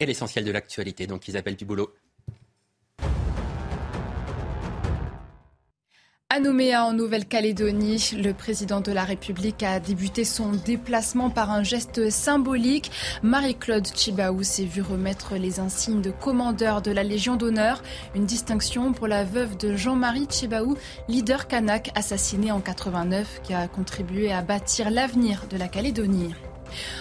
et l'essentiel de l'actualité. Donc Isabelle Duboulot. À Nouméa, en Nouvelle-Calédonie, le président de la République a débuté son déplacement par un geste symbolique. Marie-Claude Chibaou s'est vu remettre les insignes de commandeur de la Légion d'honneur, une distinction pour la veuve de Jean-Marie Chibaou, leader kanak assassiné en 89, qui a contribué à bâtir l'avenir de la Calédonie.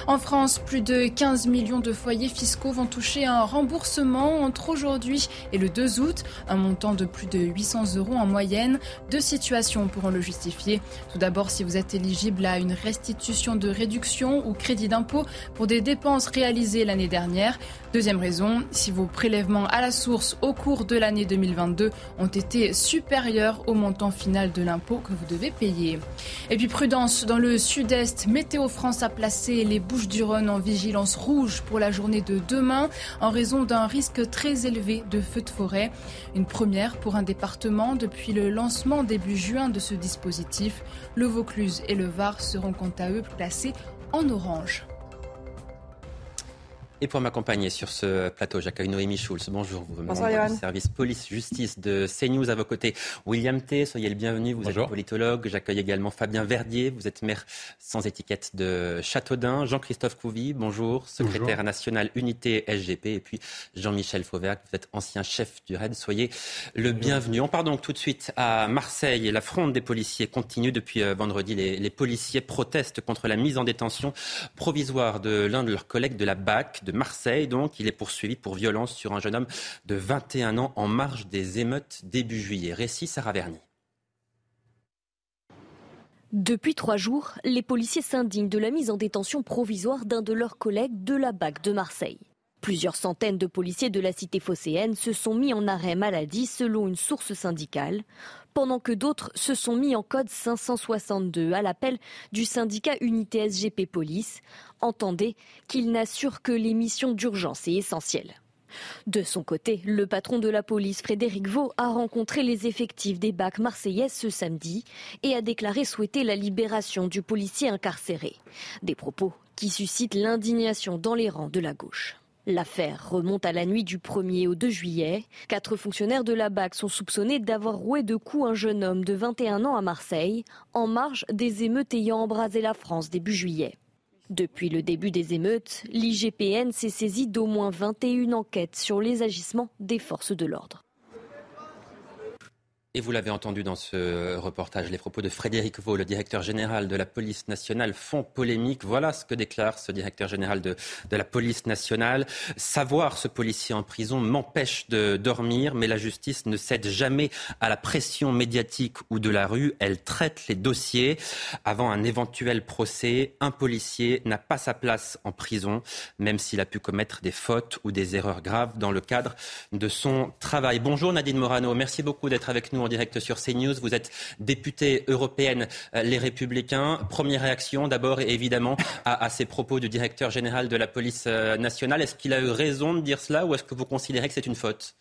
En France, plus de 15 millions de foyers fiscaux vont toucher un remboursement entre aujourd'hui et le 2 août, un montant de plus de 800 euros en moyenne. Deux situations pourront le justifier. Tout d'abord, si vous êtes éligible à une restitution de réduction ou crédit d'impôt pour des dépenses réalisées l'année dernière. Deuxième raison, si vos prélèvements à la source au cours de l'année 2022 ont été supérieurs au montant final de l'impôt que vous devez payer. Et puis prudence, dans le sud-est, Météo France a placé les Bouches-du-Rhône en vigilance rouge pour la journée de demain en raison d'un risque très élevé de feux de forêt. Une première pour un département depuis le lancement début juin de ce dispositif. Le Vaucluse et le Var seront quant à eux placés en orange. Et pour m'accompagner sur ce plateau, j'accueille Noémie Schulz. Bonjour, vous Bonjour, du service police-justice de CNews à vos côtés. William T, soyez le bienvenu, vous êtes politologue. J'accueille également Fabien Verdier, vous êtes maire sans étiquette de Châteaudun. Jean-Christophe Couvi, bonjour, secrétaire national unité SGP. Et puis Jean-Michel Fauvert, vous êtes ancien chef du RAID, soyez le bienvenu. On part donc tout de suite à Marseille. La fronde des policiers continue depuis euh, vendredi. Les, les policiers protestent contre la mise en détention provisoire de l'un de leurs collègues de la BAC, de Marseille. Donc, il est poursuivi pour violence sur un jeune homme de 21 ans en marge des émeutes début juillet. Récit Sarah Verny. Depuis trois jours, les policiers s'indignent de la mise en détention provisoire d'un de leurs collègues de la BAC de Marseille. Plusieurs centaines de policiers de la cité phocéenne se sont mis en arrêt maladie selon une source syndicale pendant que d'autres se sont mis en code 562 à l'appel du syndicat Unité SGP Police. Entendez qu'il n'assure que les missions d'urgence et essentielles. De son côté, le patron de la police, Frédéric Vaux, a rencontré les effectifs des BAC marseillaises ce samedi et a déclaré souhaiter la libération du policier incarcéré. Des propos qui suscitent l'indignation dans les rangs de la gauche. L'affaire remonte à la nuit du 1er au 2 juillet. Quatre fonctionnaires de la BAC sont soupçonnés d'avoir roué de coups un jeune homme de 21 ans à Marseille, en marge des émeutes ayant embrasé la France début juillet. Depuis le début des émeutes, l'IGPN s'est saisi d'au moins 21 enquêtes sur les agissements des forces de l'ordre. Et vous l'avez entendu dans ce reportage, les propos de Frédéric Vaux, le directeur général de la police nationale, font polémique. Voilà ce que déclare ce directeur général de, de la police nationale. Savoir ce policier en prison m'empêche de dormir, mais la justice ne cède jamais à la pression médiatique ou de la rue. Elle traite les dossiers. Avant un éventuel procès, un policier n'a pas sa place en prison, même s'il a pu commettre des fautes ou des erreurs graves dans le cadre de son travail. Bonjour Nadine Morano, merci beaucoup d'être avec nous en direct sur CNews. Vous êtes députée européenne euh, Les Républicains. Première réaction d'abord évidemment à, ces propos du directeur général de la police euh, nationale. Est-ce qu'il a eu raison de dire cela ou est-ce que vous considérez que c'est une faute?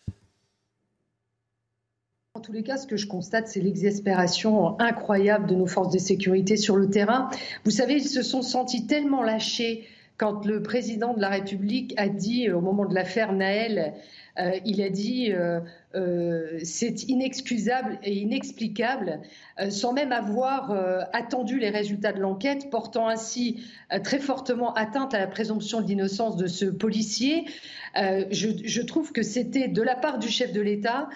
En tous les cas, ce que je constate, c'est l'exaspération incroyable de nos forces de sécurité sur le terrain. Vous savez, ils se sont sentis tellement lâchés quand le président de la République a dit, euh, au moment de l'affaire Naël, euh, il a dit euh, c'est inexcusable et inexplicable, sans même avoir attendu les résultats de l'enquête, portant ainsi très fortement atteinte à la présomption d'innocence de ce policier. Je, trouve que c'était de la part du chef de l'État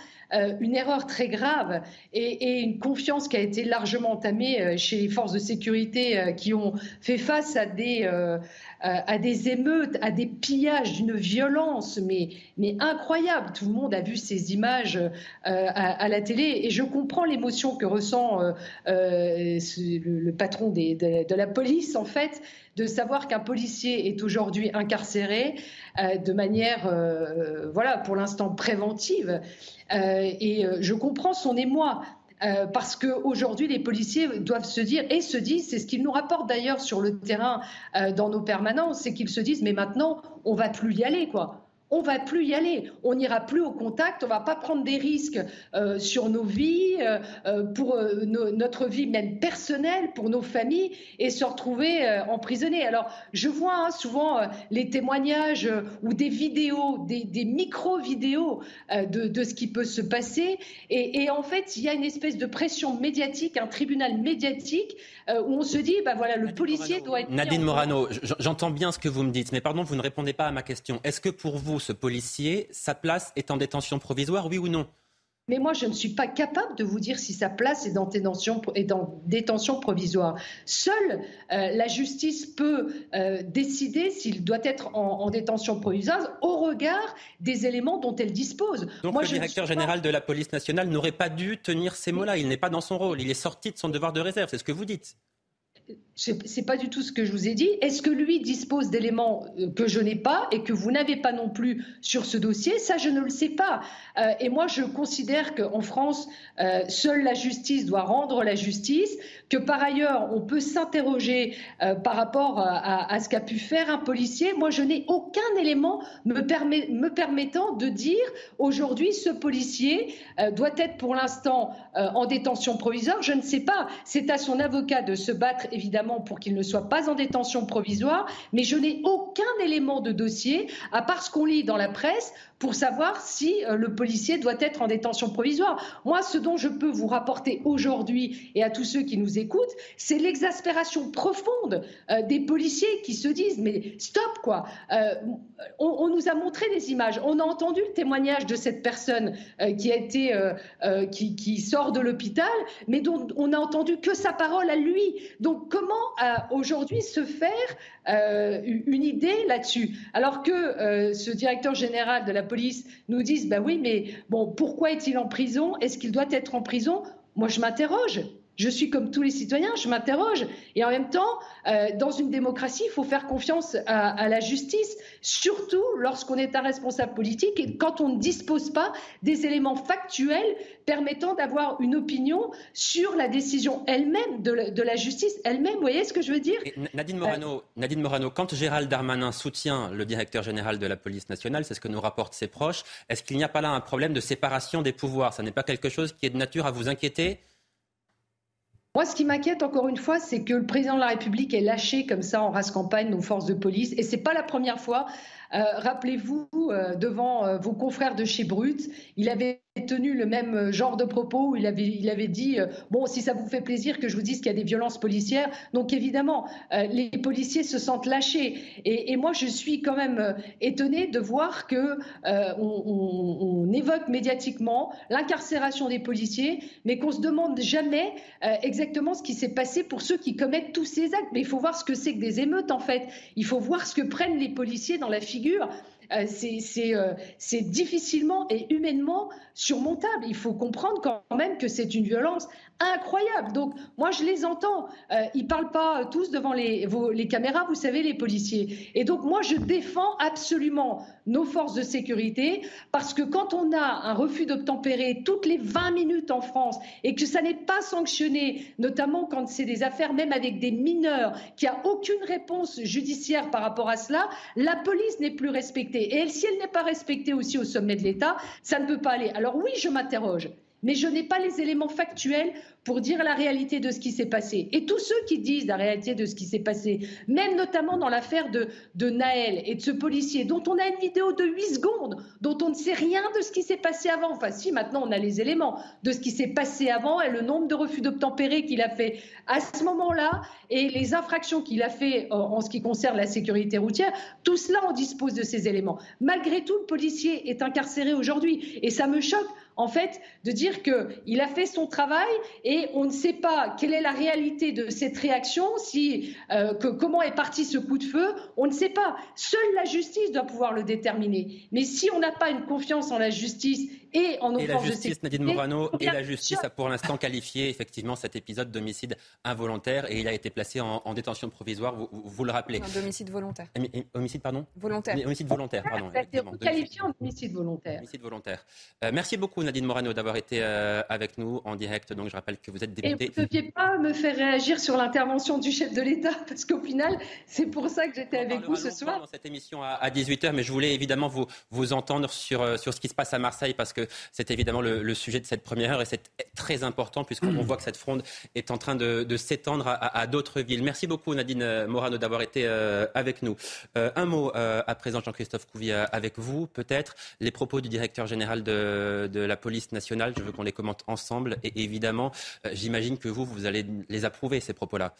une erreur très grave et, une confiance qui a été largement entamée chez les forces de sécurité qui ont fait face à des, euh, à des émeutes, à des pillages d'une violence mais, mais incroyable. Tout le monde a vu ces images euh, à, la télé et je comprends l'émotion que ressent euh, le, patron de, la police en fait de savoir qu'un policier est aujourd'hui incarcéré de manière, voilà, pour l'instant préventive. Et je comprends son émoi. Euh, parce qu'aujourd'hui, les policiers doivent se dire, et se disent, c'est ce qu'ils nous rapportent d'ailleurs sur le terrain euh, dans nos permanences, c'est qu'ils se disent, mais maintenant, on va plus y aller, quoi on va plus y aller. On n'ira plus au contact, on va pas prendre des risques euh, sur nos vies, euh, euh, pour notre vie même personnelle, pour nos familles, et se retrouver emprisonnés. Alors, je vois hein, souvent les témoignages ou des vidéos, des, micro-vidéos de, ce qui peut se passer, et, en fait, il y a une espèce de pression médiatique, un tribunal médiatique, où on se dit, bah voilà, le policier doit être... Nadine Morano, j'entends bien ce que vous me dites, mais pardon, vous ne répondez pas à ma question. Est-ce que pour vous, ce policier, sa place est en détention provisoire, oui ou non? Mais moi, je ne suis pas capable de vous dire si sa place est dans détention, dans détention provisoire. Seule euh, la justice peut euh, décider s'il doit être en, détention provisoire au regard des éléments dont elle dispose. Donc le directeur général de la police nationale n'aurait pas dû tenir ces mots-là. Il n'est pas dans son rôle. Il est sorti de son devoir de réserve. C'est ce que vous dites c'est pas du tout ce que je vous ai dit. Est-ce que lui dispose d'éléments euh, que je n'ai pas et que vous n'avez pas non plus sur ce dossier? Ça, je ne le sais pas. Euh, et moi, je considère qu'en France, euh, seule la justice doit rendre la justice, que par ailleurs, on peut s'interroger par rapport à, ce qu'a pu faire un policier. Moi, je n'ai aucun élément me, me, permettant de dire aujourd'hui, ce policier doit être pour l'instant en détention provisoire. Je ne sais pas. C'est à son avocat de se battre évidemment pour qu'il ne soit pas en détention provisoire, mais je n'ai aucun élément de dossier, à part ce qu'on lit dans la presse, pour savoir si euh, le policier doit être en détention provisoire. Moi, ce dont je peux vous rapporter aujourd'hui et à tous ceux qui nous écoutent, c'est l'exaspération profonde euh, des policiers qui se disent mais stop quoi. Euh, on, nous a montré des images, on a entendu le témoignage de cette personne qui a été qui, sort de l'hôpital, mais dont on a entendu que sa parole à lui. Donc comment aujourd'hui se faire une idée là-dessus? Alors que ce directeur général de la police nous disent bah oui, mais bon, pourquoi est-il en prison? Est-ce qu'il doit être en prison? Moi, je m'interroge. Je suis comme tous les citoyens, je m'interroge. Et en même temps, euh, dans une démocratie, il faut faire confiance à, la justice, surtout lorsqu'on est un responsable politique et quand on ne dispose pas des éléments factuels permettant d'avoir une opinion sur la décision elle-même de, la justice elle-même. Vous voyez ce que je veux dire Nadine Morano, Nadine Morano, quand Gérald Darmanin soutient le directeur général de la police nationale, c'est ce que nous rapportent ses proches, est-ce qu'il n'y a pas là un problème de séparation des pouvoirs? Ça n'est pas quelque chose qui est de nature à vous inquiéter? Moi, ce qui m'inquiète encore une fois, c'est que le président de la République ait lâché comme ça en race campagne nos forces de police. Et c'est pas la première fois. Euh, rappelez-vous, euh, devant euh, vos confrères de chez Brut, il avait tenu le même genre de propos où il avait, dit Bon, si ça vous fait plaisir que je vous dise qu'il y a des violences policières. Donc, évidemment, les policiers se sentent lâchés. Et, moi, je suis quand même étonnée de voir que évoque médiatiquement l'incarcération des policiers, mais qu'on se demande jamais exactement ce qui s'est passé pour ceux qui commettent tous ces actes. Mais il faut voir ce que c'est que des émeutes, en fait. Il faut voir ce que prennent les policiers dans la figure euh, euh, c'est difficilement et humainement surmontable. Il faut comprendre quand même que c'est une violence incroyable. Donc moi je les entends. Ils euh, ils parlent pas tous devant les, caméras, vous savez, les policiers. Et donc moi je défends absolument nos forces de sécurité parce que quand on a un refus d'obtempérer toutes les 20 minutes en France et que ça n'est pas sanctionné, notamment quand c'est des affaires même avec des mineurs, qui a aucune réponse judiciaire par rapport à cela, la police n'est plus respectée. Et si elle n'est pas respectée aussi au sommet de l'État, ça ne peut pas aller. Alors oui, je m'interroge mais je n'ai pas les éléments factuels pour dire la réalité de ce qui s'est passé. Et tous ceux qui disent la réalité de ce qui s'est passé, même notamment dans l'affaire de, de Naël et de ce policier, dont on a une vidéo de 8 secondes, dont on ne sait rien de ce qui s'est passé avant. Enfin, si, maintenant on a les éléments de ce qui s'est passé avant et le nombre de refus d'obtempérer qu'il a fait à ce moment-là et les infractions qu'il a fait en, ce qui concerne la sécurité routière. Tout cela, on dispose de ces éléments. Malgré tout, le policier est incarcéré aujourd'hui. Et ça me choque en fait, de dire qu'il a fait son travail et on ne sait pas quelle est la réalité de cette réaction, si, euh, comment est parti ce coup de feu, on ne sait pas. Seule la justice doit pouvoir le déterminer. Mais si on n'a pas une confiance en la justice et en et la justice, Nadine Morano, et la justice a pour l'instant qualifié effectivement cet épisode d'homicide involontaire et il a été placé en, détention provisoire, vous, vous, le rappelez. Un homicide volontaire. Homicide, pardon? Volontaire. homicide volontaire, pardon. Été qualifié en homicide volontaire. Homicide volontaire. Euh, merci beaucoup Nadine Morano d'avoir été euh, avec nous en direct. Donc je rappelle que vous êtes députée. Et vous ne deviez pas me faire réagir sur l'intervention du chef de l'État parce qu'au final, c'est pour ça que j'étais avec vous ce soir. Dans cette émission à, 18h, mais je voulais évidemment vous, vous entendre sur, euh, sur ce qui se passe à Marseille parce que c'est évidemment le, sujet de cette première heure et c'est très important puisqu'on voit que cette fronde est en train de, s'étendre à, d'autres villes. Merci beaucoup Nadine Morano d'avoir été euh, avec nous. Euh, un mot à présent, Jean-Christophe Couvier, avec vous peut-être. Les propos du directeur général de, de la police nationale, je veux qu'on les commente ensemble et évidemment, j'imagine que vous, vous allez les approuver, ces propos-là.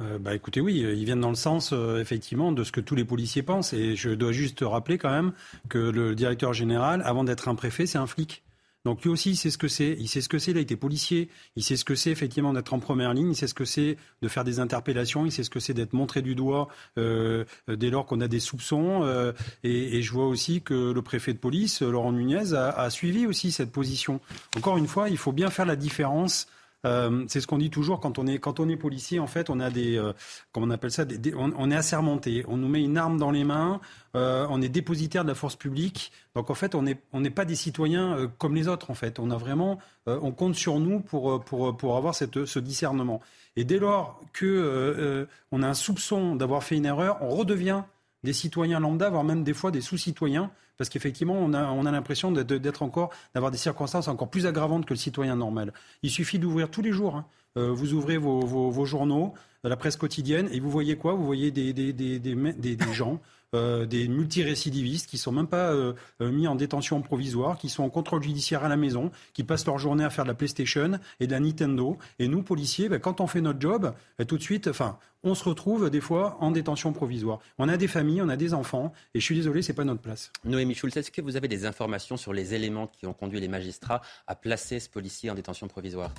Euh, bah écoutez, oui, ils viennent dans le sens euh, effectivement de ce que tous les policiers pensent. Et je dois juste rappeler quand même que le directeur général, avant d'être un préfet, c'est un flic. Donc lui aussi, il sait ce que c'est. Il sait ce que c'est. Il a été policier. Il sait ce que c'est effectivement d'être en première ligne. Il sait ce que c'est de faire des interpellations. Il sait ce que c'est d'être montré du doigt euh, dès lors qu'on a des soupçons. et, je vois aussi que le préfet de police, Laurent Nunez, a, suivi aussi cette position. Encore une fois, il faut bien faire la différence euh, c'est ce qu'on dit toujours quand on est quand on est policier. En fait, on a des euh, comment on appelle ça on, est assermenté. On nous met une arme dans les mains. Euh, on est dépositaire de la force publique. Donc en fait, on n'est on n'est pas des citoyens comme les autres. En fait, on a vraiment on compte sur nous pour pour pour avoir cette ce discernement. Et dès lors que on a un soupçon d'avoir fait une erreur, on redevient des citoyens lambda, voire même des fois des sous-citoyens, parce qu'effectivement, on a, on a l'impression d'être encore, d'avoir des circonstances encore plus aggravantes que le citoyen normal. Il suffit d'ouvrir tous les jours. Hein. Euh, vous ouvrez vos, vos, journaux, la presse quotidienne, et vous voyez quoi? Vous voyez des, des, des, des gens euh, des multirécidivistes qui sont même pas euh, euh, mis en détention provisoire, qui sont en contrôle judiciaire à la maison, qui passent leur journée à faire de la PlayStation et de la Nintendo. Et nous, policiers, ben, quand on fait notre job, ben, tout de suite, on se retrouve des fois en détention provisoire. On a des familles, on a des enfants, et je suis désolé, c'est pas notre place. Noémie Schulz, est-ce que vous avez des informations sur les éléments qui ont conduit les magistrats à placer ce policier en détention provisoire?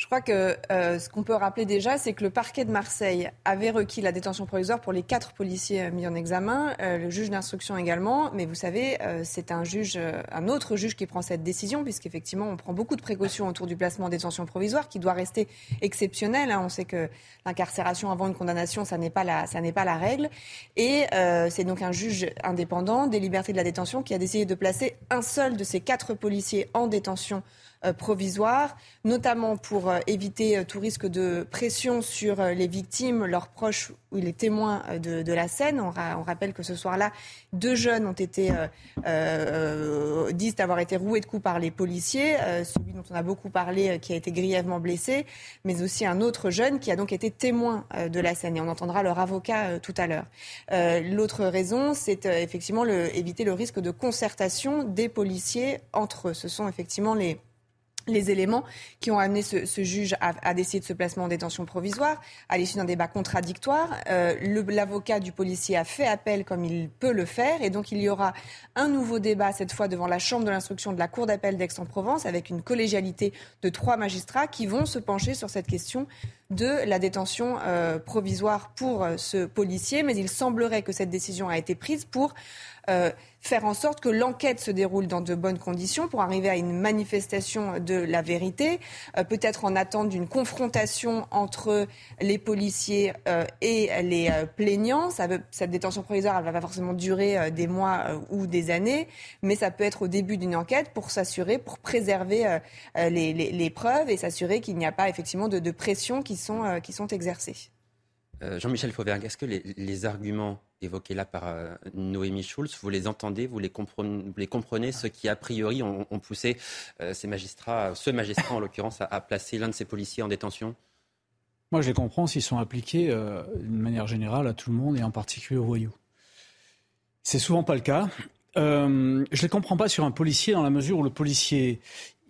Je crois que euh, ce qu'on peut rappeler déjà, c'est que le parquet de Marseille avait requis la détention provisoire pour les quatre policiers euh, mis en examen, euh, le juge d'instruction également. Mais vous savez, c'est un juge, un autre juge qui prend cette décision, puisqu'effectivement, on prend beaucoup de précautions autour du placement en détention provisoire, qui doit rester exceptionnel. Hein. On sait que l'incarcération avant une condamnation, ça n'est pas la, ça n'est pas la règle. Et c'est donc un juge indépendant des libertés de la détention qui a décidé de placer un seul de ces quatre policiers en détention euh, provisoire, notamment pour euh, éviter euh, tout risque de pression sur les victimes, leurs proches ou les témoins de, la scène. On, rappelle que ce soir-là, deux jeunes ont été disent avoir été roués de coups par les policiers, celui dont on a beaucoup parlé qui a été grièvement blessé, mais aussi un autre jeune qui a donc été témoin de la scène. Et on entendra leur avocat tout à l'heure. L'autre raison, c'est effectivement éviter le risque de concertation des policiers entre eux. Ce sont effectivement les les éléments qui ont amené ce, juge à, décider de ce placement en détention provisoire à l'issue d'un débat contradictoire. Euh, l'avocat du policier a fait appel comme il peut le faire et donc il y aura un nouveau débat cette fois devant la chambre de l'instruction de la Cour d'appel d'Aix-en-Provence avec une collégialité de trois magistrats qui vont se pencher sur cette question de la détention euh, provisoire pour euh, ce policier. Mais il semblerait que cette décision a été prise pour euh, faire en sorte que l'enquête se déroule dans de bonnes conditions pour arriver à une manifestation de la vérité, euh, peut-être en attente d'une confrontation entre les policiers euh, et les plaignants. cette détention provisoire, elle va pas forcément durer des mois ou des années, mais ça peut être au début d'une enquête pour s'assurer, pour préserver les, preuves et s'assurer qu'il n'y a pas effectivement de, de pression qui sont, qui sont exercées. Jean-Michel Fauvergue, est-ce que les arguments évoqués là par euh, Noémie Schulz, vous les entendez, vous les comprenez, comprenez ceux qui a priori ont, poussé euh, ces magistrats, ce magistrat en l'occurrence, à, placer l'un de ces policiers en détention? Moi, je les comprends s'ils sont appliqués euh, d'une manière générale à tout le monde et en particulier aux voyous. C'est souvent pas le cas. je les comprends pas sur un policier dans la mesure où le policier,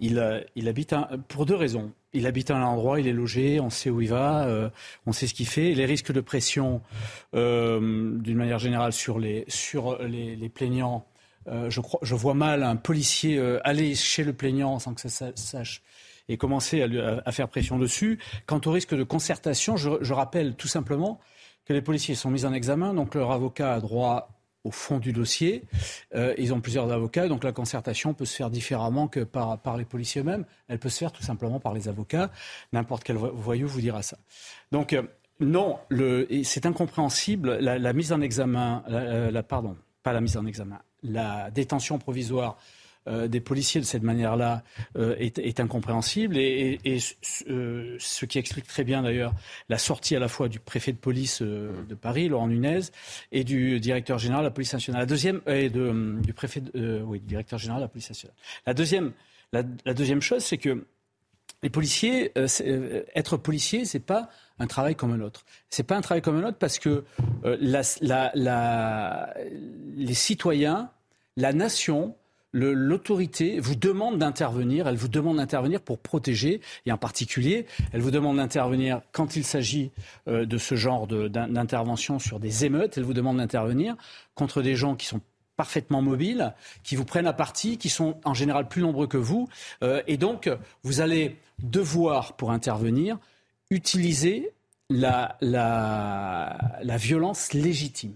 il habite pour deux raisons il habite à un endroit, il est logé, on sait où il va, euh, on sait ce qu'il fait. Les risques de pression, euh, d'une manière générale, sur les, sur les, les plaignants, euh, je, crois, je vois mal un policier aller chez le plaignant sans que ça sache et commencer à, à, faire pression dessus. Quant au risque de concertation, je, je rappelle tout simplement que les policiers sont mis en examen, donc leur avocat a droit au fond du dossier. Euh, ils ont plusieurs avocats, donc la concertation peut se faire différemment que par, les policiers eux-mêmes. Elle peut se faire tout simplement par les avocats. N'importe quel voyou vous dira ça. Donc euh, non, c'est incompréhensible. La, mise en examen, la, pardon, pas la mise en examen, la détention provisoire euh, des policiers de cette manière-là euh, est, incompréhensible et, euh, ce qui explique très bien d'ailleurs la sortie à la fois du préfet de police de Paris, Laurent Nunez, et du directeur général de la police nationale. La deuxième du préfet, oui, directeur général de la police nationale. La deuxième, la, deuxième chose, c'est que les policiers, être policier, c'est pas un travail comme un autre. C'est pas un travail comme un autre parce que les citoyens, la nation l'autorité vous demande d'intervenir, elle vous demande d'intervenir pour protéger, et en particulier, elle vous demande d'intervenir quand il s'agit euh, de ce genre d'intervention sur des émeutes, elle vous demande d'intervenir contre des gens qui sont parfaitement mobiles, qui vous prennent à partie, qui sont en général plus nombreux que vous, euh, et donc vous allez devoir, pour intervenir, utiliser la, violence légitime.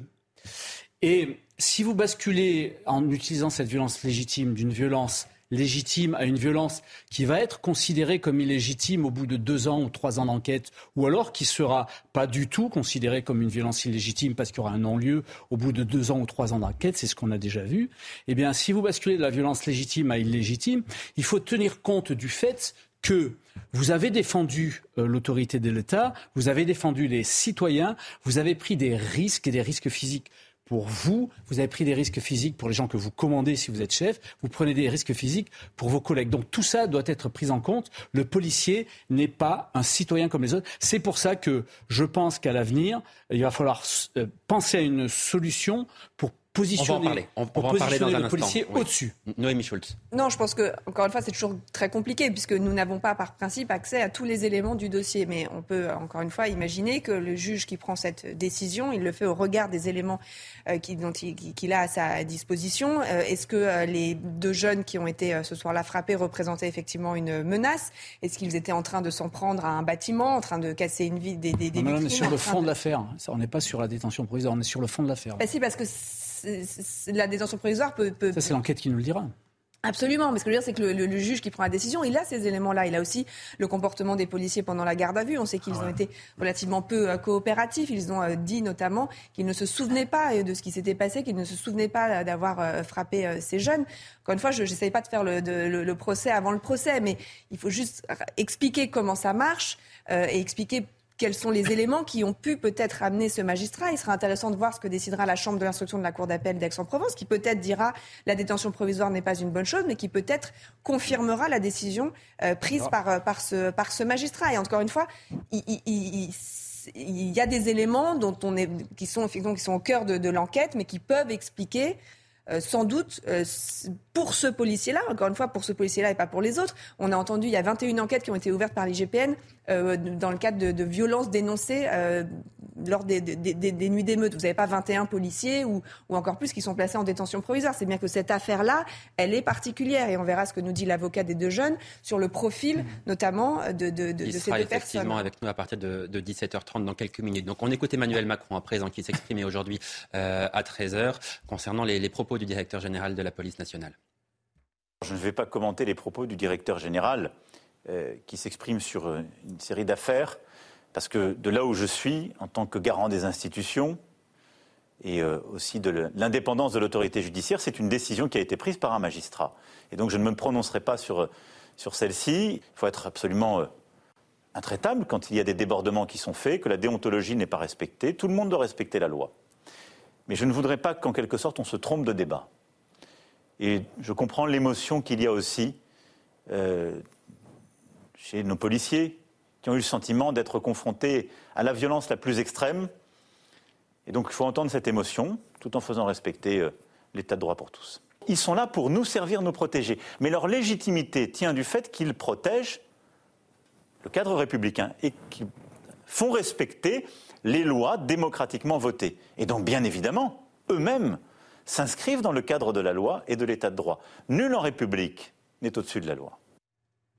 Et si vous basculez en utilisant cette violence légitime d'une violence légitime à une violence qui va être considérée comme illégitime au bout de deux ans ou trois ans d'enquête, ou alors qui sera pas du tout considérée comme une violence illégitime parce qu'il y aura un non-lieu au bout de deux ans ou trois ans d'enquête, c'est ce qu'on a déjà vu. Eh bien, si vous basculez de la violence légitime à illégitime, il faut tenir compte du fait que vous avez défendu euh, l'autorité de l'État, vous avez défendu les citoyens, vous avez pris des risques et des risques physiques pour vous, vous avez pris des risques physiques pour les gens que vous commandez si vous êtes chef, vous prenez des risques physiques pour vos collègues. Donc tout ça doit être pris en compte. Le policier n'est pas un citoyen comme les autres. C'est pour ça que je pense qu'à l'avenir, il va falloir euh, penser à une solution pour positionner, on va en parler. On, va le policier au-dessus. Noémie Schultz. Non, je pense que, encore une fois, c'est toujours très compliqué puisque nous n'avons pas, par principe, accès à tous les éléments du dossier. Mais on peut, encore une fois, imaginer que le juge qui prend cette décision, il le fait au regard des éléments euh, qu'il a à sa disposition. Euh, est-ce que euh, les deux jeunes qui ont été ce soir-là frappés représentaient effectivement une menace? Est-ce qu'ils étaient en train de s'en prendre à un bâtiment, en train de casser une vie des, des, des On est sur le fond de, l'affaire. On n'est pas sur la détention provisoire, on est sur le fond de l'affaire. Bah si, parce que la détention provisoire peut. Ça, c'est l'enquête qui nous le dira. Absolument, mais ce que je veux dire, c'est que le, juge qui prend la décision, il a ces éléments-là. Il a aussi le comportement des policiers pendant la garde à vue. On sait qu'ils ont été relativement peu euh, coopératifs. Ils ont euh, dit notamment qu'ils ne se souvenaient pas euh, de ce qui s'était passé, qu'ils ne se souvenaient pas d'avoir frappé ces jeunes. Encore une fois, je n'essaye pas de faire le, le, procès avant le procès, mais il faut juste expliquer comment ça marche et expliquer quels sont les éléments qui ont pu peut-être amener ce magistrat. Il sera intéressant de voir ce que décidera la Chambre de l'instruction de la Cour d'appel d'Aix-en-Provence, qui peut-être dira la détention provisoire n'est pas une bonne chose, mais qui peut-être confirmera la décision euh, prise par, euh, par, ce, par ce magistrat. Et encore une fois, il, y a des éléments dont on est, qui, sont, qui sont au cœur de, de l'enquête, mais qui peuvent expliquer euh, sans doute, euh, pour ce policier-là, encore une fois, pour ce policier-là et pas pour les autres, on a entendu, il y a 21 enquêtes qui ont été ouvertes par l'IGPN euh, dans le cadre de, violences dénoncées lors des, nuits d'émeute. Vous n'avez pas 21 policiers ou, encore plus qui sont placés en détention provisoire. C'est bien que cette affaire-là, elle est particulière et on verra ce que nous dit l'avocat des deux jeunes sur le profil, notamment, de, de, de, ces deux effectivement avec nous à partir de, 17h30 dans quelques minutes. Donc on écoute Emmanuel Macron à présent qui s'exprimait aujourd'hui à 13h concernant les propos du directeur général de la police nationale. Je ne vais pas commenter les propos du directeur général euh, qui s'exprime sur euh, une série d'affaires, parce que de là où je suis, en tant que garant des institutions et euh, aussi de l'indépendance de l'autorité judiciaire, c'est une décision qui a été prise par un magistrat. Et donc je ne me prononcerai pas sur, sur celle-ci. Il faut être absolument intraitable quand il y a des débordements qui sont faits, que la déontologie n'est pas respectée. Tout le monde doit respecter la loi. Mais je ne voudrais pas qu'en quelque sorte on se trompe de débat. Et je comprends l'émotion qu'il y a aussi euh, chez nos policiers qui ont eu le sentiment d'être confrontés à la violence la plus extrême. Et donc il faut entendre cette émotion tout en faisant respecter euh, l'état de droit pour tous. Ils sont là pour nous servir, nous protéger. Mais leur légitimité tient du fait qu'ils protègent le cadre républicain et qu'ils font respecter les lois démocratiquement votées. Et donc, bien évidemment, eux-mêmes s'inscrivent dans le cadre de la loi et de l'état de droit. Nul en République n'est au-dessus de la loi.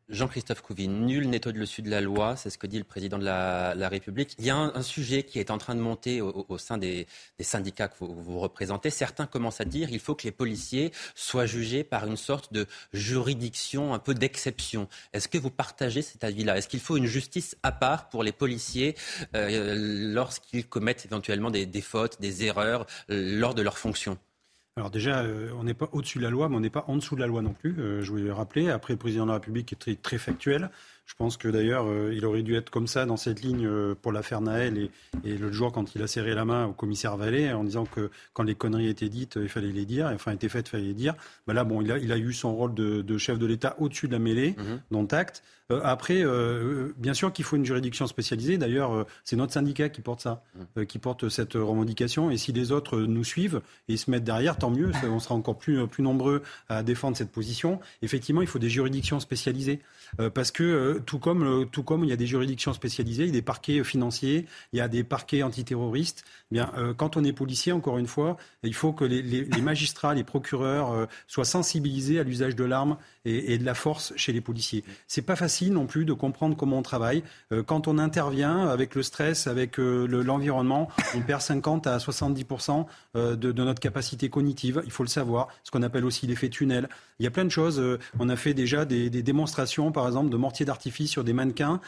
Jean-Christophe Couvin, nul n'est au-dessus de la loi, c'est ce que dit le président de la, République. Il y a un, sujet qui est en train de monter au, sein des, syndicats que vous, représentez. Certains commencent à dire qu'il faut que les policiers soient jugés par une sorte de juridiction un peu d'exception. Est-ce que vous partagez cet avis-là? Est-ce qu'il faut une justice à part pour les policiers euh, lorsqu'ils commettent éventuellement des, fautes, des erreurs euh, lors de leurs fonctions? Alors déjà, euh, on n'est pas au-dessus de la loi, mais on n'est pas en dessous de la loi non plus. Euh, je voulais le rappeler. Après, le président de la République est très, très factuel. Je pense que d'ailleurs, euh, il aurait dû être comme ça dans cette ligne pour l'affaire Naël et, et l'autre jour quand il a serré la main au commissaire Vallée en disant que quand les conneries étaient dites, il fallait les dire, enfin étaient faites, il fallait les dire. Ben là, bon, il a, il a eu son rôle de, de chef de l'État au-dessus de la mêlée, mmh. dont acte. Euh, après, euh, bien sûr qu'il faut une juridiction spécialisée. D'ailleurs, euh, c'est notre syndicat qui porte ça, mmh. qui porte cette revendication. Et si les autres nous suivent et se mettent derrière, tant mieux. On sera encore plus, plus nombreux à défendre cette position. Effectivement, il faut des juridictions spécialisées. parce que tout comme, tout comme il y a des juridictions spécialisées, il y a des parquets financiers, il y a des parquets antiterroristes. Eh bien, quand on est policier, encore une fois, il faut que les, les, les magistrats, les procureurs soient sensibilisés à l'usage de l'arme et, et, de la force chez les policiers. C'est pas facile non plus de comprendre comment on travaille. Euh, quand on intervient avec le stress, avec euh, l'environnement, on perd 50 à 70% euh, de, de, notre capacité cognitive. Il faut le savoir. Ce qu'on appelle aussi l'effet tunnel. Il y a plein de choses. On a fait déjà des, des démonstrations, par exemple, de mortiers d'artifice sur des mannequins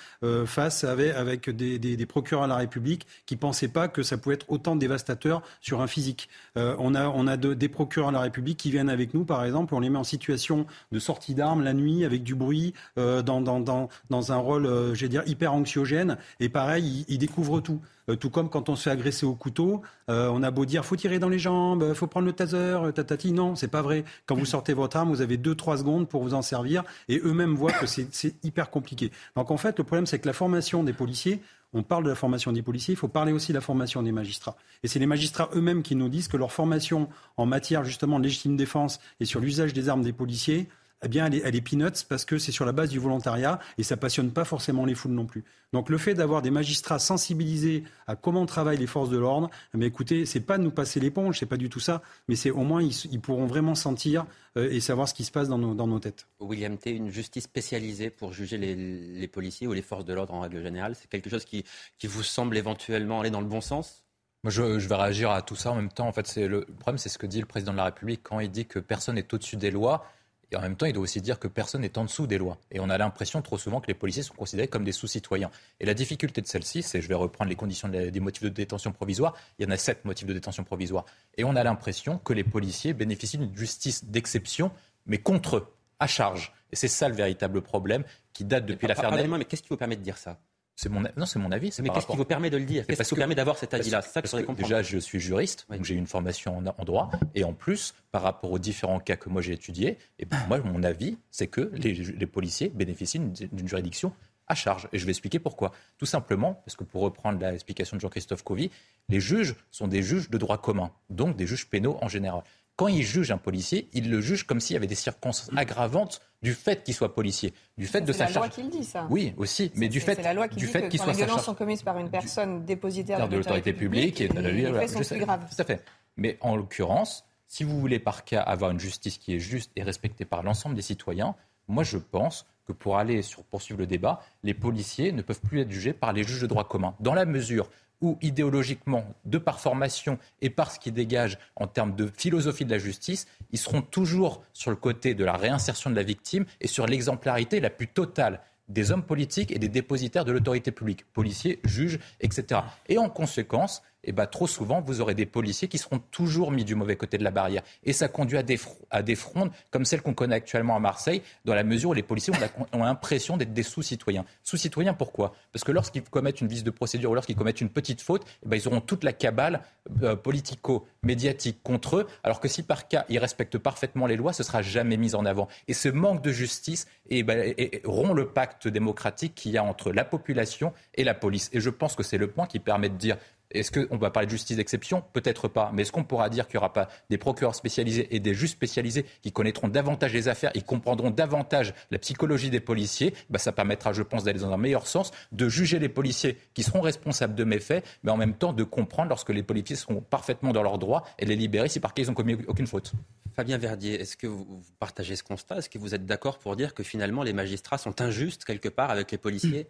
face avec, avec des, des, procureurs à la République qui pensaient pas que ça pouvait être autant dévastateur sur un physique. on a, on a des procureurs à la République qui viennent avec nous, par exemple, on les met en situation de sortie d'armes la nuit avec du bruit dans, dans, dans, un rôle, euh, je dire, hyper anxiogène. Et pareil, il, découvre tout. Euh, tout comme quand on se fait agresser au couteau, euh, on a beau dire faut tirer dans les jambes, faut prendre le taser, tatati. Non, c'est pas vrai. Quand vous sortez votre arme, vous avez 2-3 secondes pour vous en servir et eux-mêmes voient que c'est hyper compliqué. Donc en fait, le problème, c'est que la formation des policiers, on parle de la formation des policiers, il faut parler aussi de la formation des magistrats. Et c'est les magistrats eux-mêmes qui nous disent que leur formation en matière justement de légitime défense et sur l'usage des armes des policiers, eh bien, elle est, elle est peanuts parce que c'est sur la base du volontariat et ça passionne pas forcément les foules non plus. Donc, le fait d'avoir des magistrats sensibilisés à comment travaillent les forces de l'ordre, mais eh écoutez, c'est pas de nous passer l'éponge, c'est pas du tout ça, mais c'est au moins ils, pourront vraiment sentir euh, et savoir ce qui se passe dans nos, dans nos têtes. William T, une justice spécialisée pour juger les, les policiers ou les forces de l'ordre en règle générale, c'est quelque chose qui, qui vous semble éventuellement aller dans le bon sens? Moi, je, je, vais réagir à tout ça en même temps. En fait, c'est le problème, c'est ce que dit le président de la République quand il dit que personne n'est au-dessus des lois. Et en même temps, il doit aussi dire que personne n'est en dessous des lois. Et on a l'impression trop souvent que les policiers sont considérés comme des sous-citoyens. Et la difficulté de celle-ci, c'est, je vais reprendre les conditions des motifs de détention provisoire, il y en a sept motifs de détention provisoire. Et on a l'impression que les policiers bénéficient d'une justice d'exception, mais contre eux, à charge. Et c'est ça le véritable problème qui date depuis l'affaire Pardonnez-moi, mais qu'est-ce qui vous permet de dire ça? C'est mon, non, c'est mon avis. Mais qu'est-ce qui vous permet de le dire? Qu'est-ce qui vous permet d'avoir cet avis-là? ça que Déjà, je suis juriste, donc j'ai une formation en, droit. Et en plus, par rapport aux différents cas que moi j'ai étudiés, et ben, moi, mon avis, c'est que les, les policiers bénéficient d'une juridiction à charge. Et je vais expliquer pourquoi. Tout simplement, parce que pour reprendre l'explication de Jean-Christophe Covy, les juges sont des juges de droit commun, donc des juges pénaux en général. Quand ils jugent un policier, ils le jugent comme s'il y avait des circonstances aggravantes du fait qu'il soit policier, du fait de sa charge. C'est la loi qui le dit ça. Oui, aussi, mais du fait, la loi qui du dit fait qu'il soit les violences sont commises par une personne dépositaire de l'autorité publique, et les, les faits sont plus graves. Tout à fait. Mais en l'occurrence, si vous voulez par cas avoir une justice qui est juste et respectée par l'ensemble des citoyens, moi je pense que pour aller sur poursuivre le débat, les policiers ne peuvent plus être jugés par les juges de droit commun, dans la mesure où idéologiquement, de par formation et par ce qu'ils dégagent en termes de philosophie de la justice, ils seront toujours sur le côté de la réinsertion de la victime et sur l'exemplarité la plus totale des hommes politiques et des dépositaires de l'autorité publique, policiers, juges, etc. Et en conséquence, eh ben, trop souvent, vous aurez des policiers qui seront toujours mis du mauvais côté de la barrière. Et ça conduit à des, à des frondes comme celles qu'on connaît actuellement à Marseille, dans la mesure où les policiers ont l'impression d'être des sous-citoyens. Sous-citoyens, pourquoi? Parce que lorsqu'ils commettent une vice de procédure ou lorsqu'ils commettent une petite faute, eh ben, ils auront toute la cabale euh, politico-médiatique contre eux, alors que si par cas ils respectent parfaitement les lois, ce sera jamais mis en avant. Et ce manque de justice eh ben, rompt le pacte démocratique qu'il y a entre la population et la police. Et je pense que c'est le point qui permet de dire est-ce qu'on va parler de justice d'exception? Peut-être pas. Mais est-ce qu'on pourra dire qu'il n'y aura pas des procureurs spécialisés et des juges spécialisés qui connaîtront davantage les affaires et comprendront davantage la psychologie des policiers? Bah, Ça permettra, je pense, d'aller dans un meilleur sens, de juger les policiers qui seront responsables de méfaits, mais en même temps de comprendre lorsque les policiers seront parfaitement dans leurs droits et les libérer si par cas ils n'ont commis aucune faute. Fabien Verdier, est-ce que vous partagez ce constat? Est-ce que vous êtes d'accord pour dire que finalement les magistrats sont injustes quelque part avec les policiers?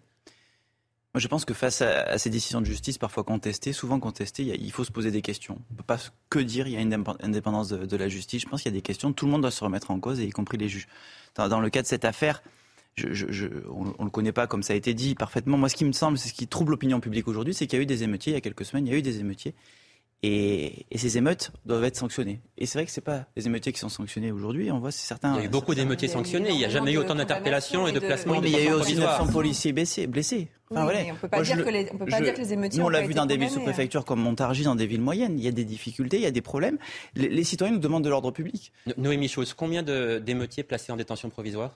Moi, je pense que face à, ces décisions de justice, parfois contestées, souvent contestées, il, faut se poser des questions. On ne peut pas que dire il y a une indépendance de, la justice. Je pense qu'il y a des questions. Tout le monde doit se remettre en cause, y compris les juges. Dans, le cas de cette affaire, on ne le connaît pas comme ça a été dit parfaitement. Moi, ce qui me semble, c'est ce qui trouble l'opinion publique aujourd'hui, c'est qu'il y a eu des émeutiers il y a quelques semaines, il y a eu des émeutiers. Et, ces émeutes doivent être sanctionnées. Et c'est vrai que ce pas les émeutiers qui sont sanctionnés aujourd'hui. On voit certains. Il y a eu beaucoup d'émeutiers sanctionnés. Il n'y a jamais eu autant d'interpellations et de placements. Oui, mais il y a eu aussi 900 policiers blessés. On ne peut pas, dire, que les, peut pas dire que les émeutiers. Nous, on l'a vu dans des villes sous-préfectures comme Montargis, dans des villes moyennes. Il y a des difficultés, il y a des problèmes. Les, citoyens nous demandent de l'ordre public. Noémie Chose, combien d'émeutiers placés en détention provisoire?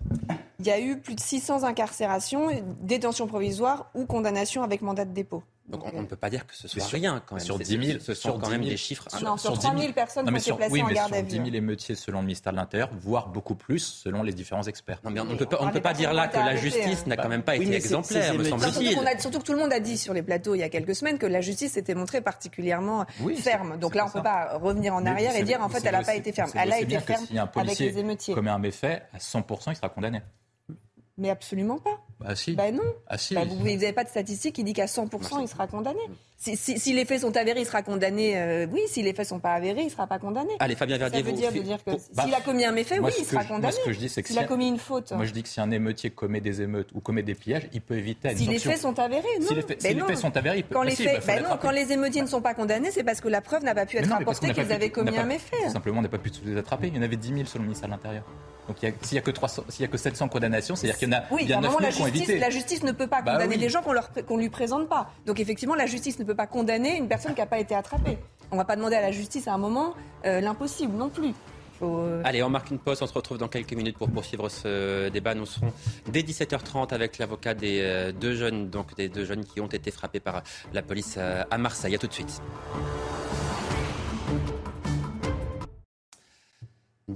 Il y a eu plus de 600 incarcérations, détention provisoire ou condamnation avec mandat de dépôt. Donc on ne peut pas dire que ce soit rien quand même. Sur 10 000, ce sont quand même des chiffres. Non, sur, 3 000 personnes qui ont été placées oui, en garde à vue. 10 000 émeutiers selon le ministère de l'Intérieur, voire beaucoup plus selon les différents experts. Non, mais on ne peut pas, on ne peut pas dire là que la justice n'a quand même pas été exemplaire, me semble-t-il. Surtout que tout le monde a dit sur les plateaux il y a quelques semaines que la justice s'était montrée particulièrement ferme. Donc là, on ne peut pas revenir en arrière et dire en fait elle n'a pas été ferme. Elle a été ferme avec les émeutiers. commet un méfait, à 100%, il sera condamné. Mais absolument pas. Bah si. Bah non. Ah, si. Bah, vous n'avez pas de statistiques qui dit qu'à 100% il sera condamné. Si, si, les faits sont avérés, il sera condamné. Euh, oui, si les faits sont pas avérés, il ne sera pas condamné. Allez, Fabien Verdier, ça veut dire, dire que bah, s'il a commis un méfait, oui, il sera condamné. Moi, ce que je dis, c'est que s'il a commis une faute. Moi, je dis que si un émeutier commet des émeutes ou commet des pillages, il peut éviter. si les faits sont avérés, non. Si les faits, sont avérés, il peut. Quand les faits, bah non, quand les émeutiers ne sont pas condamnés, c'est parce que la preuve n'a pas pu être apportée qu'ils avaient commis un méfait. Simplement, on n'a pas pu les attraper. Il y en avait 10 000 sur le ministère de l'Intérieur. Donc s'il n'y a, que 300, s'il y a que 700 condamnations, c'est-à-dire qu'il y en a, oui, y a 9 la qui ont évité. La justice ne peut pas bah condamner des gens qu'on ne lui présente pas. Donc effectivement, la justice ne peut pas condamner une personne qui n'a pas été attrapée. On ne va pas demander à la justice à un moment euh, l'impossible non plus. Euh, Allez, on marque une pause, on se retrouve dans quelques minutes pour poursuivre ce débat. Nous serons dès 17h30 avec l'avocat des euh, deux jeunes, donc des deux jeunes qui ont été frappés par la police à Marseille. A tout de suite.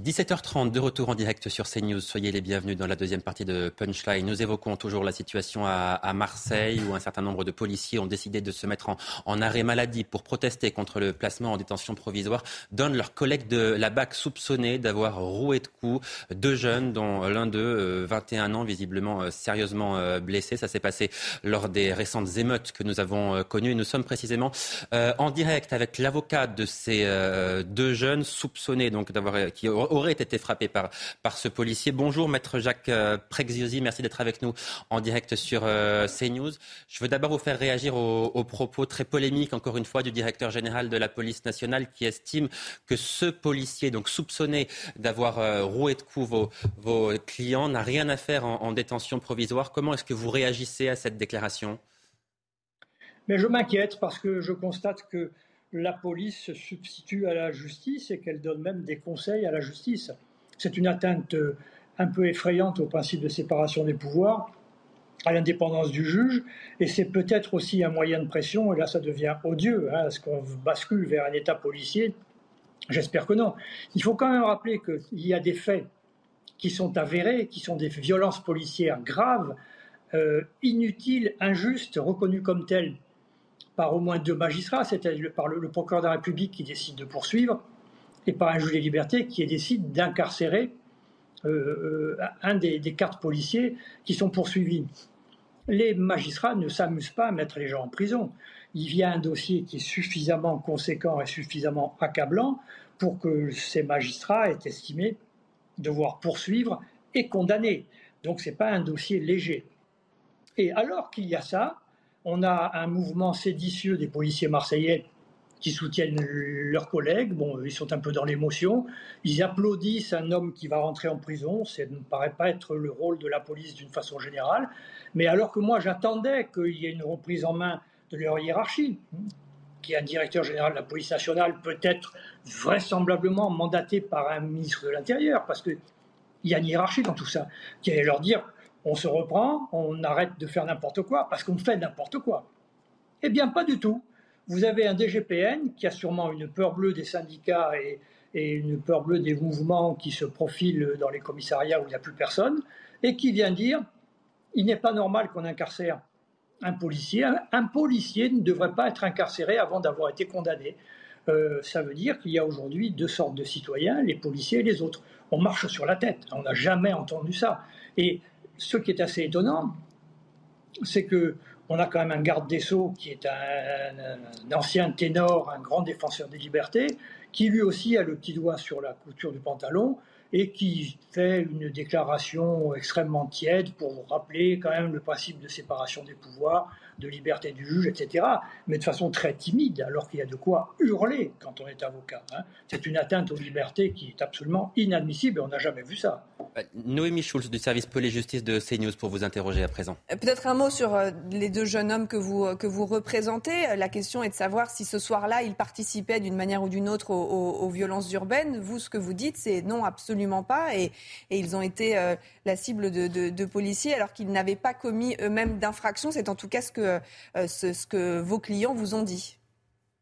17h30, de retour en direct sur CNews. Soyez les bienvenus dans la deuxième partie de Punchline. Nous évoquons toujours la situation à, Marseille où un certain nombre de policiers ont décidé de se mettre en, arrêt maladie pour protester contre le placement en détention provisoire d'un de leurs collègues de la BAC soupçonné d'avoir roué de coups deux jeunes dont l'un d'eux, 21 euh, ans, visiblement euh, sérieusement euh, blessé. Ça s'est passé lors des récentes émeutes que nous avons connues. nous sommes précisément en direct avec l'avocat de ces deux jeunes soupçonnés donc d'avoir aurait été frappé par, par ce policier. Bonjour, maître Jacques euh, Prexiosi, merci d'être avec nous en direct sur euh, CNews. Je veux d'abord vous faire réagir aux, propos très polémiques, encore une fois, du directeur général de la police nationale qui estime que ce policier, donc soupçonné d'avoir euh, roué de coups vos, vos clients, n'a rien à faire en, en détention provisoire. Comment est-ce que vous réagissez à cette déclaration? Mais je m'inquiète parce que je constate que la police se substitue à la justice et qu'elle donne même des conseils à la justice. C'est une atteinte euh, un peu effrayante au principe de séparation des pouvoirs, à l'indépendance du juge, et c'est peut-être aussi un moyen de pression, et là ça devient odieux, hein, est-ce qu'on bascule vers un État policier? J'espère que non. Il faut quand même rappeler qu'il y a des faits qui sont avérés, qui sont des violences policières graves, euh, inutiles, injustes, reconnues comme telles par au moins deux magistrats, c'est-à-dire par le, procureur de la République qui décide de poursuivre, et par un juge des libertés qui décide d'incarcérer euh, euh, un des, quatre policiers qui sont poursuivis. Les magistrats ne s'amusent pas à mettre les gens en prison. Il y a un dossier qui est suffisamment conséquent et suffisamment accablant pour que ces magistrats aient estimé devoir poursuivre et condamner. Donc ce n'est pas un dossier léger. Et alors qu'il y a ça, on a un mouvement séditieux des policiers marseillais qui soutiennent leurs collègues. Bon, ils sont un peu dans l'émotion. Ils applaudissent un homme qui va rentrer en prison. Ça ne paraît pas être le rôle de la police d'une façon générale. Mais alors que moi, j'attendais qu'il y ait une reprise en main de leur hiérarchie, qui est un directeur général de la police nationale, peut-être vraisemblablement mandaté par un ministre de l'Intérieur, parce qu'il y a une hiérarchie dans tout ça, qui allait leur dire on se reprend, on arrête de faire n'importe quoi parce qu'on fait n'importe quoi. Eh bien, pas du tout. Vous avez un DGPN qui a sûrement une peur bleue des syndicats et, une peur bleue des mouvements qui se profilent dans les commissariats où il n'y a plus personne, et qui vient dire il n'est pas normal qu'on incarcère un policier. Un, policier ne devrait pas être incarcéré avant d'avoir été condamné. euh, ça veut dire qu'il y a aujourd'hui deux sortes de citoyens, les policiers et les autres. On marche sur la tête, on n'a jamais entendu ça. Et ce qui est assez étonnant, c'est que on a quand même un garde des Sceaux qui est un, ancien ténor, un grand défenseur des libertés, qui lui aussi a le petit doigt sur la couture du pantalon et qui fait une déclaration extrêmement tiède pour rappeler quand même le principe de séparation des pouvoirs, de liberté du juge, etc. Mais de façon très timide, alors qu'il y a de quoi hurler quand on est avocat. Hein. C'est une atteinte aux libertés qui est absolument inadmissible et on n'a jamais vu ça. Euh, Noémie Schulz du service police-justice de CNews pour vous interroger à présent. Euh, peut-être un mot sur euh, les deux jeunes hommes que vous, que vous représentez. La question est de savoir si ce soir-là, ils participaient d'une manière ou d'une autre aux, violences urbaines. Vous, ce que vous dites, c'est non, absolument pas. Et, et ils ont été la cible de, de policiers alors qu'ils n'avaient pas commis eux-mêmes d'infraction. C'est en tout cas ce que euh, ce, que vos clients vous ont dit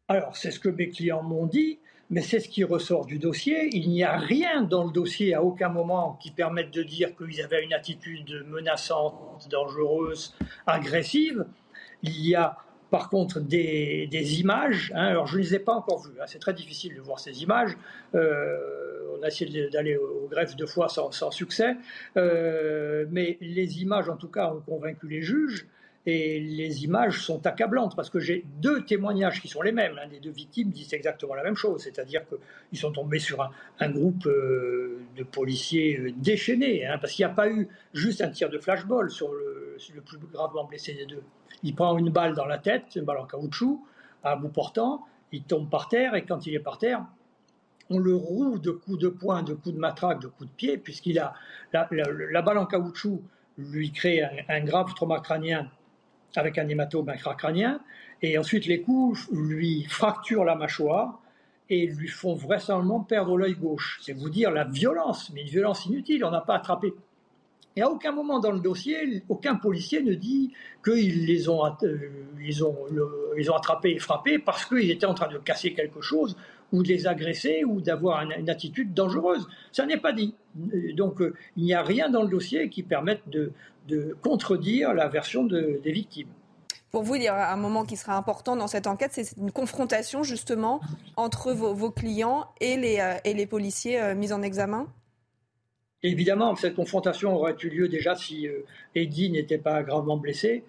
Alors, c'est ce que mes clients m'ont dit, mais c'est ce qui ressort du dossier. Il n'y a rien dans le dossier à aucun moment qui permette de dire qu'ils avaient une attitude menaçante, dangereuse, agressive. Il y a par contre des, images. Hein. alors je ne les ai pas encore vues. Hein. c'est très difficile de voir ces images. Euh, on a essayé d'aller au, greffe deux fois sans, succès. Euh, mais les images, en tout cas, ont convaincu les juges. Et les images sont accablantes parce que j'ai deux témoignages qui sont les mêmes. Les deux victimes disent exactement la même chose, c'est-à-dire qu'ils sont tombés sur un, groupe euh, de policiers euh, déchaînés, hein, parce qu'il n'y a pas eu juste un tir de flashball sur le, plus gravement blessé des deux. Il prend une balle dans la tête, une balle en caoutchouc, à bout portant, il tombe par terre et quand il est par terre, on le roue de coups de poing, de coups de matraque, de coups de pied, puisqu'il a la, balle en caoutchouc lui crée un grave trauma crânien avec un hématome intracrânien, et ensuite les coups lui fracturent la mâchoire et lui font vraisemblablement perdre l'œil gauche. C'est vous dire la violence, mais une violence inutile, on n'a pas attrapé. Et à aucun moment dans le dossier, aucun policier ne dit qu'ils les ont, euh, ils ont, ils ont attrapés et frappés parce qu'ils étaient en train de casser quelque chose ou de les agresser ou d'avoir une, attitude dangereuse. Ça n'est pas dit. Donc euh, il n'y a rien dans le dossier qui permette de, de contredire la version des victimes. Pour vous, il y a un moment qui sera important dans cette enquête, c'est une confrontation justement entre vos, clients et les, euh, et les policiers euh, mis en examen? Évidemment, cette confrontation aurait eu lieu déjà si Eddie n'était pas gravement blessé.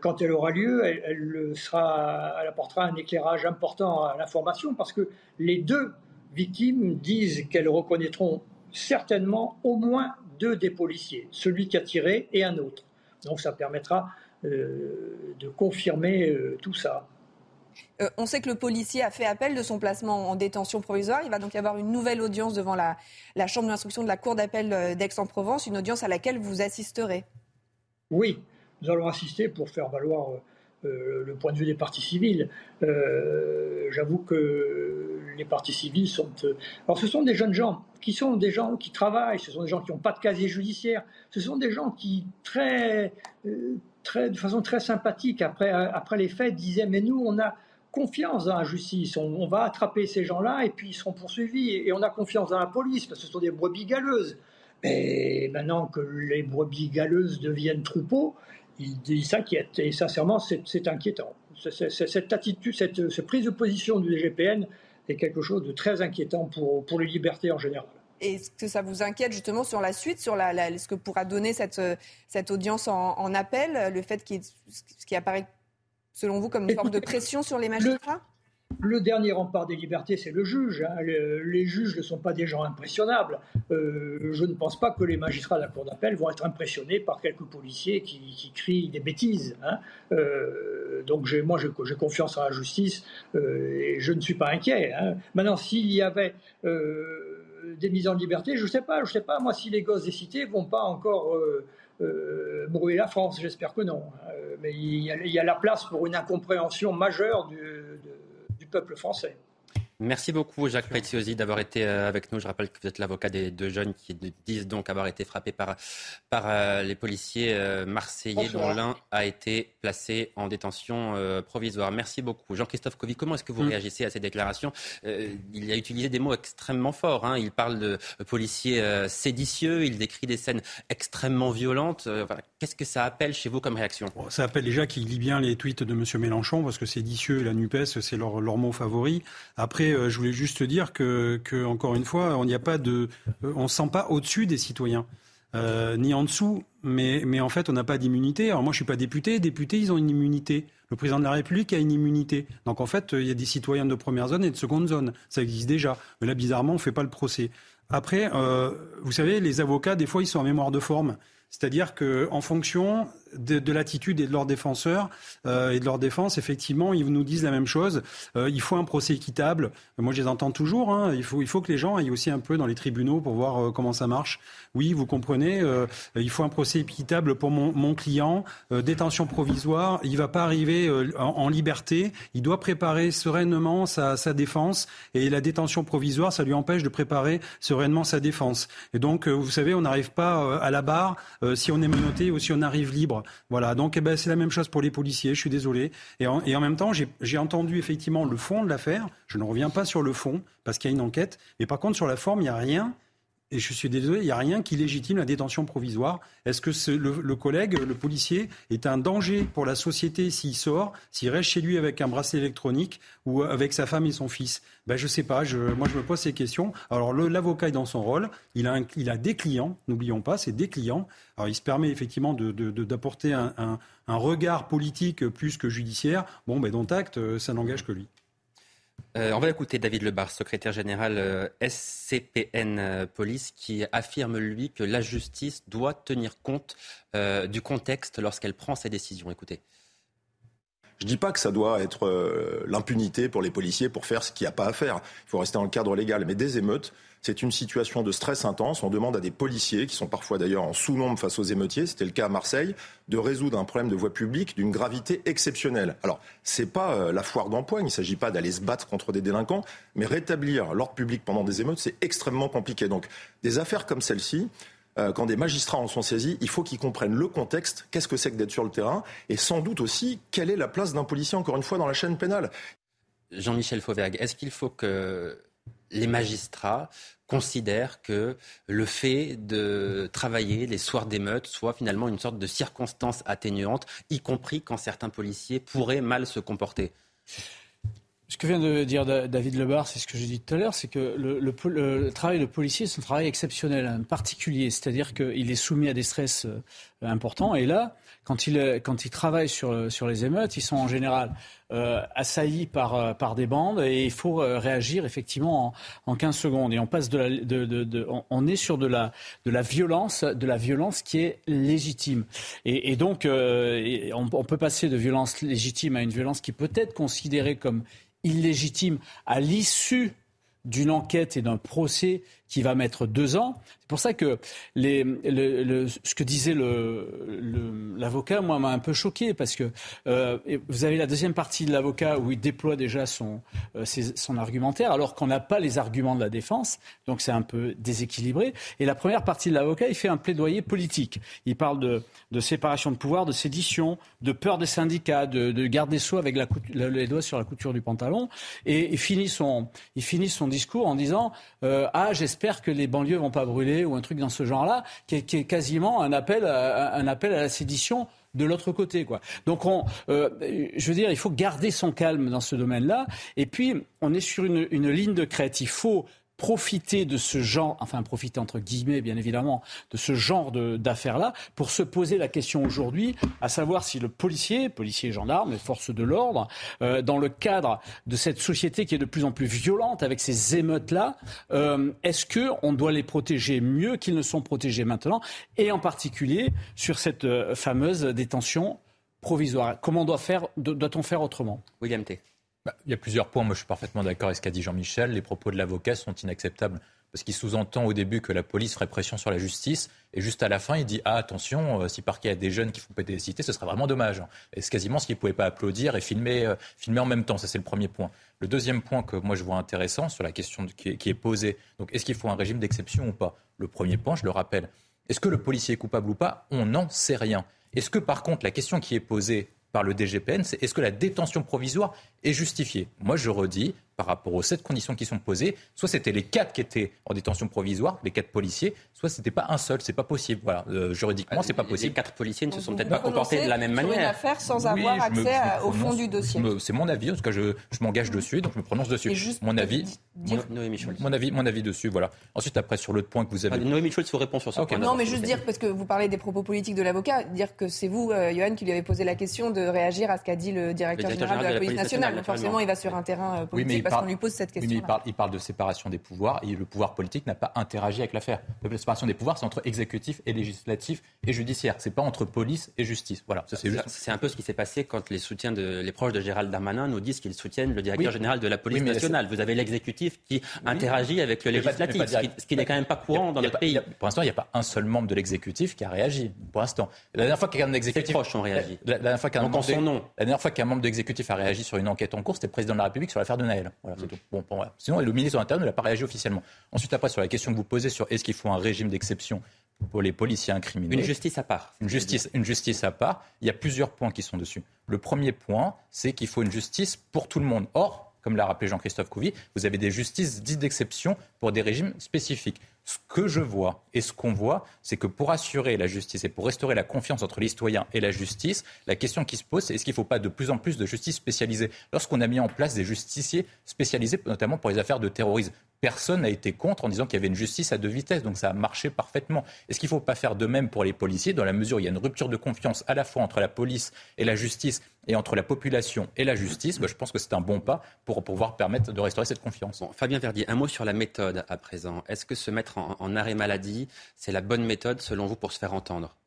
Quand elle aura lieu, elle, sera, elle apportera un éclairage important à l'information parce que les deux victimes disent qu'elles reconnaîtront certainement au moins deux des policiers, celui qui a tiré et un autre. Donc ça permettra euh, de confirmer euh, tout ça. Euh, on sait que le policier a fait appel de son placement en détention provisoire. Il va donc y avoir une nouvelle audience devant la, la chambre d'instruction de la Cour d'appel d'Aix-en-Provence, une audience à laquelle vous assisterez. Oui, nous allons assister pour faire valoir le point de vue des parties civiles. J'avoue que les parties civiles sont... alors ce sont des jeunes gens qui sont des gens qui travaillent, ce sont des gens qui n'ont pas de casier judiciaire, ce sont des gens qui, très, euh, très, de façon très sympathique, après, après les faits, disaient Mais nous, on a confiance dans la justice, on, va attraper ces gens-là et puis ils seront poursuivis. Et, on a confiance dans la police parce que ce sont des brebis galeuses. Mais maintenant que les brebis galeuses deviennent troupeaux, ils s'inquiètent. Et sincèrement, c'est inquiétant. cette attitude, cette, cette prise de position du DGPN est quelque chose de très inquiétant pour, pour les libertés en général. Est-ce que ça vous inquiète justement sur la suite, sur la, ce que pourra donner cette, cette audience en, appel, le fait qu'il ce qui apparaît selon vous comme une forme de pression sur les magistrats? le dernier rempart des libertés, c'est le juge. Hein. les juges ne sont pas des gens impressionnables. Euh, je ne pense pas que les magistrats de la Cour d'appel vont être impressionnés par quelques policiers qui, crient des bêtises. Hein. Euh, donc moi, j'ai confiance en la justice euh, et je ne suis pas inquiet. Hein. Maintenant, s'il y avait des mises en liberté, je ne sais pas. Je sais pas, moi, si les gosses des cités vont pas encore... brûler la France, j'espère que non. mais il y, a, la place pour une incompréhension majeure du, de, peuple français. Merci beaucoup, Jacques Preziosi, d'avoir été euh, avec nous. Je rappelle que vous êtes l'avocat des deux jeunes qui disent donc avoir été frappés par, par euh, les policiers euh, marseillais, dont l'un a été placé en détention provisoire. Merci beaucoup. Jean-Christophe Covy, comment est-ce que vous mm. réagissez à ces déclarations? Il a utilisé des mots extrêmement forts. Hein. Il parle de policiers séditieux, il décrit des scènes extrêmement violentes. Qu'est-ce que ça appelle chez vous comme réaction? Ça appelle déjà qu'il lit bien les tweets de M. Mélenchon, parce que séditieux et la NUPES, c'est leur, leur mot favori. Après, euh, je voulais juste dire que, encore une fois, on n'y a pas de, euh, on sent pas au-dessus des citoyens. Euh, ni en dessous, mais, mais en fait, on n'a pas d'immunité. Alors moi, je suis pas député. Députés, ils ont une immunité. Le président de la République a une immunité. Donc en fait, il y a des citoyens de première zone et de seconde zone. Ça existe déjà. Mais là, bizarrement, on fait pas le procès. Après, vous savez, les avocats, des fois, ils sont en mémoire de forme. C'est-à-dire qu'en fonction de, l'attitude et de leurs défenseurs euh, et de leur défense, effectivement, ils nous disent la même chose. Euh, il faut un procès équitable. Moi, je les entends toujours. Hein. Il, faut, il faut que les gens aillent aussi un peu dans les tribunaux pour voir euh, comment ça marche. Oui, vous comprenez, il faut un procès équitable pour mon, mon client. détention provisoire, il ne va pas arriver en, liberté. Il doit préparer sereinement sa, sa, défense. Et la détention provisoire, ça lui empêche de préparer sereinement sa défense. Et donc, vous savez, on n'arrive pas à la barre si on est menotté ou si on arrive libre. Voilà, donc eh ben, c'est la même chose pour les policiers, je suis désolé. Et en, et en même temps, j'ai entendu effectivement le fond de l'affaire. Je ne reviens pas sur le fond, parce qu'il y a une enquête. Mais par contre, sur la forme, il n'y a rien et je suis désolé, il n'y a rien qui légitime la détention provisoire. Est-ce que le, collègue, le policier, est un danger pour la société s'il sort, s'il reste chez lui avec un bracelet électronique ou avec sa femme et son fils? Ben, Je ne sais pas, moi je me pose ces questions. Alors l'avocat est dans son rôle, il a, des clients, n'oublions pas, c'est des clients. Alors il se permet effectivement d'apporter un, regard politique plus que judiciaire. Bon, ben, dont acte, ça n'engage que lui. Euh, on va écouter David Lebar, secrétaire général euh, SCPN euh, Police, qui affirme, lui, que la justice doit tenir compte du contexte lorsqu'elle prend ses décisions. Écoutez. Je ne dis pas que ça doit être l'impunité pour les policiers pour faire ce qu'il n'y a pas à faire. Il faut rester dans le cadre légal. Mais des émeutes, c'est une situation de stress intense. On demande à des policiers, qui sont parfois d'ailleurs en sous-nombre face aux émeutiers, c'était le cas à Marseille, de résoudre un problème de voie publique d'une gravité exceptionnelle. Alors, ce n'est pas euh, la foire d'empoigne, il ne s'agit pas d'aller se battre contre des délinquants, mais rétablir l'ordre public pendant des émeutes, c'est extrêmement compliqué. Donc, des affaires comme celle-ci, euh, quand des magistrats en sont saisis, il faut qu'ils comprennent le contexte, qu'est-ce que c'est que d'être sur le terrain, et sans doute aussi quelle est la place d'un policier, encore une fois, dans la chaîne pénale? Jean-Michel Fauvergue, est-ce qu'il faut que les magistrats considèrent que le fait de travailler les soirs d'émeute soit finalement une sorte de circonstance atténuante, y compris quand certains policiers pourraient mal se comporter. Ce que vient de dire David Lebar, c'est ce que j'ai dit tout à l'heure, c'est que le, travail de policier, c'est un travail exceptionnel, particulier, c'est-à-dire qu'il est soumis à des stress euh, importants. Et là, quand ils, ils travaillent sur, sur les émeutes, ils sont en général euh, assaillis par, euh, des bandes et il faut réagir effectivement en, en 15 secondes. Et on passe de, on, est sur de la, violence, de la violence qui est légitime. Et, donc, on, on peut passer de violence légitime à une violence qui peut être considérée comme illégitime à l'issue d'une enquête et d'un procès qui va mettre deux ans. C'est pour ça que ce que disait l'avocat, moi, m'a un peu choqué parce que euh, vous avez la deuxième partie de l'avocat où il déploie déjà son, euh, son argumentaire, alors qu'on n'a pas les arguments de la défense, donc c'est un peu déséquilibré. Et la première partie de l'avocat, il fait un plaidoyer politique. Il parle de, séparation de pouvoir, de sédition, de peur des syndicats, de, de garde des sceaux avec les doigts sur la couture du pantalon, et il finit son, il finit son discours en disant euh, ah j'espère j'espère que les banlieues vont pas brûler ou un truc dans ce genre-là, qui, est quasiment un appel à, un appel à la sédition de l'autre côté. Quoi. Donc, on, euh, je veux dire, il faut garder son calme dans ce domaine-là. Et puis, on est sur une, une ligne de crête. Il faut profiter de ce genre, enfin profiter entre guillemets bien évidemment, de ce genre d'affaires-là pour se poser la question aujourd'hui, à savoir si le policier, policier, gendarme, les forces de l'ordre, euh, dans le cadre de cette société qui est de plus en plus violente avec ces émeutes-là, euh, est-ce que on doit les protéger mieux qu'ils ne sont protégés maintenant, et en particulier sur cette euh, fameuse détention provisoire? Comment doit faire, doit-on faire autrement? William T. Bah, il y a plusieurs points. Moi, je suis parfaitement d'accord avec ce qu'a dit Jean-Michel. Les propos de l'avocat sont inacceptables parce qu'il sous-entend au début que la police ferait pression sur la justice, et juste à la fin, il dit Ah, attention, euh, si parquet a des jeunes qui font péter des cités, ce serait vraiment dommage. Et c'est quasiment ce qu'il ne pouvait pas applaudir et filmer, euh, filmer en même temps. Ça, c'est le premier point. Le deuxième point que moi je vois intéressant sur la question qui, est, qui est posée donc est-ce qu'il faut un régime d'exception ou pas? Le premier point, je le rappelle, est-ce que le policier est coupable ou pas? On n'en sait rien. Est-ce que par contre la question qui est posée par le DGPN, c'est est-ce que la détention provisoire est justifiée Moi je redis, par rapport aux sept conditions qui sont posées. Soit c'était les quatre qui étaient en détention provisoire, les quatre policiers, soit c'était pas un seul. C'est pas possible. Voilà, euh, juridiquement, c'est pas possible. Les quatre policiers ne se sont peut-être pas comportés de la même manière. Une affaire sans avoir accès au fond du dossier. C'est mon avis. En tout cas, je, je m'engage dessus, donc je me prononce dessus. mon avis, mon, avis, mon avis dessus. Voilà. Ensuite, après sur l'autre point que vous avez. Ah, Noémie Schultz vous répond sur ça. Non, mais juste dire parce que vous parlez des propos politiques de l'avocat, dire que c'est vous, euh, Johan, qui lui avez posé la question de réagir à ce qu'a dit le directeur, général, de la, police nationale. Forcément, il va sur un terrain euh, politique parce qu'on lui pose cette question il parle, de séparation des pouvoirs et le pouvoir politique n'a pas interagi avec l'affaire. La séparation des pouvoirs, c'est entre exécutif et législatif et judiciaire. C'est pas entre police et justice. Voilà, c'est un peu ce qui s'est passé quand les soutiens de, les proches de Gérald Darmanin nous disent qu'ils soutiennent le directeur général de la police nationale. Vous avez l'exécutif qui interagit avec le législatif, ce qui, n'est quand même pas courant dans notre pays. pour l'instant, il n'y a pas un seul membre de l'exécutif qui a réagi. Pour l'instant, la dernière fois qu'un exécutif proches ont réagi. La, dernière fois qu'un membre, la dernière fois qu'un membre de l'exécutif a réagi sur une enquête en cours, c'était le président de la République sur l'affaire de Naël. Voilà, c'est tout. Bon, bon, Sinon, le ministre de l'Intérieur ne l'a pas réagi officiellement. Ensuite, après, sur la question que vous posez sur est-ce qu'il faut un régime d'exception pour les policiers incriminés. Une justice à part. Une justice, une justice à part. Il y a plusieurs points qui sont dessus. Le premier point, c'est qu'il faut une justice pour tout le monde. Or, comme l'a rappelé Jean-Christophe Couvi, vous avez des justices dites d'exception pour des régimes spécifiques. Ce que je vois et ce qu'on voit, c'est que pour assurer la justice et pour restaurer la confiance entre les citoyens et la justice, la question qui se pose, c'est est-ce qu'il ne faut pas de plus en plus de justice spécialisée? Lorsqu'on a mis en place des justiciers spécialisés, notamment pour les affaires de terrorisme, personne n'a été contre en disant qu'il y avait une justice à deux vitesses, donc ça a marché parfaitement. Est-ce qu'il ne faut pas faire de même pour les policiers, dans la mesure où il y a une rupture de confiance à la fois entre la police et la justice et entre la population et la justice, je pense que c'est un bon pas pour pouvoir permettre de restaurer cette confiance. Fabien Verdier, un mot sur la méthode à présent. Est-ce que se mettre en arrêt maladie, c'est la bonne méthode selon vous pour se faire entendre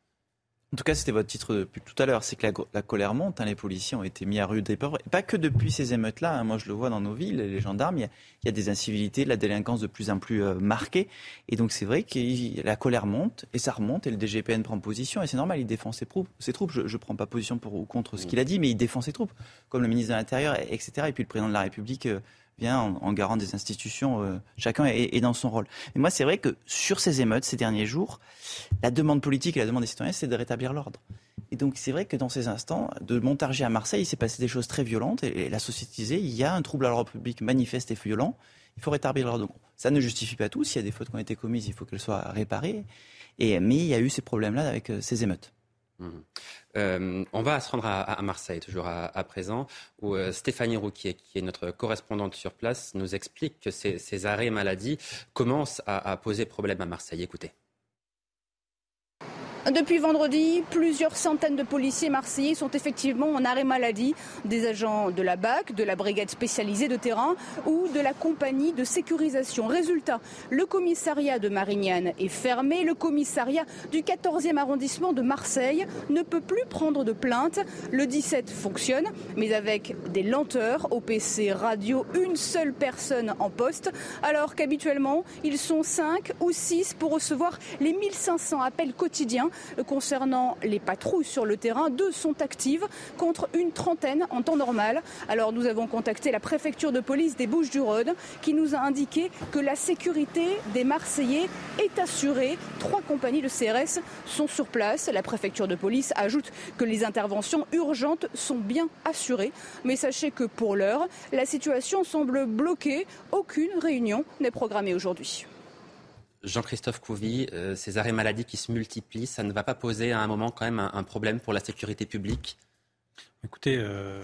en tout cas, c'était votre titre depuis tout à l'heure, c'est que la, colère monte. Hein, les policiers ont été mis à rude épreuve. pas que depuis ces émeutes-là. Hein, moi, je le vois dans nos villes, les gendarmes, il y, a, des incivilités, de la délinquance de plus en plus euh, marquée. Et donc, c'est vrai que la colère monte et ça remonte. Et le DGPN prend position. Et c'est normal, il défend ses, troupes. Ses troupes. Je ne prends pas position pour ou contre ce qu'il a dit, mais il défend ses troupes, comme le ministre de l'Intérieur, etc. Et puis le président de la République. Euh, en, garant des institutions, euh, chacun est, dans son rôle. Mais moi, c'est vrai que sur ces émeutes, ces derniers jours, la demande politique et la demande des citoyens, c'est de rétablir l'ordre. Et donc, c'est vrai que dans ces instants, de Montargis à Marseille, il s'est passé des choses très violentes. Et, la société disait, il y a un trouble à l'ordre public manifeste et violent. Il faut rétablir l'ordre. Ça ne justifie pas tout. S'il y a des fautes qui ont été commises, il faut qu'elles soient réparées. Et, mais il y a eu ces problèmes-là avec euh, ces émeutes. Mmh. Euh, on va se rendre à, Marseille, toujours à, présent, où euh, Stéphanie Rouquier, qui est notre correspondante sur place, nous explique que ces, arrêts maladie commencent à poser problème à Marseille. Écoutez. Depuis vendredi, plusieurs centaines de policiers marseillais sont effectivement en arrêt maladie. Des agents de la BAC, de la brigade spécialisée de terrain ou de la compagnie de sécurisation. Résultat, le commissariat de Marignane est fermé. Le commissariat du 14e arrondissement de Marseille ne peut plus prendre de plaintes. Le 17 fonctionne, mais avec des lenteurs. Au PC radio, une seule personne en poste, alors qu'habituellement, ils sont 5 ou 6 pour recevoir les 1500 appels quotidiens Concernant les patrouilles sur le terrain, deux sont actives contre une trentaine en temps normal. Alors nous avons contacté la préfecture de police des Bouches-du-Rhône qui nous a indiqué que la sécurité des Marseillais est assurée. Trois compagnies de CRS sont sur place. La préfecture de police ajoute que les interventions urgentes sont bien assurées. Mais sachez que pour l'heure, la situation semble bloquée. Aucune réunion n'est programmée aujourd'hui. Jean-Christophe Couvi, euh, ces arrêts maladie qui se multiplient, ça ne va pas poser à un moment quand même un, problème pour la sécurité publique? Écoutez, euh,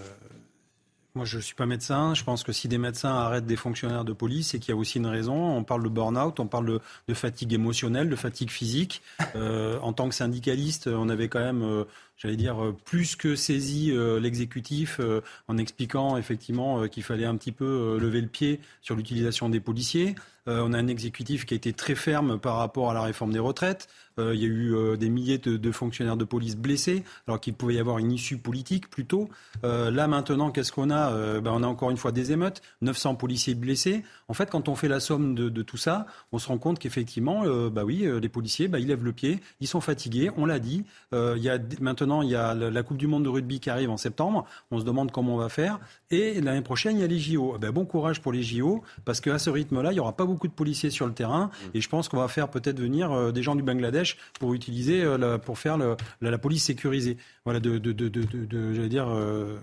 moi je ne suis pas médecin. Je pense que si des médecins arrêtent des fonctionnaires de police, c'est qu'il y a aussi une raison. On parle de burn-out, on parle de, fatigue émotionnelle, de fatigue physique. Euh, en tant que syndicaliste, on avait quand même j'allais dire, plus que saisi l'exécutif en expliquant effectivement qu'il fallait un petit peu lever le pied sur l'utilisation des policiers. on a un exécutif qui a été très ferme par rapport à la réforme des retraites. il y a eu des milliers de, fonctionnaires de police blessés, alors qu'il pouvait y avoir une issue politique plutôt. là maintenant, qu'est-ce qu'on a? Ben, On a encore une fois des émeutes, 900 policiers blessés. En fait, quand on fait la somme de, tout ça, on se rend compte qu'effectivement, bah oui, les policiers, bah, ils lèvent le pied, ils sont fatigués, on l'a dit. il y a, maintenant, il y a la Coupe du Monde de rugby qui arrive en septembre. On se demande comment on va faire. Et l'année prochaine, il y a les JO. Eh ben, bon courage pour les JO, parce qu'à ce rythme-là, il n'y aura pas beaucoup de policiers sur le terrain. Mm. Et je pense qu'on va faire peut-être venir euh, des gens du Bangladesh pour utiliser, euh, pour faire la, police sécurisée. Voilà, de, j'allais dire, euh,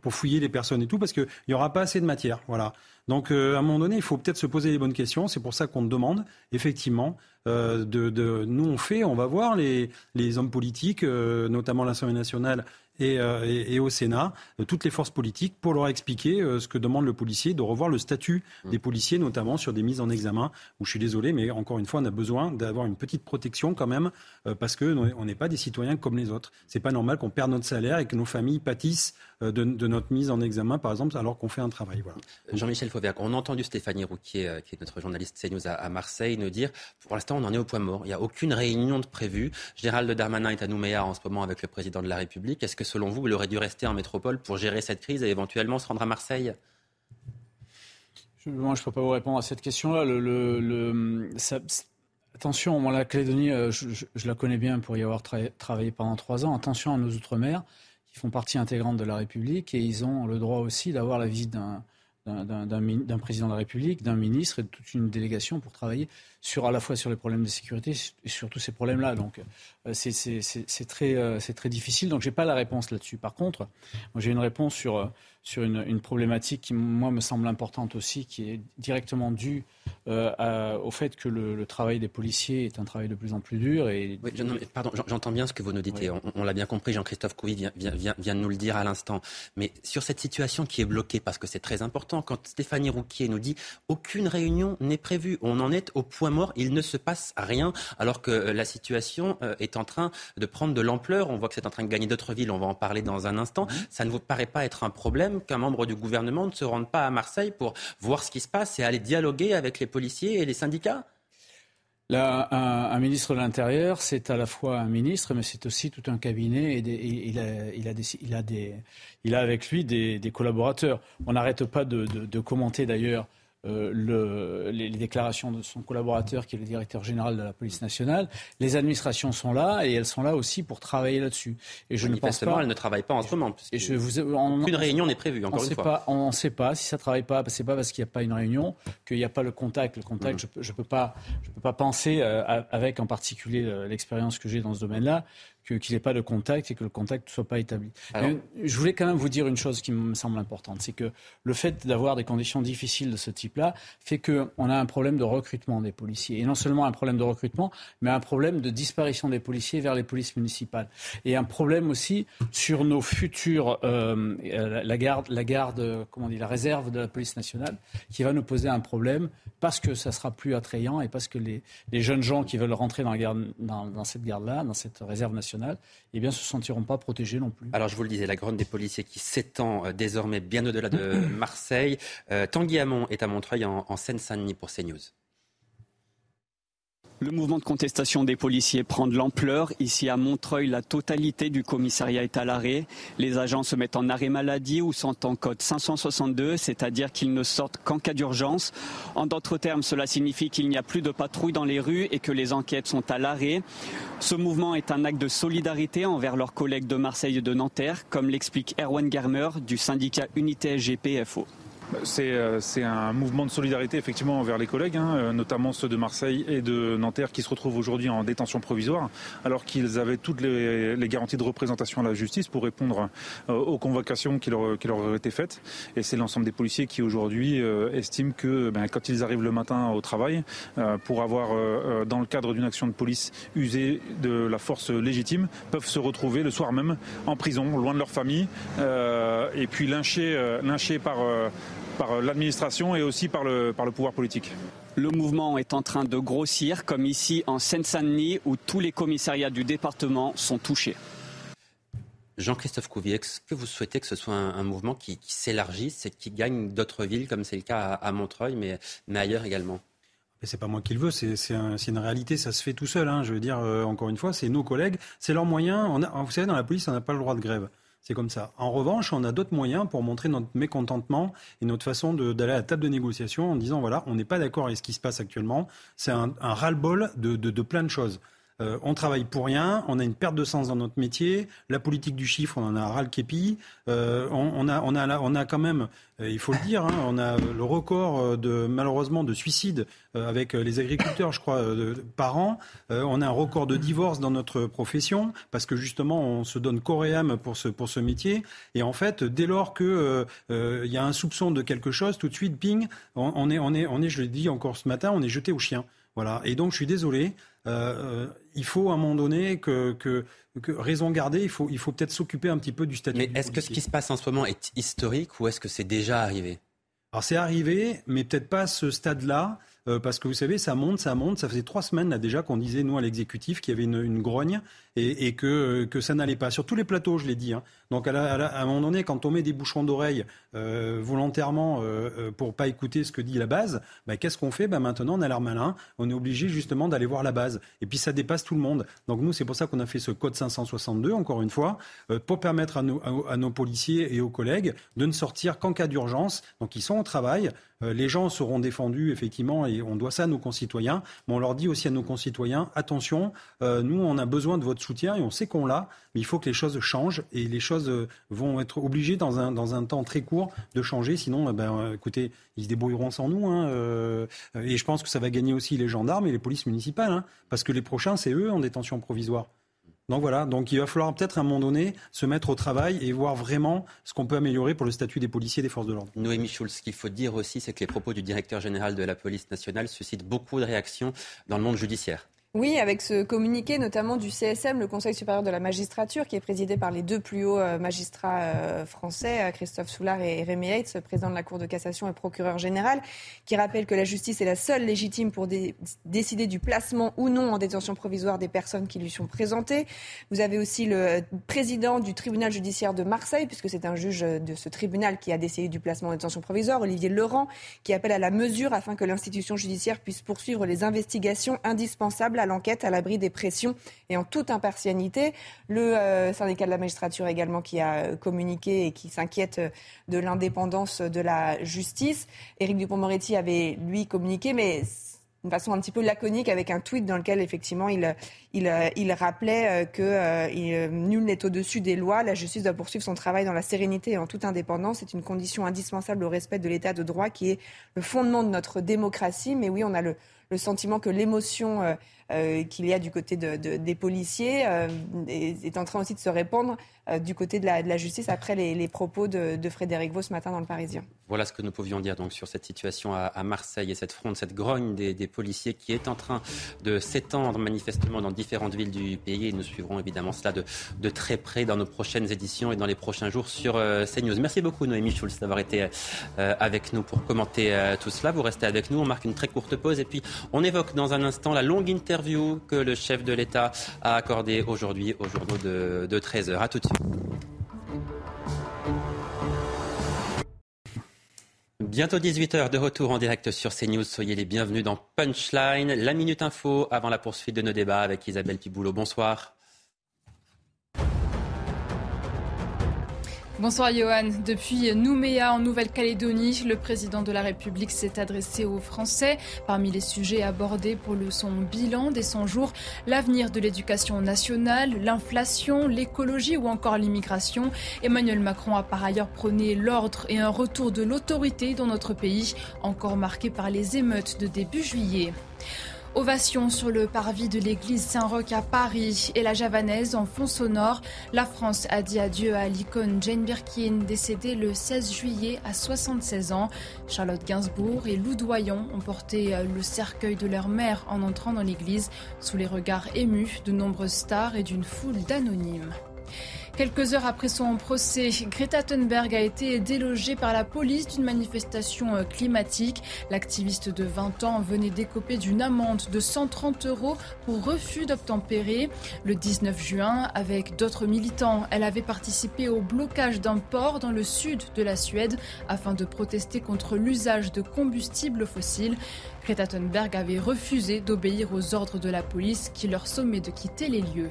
pour, fouiller les personnes et tout, parce qu'il n'y aura pas assez de matière. Voilà. Donc, à un moment donné, il faut peut-être se poser les bonnes questions. C'est pour ça qu'on demande, effectivement, de, nous on fait, on va voir les, les hommes politiques, notamment l'Assemblée nationale euh, et, au Sénat, euh, toutes les forces politiques, pour leur expliquer euh, ce que demande le policier, de revoir le statut des mm. policiers, notamment sur des mises en examen, où je suis désolé, mais encore une fois, on a besoin d'avoir une petite protection quand même, parce qu'on n'est pas des citoyens comme les autres. C'est pas normal qu'on perde notre salaire et que nos familles pâtissent de, notre mise en examen, par exemple, alors qu'on fait un travail. Voilà. Jean-Michel Fauvert, on a entendu Stéphanie Rouquier, qui est notre journaliste CNews à, à Marseille, nous dire, pour l'instant, on en est au point mort. Il n'y a aucune réunion de prévue. Gérald Darmanin est à Nouméa en ce moment avec le président de la République. Est-ce que selon vous, il aurait dû rester en métropole pour gérer cette crise et éventuellement se rendre à Marseille? Moi, je ne peux pas vous répondre à cette question-là. Le, attention, moi, la Calédonie, euh, je, la connais bien pour y avoir travaillé pendant trois ans. Attention à nos Outre-mer, qui font partie intégrante de la République, et ils ont le droit aussi d'avoir la visite d'un d'un président de la République, d'un ministre et de toute une délégation pour travailler sur à la fois sur les problèmes de sécurité et sur tous ces problèmes-là. Donc euh, c'est très, euh, très difficile. Donc j'ai pas la réponse là-dessus. Par contre, j'ai une réponse sur, euh, sur une, une, problématique qui moi me semble importante aussi, qui est directement due euh, au fait que le, travail des policiers est un travail de plus en plus dur. Et... pardon, j'entends bien ce que vous nous dites et on, l'a bien compris. Jean-Christophe Couvi vient, vient, vient, de nous le dire à l'instant. Mais sur cette situation qui est bloquée, parce que c'est très important, quand Stéphanie Rouquier nous dit aucune réunion n'est prévue, on en est au point mort, il ne se passe rien, alors que la situation euh, est en train de prendre de l'ampleur. On voit que c'est en train de gagner d'autres villes. On va en parler dans un instant. Mmh. Ça ne vous paraît pas être un problème qu'un membre du gouvernement ne se rende pas à Marseille pour voir ce qui se passe et aller dialoguer avec les policiers et les syndicats? Là, un, ministre de l'Intérieur, c'est à la fois un ministre, mais c'est aussi tout un cabinet et, il, a, il, a des, il, a des, il, a avec lui des, des collaborateurs. On n'arrête pas de, de, de commenter d'ailleurs euh, le, les, déclarations de son collaborateur, qui est le directeur général de la police nationale. Les administrations sont là et elles sont là aussi pour travailler là-dessus. Et je ne pense pas. elles ne travaillent pas en ce moment. Et je vous, aucune réunion n'est prévue. Encore une fois. Pas, on ne sait pas si ça ne travaille pas. C'est pas parce qu'il n'y a pas une réunion qu'il n'y a pas le contact. Le contact, mm. je ne peux pas, je peux pas penser euh, avec en particulier euh, l'expérience que j'ai dans ce domaine-là qu'il n'y ait pas de contact et que le contact ne soit pas établi. je voulais quand même vous dire une chose qui me semble importante, c'est que le fait d'avoir des conditions difficiles de ce type-là fait qu'on a un problème de recrutement des policiers. Et non seulement un problème de recrutement, mais un problème de disparition des policiers vers les polices municipales. Et un problème aussi sur nos futurs, euh, la garde, la garde, comment on dit, la réserve de la police nationale, qui va nous poser un problème parce que ça sera plus attrayant et parce que les, jeunes gens qui veulent rentrer dans, la garde, dans cette garde-là, dans cette réserve nationale, eh bien, se sentiront pas protégés non plus. Alors, je vous le disais, la grogne des policiers qui s'étend euh, désormais bien au-delà de Marseille. Euh, Tanguy Hamon est à Montreuil en, en Seine-Saint-Denis pour CNews. Le mouvement de contestation des policiers prend de l'ampleur. Ici à Montreuil, la totalité du commissariat est à l'arrêt. Les agents se mettent en arrêt maladie ou sont en code 562, c'est-à-dire qu'ils ne sortent qu'en cas d'urgence. En d'autres termes, cela signifie qu'il n'y a plus de patrouille dans les rues et que les enquêtes sont à l'arrêt. Ce mouvement est un acte de solidarité envers leurs collègues de Marseille et de Nanterre, comme l'explique Erwan Germer du syndicat Unité SGPFO. Euh, c'est un mouvement de solidarité effectivement envers les collègues, hein, euh, notamment ceux de Marseille et de Nanterre qui se retrouvent aujourd'hui en détention provisoire, alors qu'ils avaient toutes les, garanties de représentation à la justice pour répondre euh, aux convocations qui leur, qui leur auraient été faites. Et c'est l'ensemble des policiers qui aujourd'hui estiment que ben, quand ils arrivent le matin au travail, pour avoir, dans le cadre d'une action de police, usé de la force légitime, peuvent se retrouver le soir même en prison, loin de leur famille, et puis lynchés, lynchés par par euh, l'administration et aussi par le, par le pouvoir politique. Le mouvement est en train de grossir, comme ici en Seine-Saint-Denis, où tous les commissariats du département sont touchés. Jean-Christophe Couvier, est-ce que vous souhaitez que ce soit un, mouvement qui, s'élargisse et qui gagne d'autres villes, comme c'est le cas à, Montreuil, mais, mais ailleurs également? C'est pas moi qui le veux, c'est une réalité, ça se fait tout seul. Hein. Je veux dire, euh, encore une fois, c'est nos collègues, c'est leurs moyens. On a, vous savez, dans la police, on n'a pas le droit de grève. C'est comme ça. En revanche, on a d'autres moyens pour montrer notre mécontentement et notre façon d'aller à la table de négociation en disant voilà, on n'est pas d'accord avec ce qui se passe actuellement. C'est un, un ras-le-bol de, de, de plein de choses. Euh, on travaille pour rien, on a une perte de sens dans notre métier, la politique du chiffre, on en a ras le képi. Euh, on, a, on, a, on a quand même, euh, il faut le dire, hein, on a le record de malheureusement de suicides avec les agriculteurs, je crois, par an. on a un record de divorce dans notre profession parce que justement on se donne corps et âme pour ce, pour ce métier. Et en fait, dès lors qu'il il y a un soupçon de quelque chose, tout de suite, ping, on, est, on est, on est, je l'ai dit encore ce matin, on est jeté au chien. Voilà. Et donc, je suis désolé. Euh, il faut à un moment donné que, que, raison garder, il faut, il faut peut-être s'occuper un petit peu du statut. Mais est-ce que ce qui se passe en ce moment est historique ou est-ce que c'est déjà arrivé? Alors c'est arrivé, mais peut-être pas à ce stade-là. Euh, parce que vous savez, ça monte, ça monte. Ça faisait trois semaines là déjà qu'on disait nous à l'exécutif qu'il y avait une, une grogne et, que, que ça n'allait pas. Sur tous les plateaux, je l'ai dit. Hein. Donc à, un moment donné, quand on met des bouchons d'oreille euh, volontairement euh, euh, pour pas écouter ce que dit la base, bah, qu'est-ce qu'on fait? Bah, Maintenant, on a l'air malin. On est obligé justement d'aller voir la base. Et puis ça dépasse tout le monde. Donc nous, c'est pour ça qu'on a fait ce code 562, encore une fois, euh, pour permettre à nos, policiers et aux collègues de ne sortir qu'en cas d'urgence. Donc ils sont au travail. Euh, les gens seront défendus, effectivement, et on doit ça à nos concitoyens. Mais on leur dit aussi à nos concitoyens, attention, nous, on a besoin de votre soutien et on sait qu'on l'a, mais il faut que les choses changent et les choses euh, vont être obligées dans un, dans un temps très court de changer. Sinon, eh ben, euh, écoutez, ils se débrouilleront sans nous. Hein, euh, et je pense que ça va gagner aussi les gendarmes et les polices municipales, hein, parce que les prochains, c'est eux en détention provisoire. Donc voilà, donc il va falloir peut-être à un moment donné se mettre au travail et voir vraiment ce qu'on peut améliorer pour le statut des policiers et des forces de l'ordre. Noémie Schulz, ce qu'il faut dire aussi, c'est que les propos du directeur général de la police nationale suscitent beaucoup de réactions dans le monde judiciaire. Oui, avec ce communiqué notamment du CSM, le Conseil supérieur de la magistrature, qui est présidé par les deux plus hauts euh, magistrats euh, français, euh, Christophe Soulard et Rémi Heitz, président de la Cour de cassation et procureur général, qui rappelle que la justice est la seule légitime pour décider du placement ou non en détention provisoire des personnes qui lui sont présentées. Vous avez aussi le président du tribunal judiciaire de Marseille, puisque c'est un juge de ce tribunal qui a décidé du placement en détention provisoire, Olivier Laurent, qui appelle à la mesure afin que l'institution judiciaire puisse poursuivre les investigations indispensables à l'enquête à l'abri des pressions et en toute impartialité. Le euh, syndicat de la magistrature également qui a euh, communiqué et qui s'inquiète euh, de l'indépendance de la justice. Éric Dupont-Moretti avait, lui, communiqué, mais d'une façon un petit peu laconique avec un tweet dans lequel effectivement il, il, rappelait que nul n'est au-dessus des lois, la justice doit poursuivre son travail dans la sérénité et en toute indépendance. C'est une condition indispensable au respect de l'état de droit qui est le fondement de notre démocratie. Mais oui, on a le, sentiment que l'émotion qu'il y a du côté des policiers euh, est, en train aussi de se répandre euh, du côté de la, justice après les, propos de, Frédéric Vaux ce matin dans le Parisien. Voilà ce que nous pouvions dire donc sur cette situation à, Marseille et cette fronde, cette grogne des, policiers qui est en train de s'étendre manifestement dans différentes villes du pays. Et nous suivrons évidemment cela de, très près dans nos prochaines éditions et dans les prochains jours sur CNews. Merci beaucoup Noémie Schulz d'avoir été avec nous pour commenter tout cela. Vous restez avec nous, on marque une très courte pause et puis on évoque dans un instant la longue interview que le chef de l'État a accordé aujourd'hui au journaux de, 13h. A tout de suite. Bientôt 18h de retour en direct sur CNews. Soyez les bienvenus dans Punchline, la Minute Info avant la poursuite de nos débats avec Isabelle Piboulot. Bonsoir. Bonsoir Johan. Depuis Nouméa en Nouvelle-Calédonie, le président de la République s'est adressé aux Français. Parmi les sujets abordés pour le son bilan des 100 jours, l'avenir de l'éducation nationale, l'inflation, l'écologie ou encore l'immigration. Emmanuel Macron a par ailleurs prôné l'ordre et un retour de l'autorité dans notre pays, encore marqué par les émeutes de début juillet. Ovation sur le parvis de l'église Saint-Roch à Paris et la javanaise en fond sonore. La France a dit adieu à l'icône Jane Birkin, décédée le 16 juillet à 76 ans. Charlotte Gainsbourg et Lou Doyon ont porté le cercueil de leur mère en entrant dans l'église, sous les regards émus de nombreuses stars et d'une foule d'anonymes. Quelques heures après son procès, Greta Thunberg a été délogée par la police d'une manifestation euh, climatique. L'activiste de 20 ans venait d'écoper d'une amende de 130 euros pour refus d'obtempérer. Le 19 juin, avec d'autres militants, elle avait participé au blocage d'un port dans le sud de la Suède afin de protester contre l'usage de combustibles fossiles. Greta Thunberg avait refusé d'obéir aux ordres de la police qui leur sommait de quitter les lieux.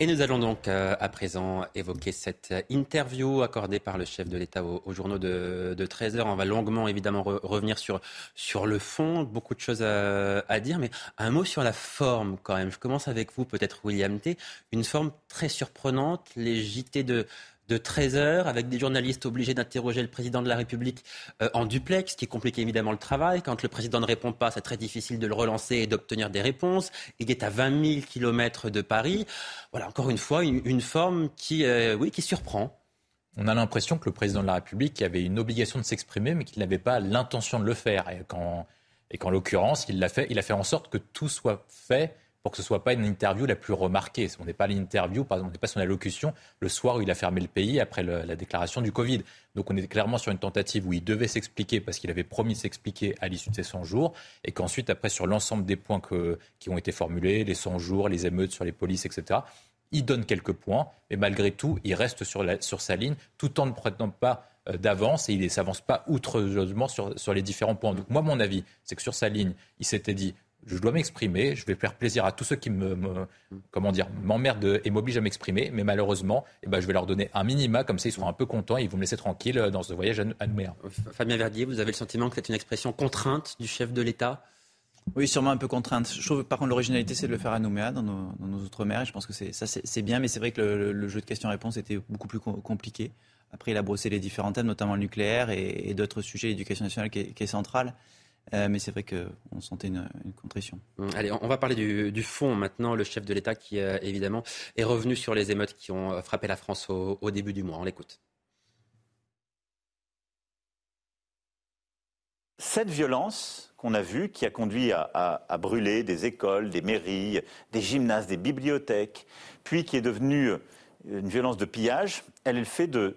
Et nous allons donc euh, à présent évoquer cette interview accordée par le chef de l'État aux, journaux de, 13 heures. On va longuement évidemment revenir sur, sur le fond, beaucoup de choses à, à, dire, mais un mot sur la forme quand même. Je commence avec vous peut-être William T. Une forme très surprenante, les JT de, de 13 heures avec des journalistes obligés d'interroger le président de la République euh, en duplex, ce qui complique évidemment le travail. Quand le président ne répond pas, c'est très difficile de le relancer et d'obtenir des réponses. Il est à 20 000 kilomètres de Paris. Voilà, encore une fois, une, forme qui, euh, oui, qui surprend. On a l'impression que le président de la République avait une obligation de s'exprimer, mais qu'il n'avait pas l'intention de le faire. Et qu'en l'occurrence, il il a fait en sorte que tout soit fait pour que ce soit pas une interview la plus remarquée. On n'est pas l'interview, par exemple, on n'est pas son allocution le soir où il a fermé le pays après la déclaration du Covid. Donc on est clairement sur une tentative où il devait s'expliquer parce qu'il avait promis de s'expliquer à l'issue de ces 100 jours et qu'ensuite, après, sur l'ensemble des points qui ont été formulés, les 100 jours, les émeutes sur les polices, etc., il donne quelques points, mais malgré tout, il reste sur, sur sa ligne tout en ne prenant pas euh, d'avance et il ne s'avance pas outreusement sur, sur les différents points. Donc moi, mon avis, c'est que sur sa ligne, il s'était dit je dois m'exprimer, je vais faire plaisir à tous ceux qui me, comment dire, m'emmerdent et m'obligent à m'exprimer, mais malheureusement, eh ben, je vais leur donner un minima, comme ça ils seront un peu contents et ils vont me laisser tranquille dans ce voyage à Nouméa. Fabien Verdier, vous avez le sentiment que c'est une expression contrainte du chef de l'État? Oui, sûrement un peu contrainte. Je trouve par contre l'originalité, c'est de le faire à Nouméa, dans nos, dans nos outre-mer. Je pense que ça, c'est bien, mais c'est vrai que le, jeu de questions-réponses était beaucoup plus compliqué. Après, il a brossé les différents thèmes, notamment le nucléaire et, d'autres sujets, l'éducation nationale qui est, qui est centrale. Euh, mais c'est vrai qu'on sentait une, une, contrition. Hum, allez, on va parler du, fond maintenant. Le chef de l'État qui, euh, évidemment, est revenu sur les émeutes qui ont euh, frappé la France au, début du mois. On l'écoute. Cette violence qu'on a vue, qui a conduit à, brûler des écoles, des mairies, des gymnases, des bibliothèques, puis qui est devenue une violence de pillage, elle est le fait de,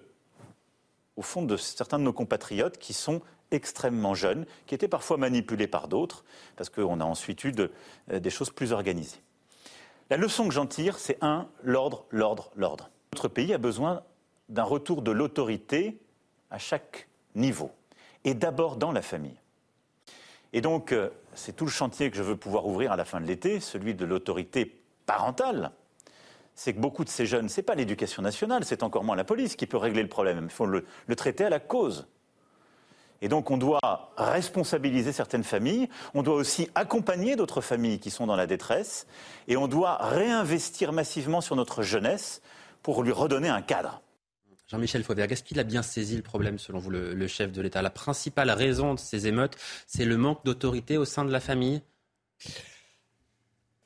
au fond, de certains de nos compatriotes qui sont extrêmement jeunes, qui étaient parfois manipulés par d'autres, parce qu'on a ensuite eu euh, des choses plus organisées. La leçon que j'en tire, c'est un, l'ordre, l'ordre, l'ordre. Notre pays a besoin d'un retour de l'autorité à chaque niveau, et d'abord dans la famille. Et donc, euh, c'est tout le chantier que je veux pouvoir ouvrir à la fin de l'été, celui de l'autorité parentale. C'est que beaucoup de ces jeunes, ce n'est pas l'éducation nationale, c'est encore moins la police qui peut régler le problème. Il faut le traiter à la cause. Et donc on doit responsabiliser certaines familles, on doit aussi accompagner d'autres familles qui sont dans la détresse, et on doit réinvestir massivement sur notre jeunesse pour lui redonner un cadre. Jean-Michel Fauvergue, est-ce qu'il a bien saisi le problème, selon vous, le, chef de l'État? La principale raison de ces émeutes, c'est le manque d'autorité au sein de la famille?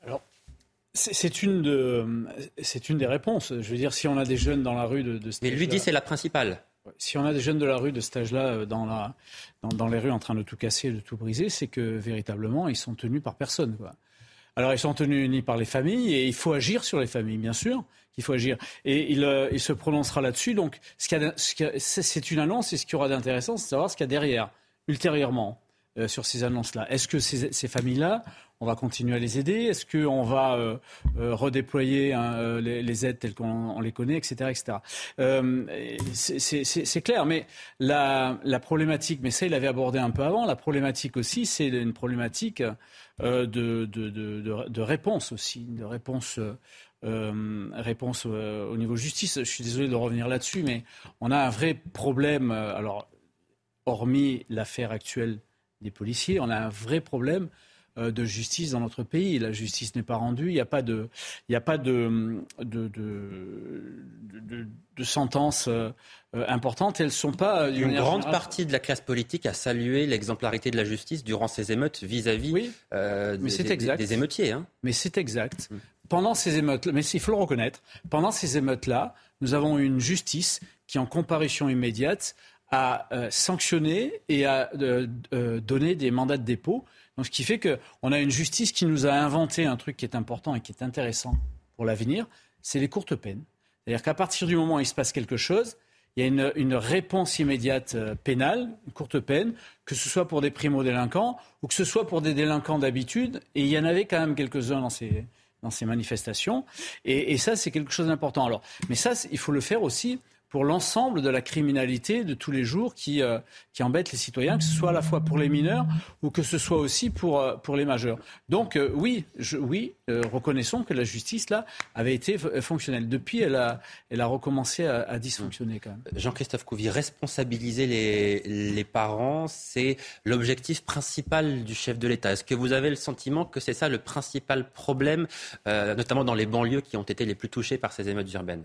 Alors, c'est une, une, des réponses. Je veux dire, si on a des jeunes dans la rue de, de Mais lui dit c'est la principale. Si on a des jeunes de la rue de cet âge-là euh, dans, la, dans, les rues en train de tout casser, de tout briser, c'est que véritablement, ils sont tenus par personne. Alors, ils sont tenus ni par les familles, et il faut agir sur les familles, bien sûr, qu'il faut agir. Et il, euh, il se prononcera là-dessus. Donc, c'est une annonce, et ce qu'il y aura d'intéressant, c'est de savoir ce qu'il y a derrière, ultérieurement, euh, sur ces annonces-là. Est-ce que ces, familles-là on va continuer à les aider? Est-ce qu'on va euh, euh, redéployer hein, les, aides telles qu'on les connaît, etc. etc. c'est clair, mais la, problématique, mais ça il avait abordé un peu avant, la problématique aussi, c'est une problématique de, de, réponse aussi, de réponse. réponse au niveau justice. Je suis désolé de revenir là-dessus, mais on a un vrai problème. alors, hormis l'affaire actuelle des policiers, on a un vrai problème euh, de justice dans notre pays. La justice n'est pas rendue, il n'y a pas de, il y a pas de, de, de, de sentences euh, importantes. Elles sont pas. Une grande partie de la classe politique a salué l'exemplarité de la justice durant ces émeutes vis-à-vis euh, des, émeutiers. Hein. Mais c'est exact. Mm. Pendant ces émeutes, mais il faut le reconnaître, pendant ces émeutes-là, nous avons une justice qui, en comparution immédiate, a sanctionné et a donné des mandats de dépôt donc, ce qui fait qu'on a une justice qui nous a inventé un truc qui est important et qui est intéressant pour l'avenir, c'est les courtes peines. C'est-à-dire qu'à partir du moment où il se passe quelque chose, il y a une, réponse immédiate euh, pénale, une courte peine, que ce soit pour des primo-délinquants ou que ce soit pour des délinquants d'habitude. Et il y en avait quand même quelques-uns dans ces, dans ces manifestations. Et, et ça, c'est quelque chose d'important. Alors, mais ça, il faut le faire aussi pour l'ensemble de la criminalité de tous les jours qui, euh, qui embête les citoyens, que ce soit à la fois pour les mineurs ou que ce soit aussi pour, euh, pour les majeurs. Donc euh, oui, je, oui reconnaissons que la justice, là, avait été fonctionnelle. Depuis, elle a, elle a recommencé à, dysfonctionner quand même. Jean-Christophe Couvi, responsabiliser les, les parents, c'est l'objectif principal du chef de l'État. Est-ce que vous avez le sentiment que c'est ça le principal problème, notamment dans les banlieues qui ont été les plus touchées par ces émeutes urbaines?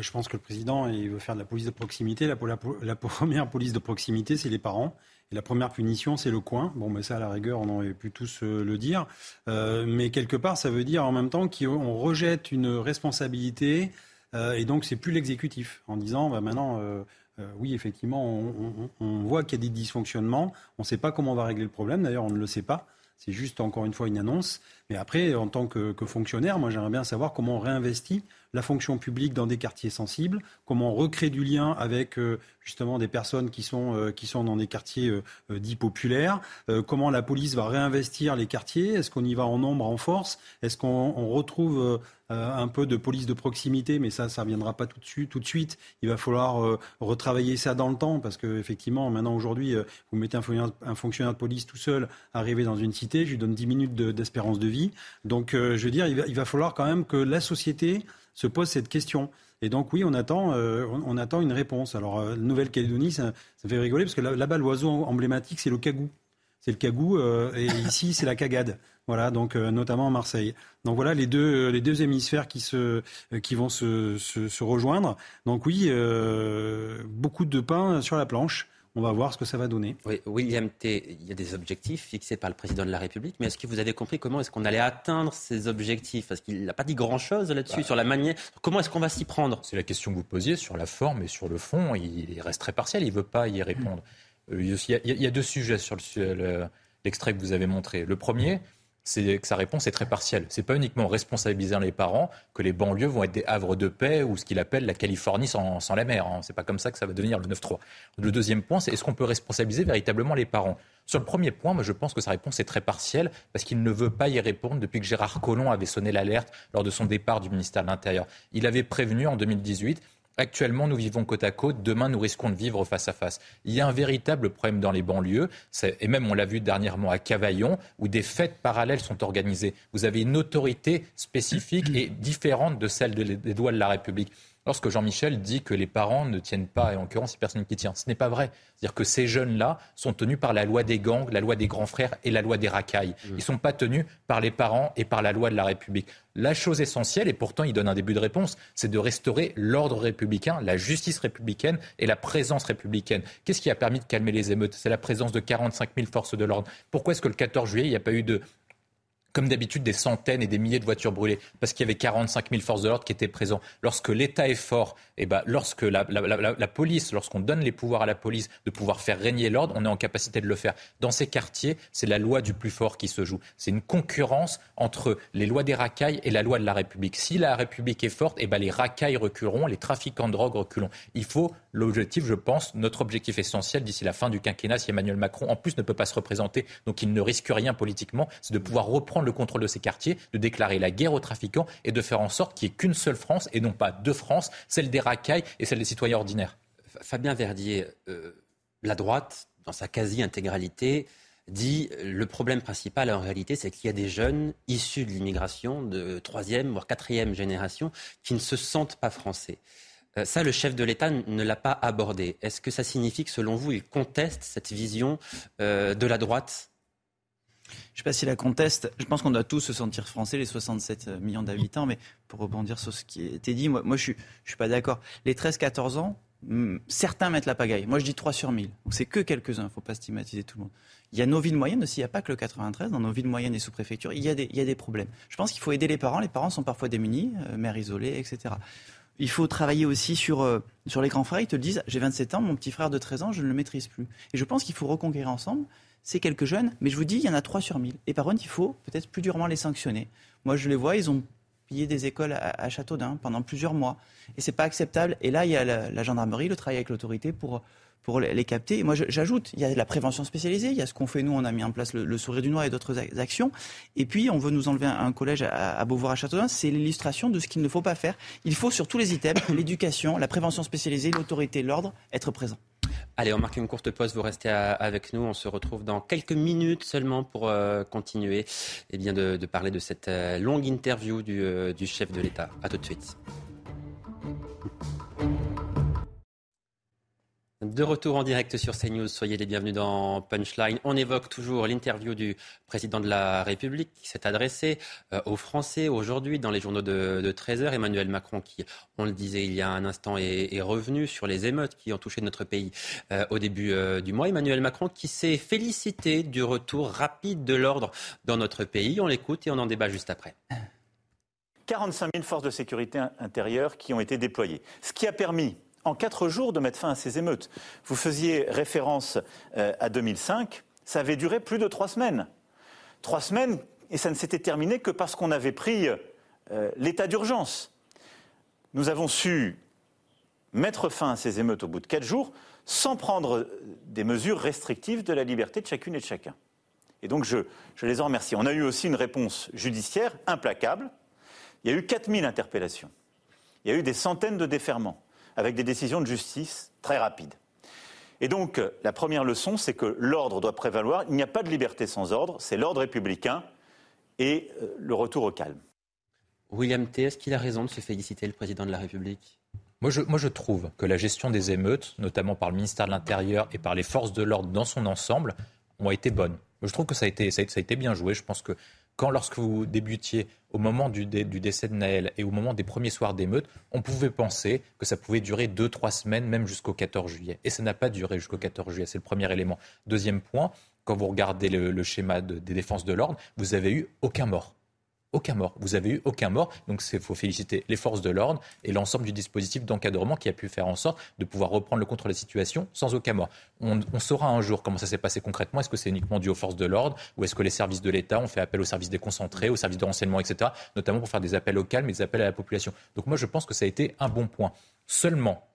Je pense que le président, veut faire de la police de proximité. La, première police de proximité, c'est les parents. Et la première punition, c'est le coin. Bon, mais ça, à la rigueur, on aurait pu tous euh, le dire. Euh, mais quelque part, ça veut dire en même temps qu'on rejette une responsabilité. Euh, et donc, c'est plus l'exécutif. En disant, bah, maintenant, oui, effectivement, on, voit qu'il y a des dysfonctionnements. On ne sait pas comment on va régler le problème. D'ailleurs, on ne le sait pas. C'est juste, encore une fois, une annonce. Mais après, en tant que fonctionnaire, moi, j'aimerais bien savoir comment on réinvestit la fonction publique dans des quartiers sensibles, comment on du lien avec euh, justement des personnes qui sont, euh, qui sont dans des quartiers euh, dits populaires, comment la police va réinvestir les quartiers, est-ce qu'on y va en nombre, en force, est-ce qu'on retrouve un peu de police de proximité, mais ça, ça ne pas tout de, suite, tout de suite. Il va falloir retravailler ça dans le temps, parce qu'effectivement, maintenant, aujourd'hui, vous mettez un, fonctionnaire de police tout seul arriver dans une cité, je lui donne 10 minutes d'espérance de, vie. Donc, je veux dire, il va, il va falloir quand même que la société se pose cette question. Et donc oui, on attend, euh, on, attend une réponse. Alors euh, Nouvelle-Calédonie, ça, ça, fait rigoler parce que là-bas, l'oiseau emblématique, c'est le cagou. C'est le cagou, euh, et ici, c'est la cagade. Voilà, donc notamment à Marseille. Donc voilà les deux, les deux hémisphères qui, se, qui vont se, se, se rejoindre. Donc oui, beaucoup de pain sur la planche. On va voir ce que ça va donner. Oui, William T., il y a des objectifs fixés par le président de la République, mais est-ce que vous avez compris comment est-ce qu'on allait atteindre ces objectifs? Parce qu'il n'a pas dit grand-chose là-dessus, bah, sur la manière. Comment est-ce qu'on va s'y prendre? C'est la question que vous posiez sur la forme et sur le fond. Il reste très partiel, il ne veut pas y répondre. Euh, il y, a, deux sujets sur l'extrait que vous avez montré. Le premier, c'est que sa réponse est très partielle. C'est pas uniquement responsabiliser les parents que les banlieues vont être des havres de paix ou ce qu'il appelle la Californie sans, la mer. Hein. C'est pas comme ça que ça va devenir le 9-3. Le deuxième point, c'est est-ce qu'on peut responsabiliser véritablement les parents? Sur le premier point, moi, je pense que sa réponse est très partielle parce qu'il ne veut pas y répondre depuis que Gérard Collomb avait sonné l'alerte lors de son départ du ministère de l'Intérieur. Il avait prévenu en 2018 Actuellement, nous vivons côte à côte. Demain, nous risquons de vivre face à face. Il y a un véritable problème dans les banlieues. Et même, on l'a vu dernièrement à Cavaillon, où des fêtes parallèles sont organisées. Vous avez une autorité spécifique et différente de celle des doigts de la République lorsque Jean-Michel dit que les parents ne tiennent pas, et en l'occurrence, personne qui tient. Ce n'est pas vrai. C'est-à-dire que ces jeunes-là sont tenus par la loi des gangs, la loi des grands frères et la loi des racailles. Ils ne sont pas tenus par les parents et par la loi de la République. La chose essentielle, et pourtant il donne un début de réponse, c'est de restaurer l'ordre républicain, la justice républicaine et la présence républicaine. Qu'est-ce qui a permis de calmer les émeutes? C'est la présence de 45 000 forces de l'ordre. Pourquoi est-ce que le 14 juillet, il n'y a pas eu de comme d'habitude, des centaines et des milliers de voitures brûlées, parce qu'il y avait 45 000 forces de l'ordre qui étaient présentes. Lorsque l'État est fort, et eh ben, lorsque la, police, lorsqu'on donne les pouvoirs à la police de pouvoir faire régner l'ordre, on est en capacité de le faire. Dans ces quartiers, c'est la loi du plus fort qui se joue. C'est une concurrence entre les lois des racailles et la loi de la République. Si la République est forte, et eh ben, les racailles reculeront, les trafiquants de drogue reculeront. Il faut l'objectif, je pense, notre objectif essentiel d'ici la fin du quinquennat, si Emmanuel Macron, en plus, ne peut pas se représenter, donc il ne risque rien politiquement, c'est de pouvoir reprendre le contrôle de ces quartiers, de déclarer la guerre aux trafiquants et de faire en sorte qu'il n'y ait qu'une seule France et non pas deux France, celle des racailles et celle des citoyens ordinaires. Fabien Verdier, euh, la droite, dans sa quasi-intégralité, dit le problème principal en réalité, c'est qu'il y a des jeunes issus de l'immigration de troisième, voire quatrième génération qui ne se sentent pas français. Euh, ça, le chef de l'État ne l'a pas abordé. Est-ce que ça signifie que, selon vous, il conteste cette vision euh, de la droite? Je ne sais pas si la conteste. Je pense qu'on doit tous se sentir français, les 67 millions d'habitants. Mais pour rebondir sur ce qui a été dit, moi, je ne suis, pas d'accord. Les 13-14 ans, hmm, certains mettent la pagaille. Moi, je dis 3 sur 1000. Donc, c'est que quelques-uns. Il ne faut pas stigmatiser tout le monde. Il y a nos villes moyennes aussi. Il n'y a pas que le 93. Dans nos villes moyennes et sous-préfectures, il, y a des, problèmes. Je pense qu'il faut aider les parents. Les parents sont parfois démunis, euh, mères isolées, etc. Il faut travailler aussi sur, euh, sur les grands frères. Ils te disent, j'ai 27 ans, mon petit frère de 13 ans, je ne le maîtrise plus. Et je pense qu'il faut reconquérir ensemble c'est quelques jeunes, mais je vous dis, il y en a 3 sur 1000. Et par contre, il faut peut-être plus durement les sanctionner. Moi, je les vois, ils ont piller des écoles à, Châteaudun pendant plusieurs mois. Et c'est pas acceptable. Et là, il y a la, gendarmerie, le travail avec l'autorité pour pour les capter. Moi, j'ajoute, il y a la prévention spécialisée, il y a ce qu'on fait nous, on a mis en place le, sourire du noir et d'autres actions. Et puis, on veut nous enlever un, collège à, Beauvoir à Châteaudun. C'est l'illustration de ce qu'il ne faut pas faire. Il faut sur tous les items, l'éducation, la prévention spécialisée, l'autorité, l'ordre, être présent. Allez, on marque une courte pause, vous restez avec nous. On se retrouve dans quelques minutes seulement pour euh, continuer eh bien, de, parler de cette euh, longue interview du, euh, du chef de l'État. A tout de suite. De retour en direct sur CNews, soyez les bienvenus dans Punchline. On évoque toujours l'interview du président de la République qui s'est adressé euh, aux Français aujourd'hui dans les journaux de, 13h. Emmanuel Macron, qui, on le disait il y a un instant, est, revenu sur les émeutes qui ont touché notre pays euh, au début euh, du mois. Emmanuel Macron qui s'est félicité du retour rapide de l'ordre dans notre pays. On l'écoute et on en débat juste après. 45 000 forces de sécurité intérieure qui ont été déployées. Ce qui a permis en quatre jours de mettre fin à ces émeutes. Vous faisiez référence euh, à 2005, ça avait duré plus de trois semaines. Trois semaines, et ça ne s'était terminé que parce qu'on avait pris euh, l'état d'urgence. Nous avons su mettre fin à ces émeutes au bout de quatre jours sans prendre des mesures restrictives de la liberté de chacune et de chacun. Et donc je, je les en remercie. On a eu aussi une réponse judiciaire implacable. Il y a eu 4000 interpellations. Il y a eu des centaines de déferments avec des décisions de justice très rapides. Et donc, la première leçon, c'est que l'ordre doit prévaloir. Il n'y a pas de liberté sans ordre, c'est l'ordre républicain et euh, le retour au calme. William T., est-ce qu'il a raison de se féliciter le président de la République? Moi je, moi je, trouve que la gestion des émeutes, notamment par le ministère de l'Intérieur et par les forces de l'ordre dans son ensemble, ont été bonnes. Je trouve que ça a été, ça a été bien joué. Je pense que quand, lorsque vous débutiez au moment du, décès de Naël et au moment des premiers soirs d'émeute, on pouvait penser que ça pouvait durer deux, trois semaines, même jusqu'au 14 juillet. Et ça n'a pas duré jusqu'au 14 juillet. C'est le premier élément. Deuxième point, quand vous regardez le, schéma des défenses de l'ordre, vous avez eu aucun mort. Aucun mort. Vous avez eu aucun mort. Donc il faut féliciter les forces de l'ordre et l'ensemble du dispositif d'encadrement qui a pu faire en sorte de pouvoir reprendre le contrôle de la situation sans aucun mort. On, saura un jour comment ça s'est passé concrètement. Est-ce que c'est uniquement dû aux forces de l'ordre ou est-ce que les services de l'État ont fait appel aux services déconcentrés, aux services de renseignement, etc., notamment pour faire des appels au calme et des appels à la population? Donc moi je pense que ça a été un bon point. Seulement,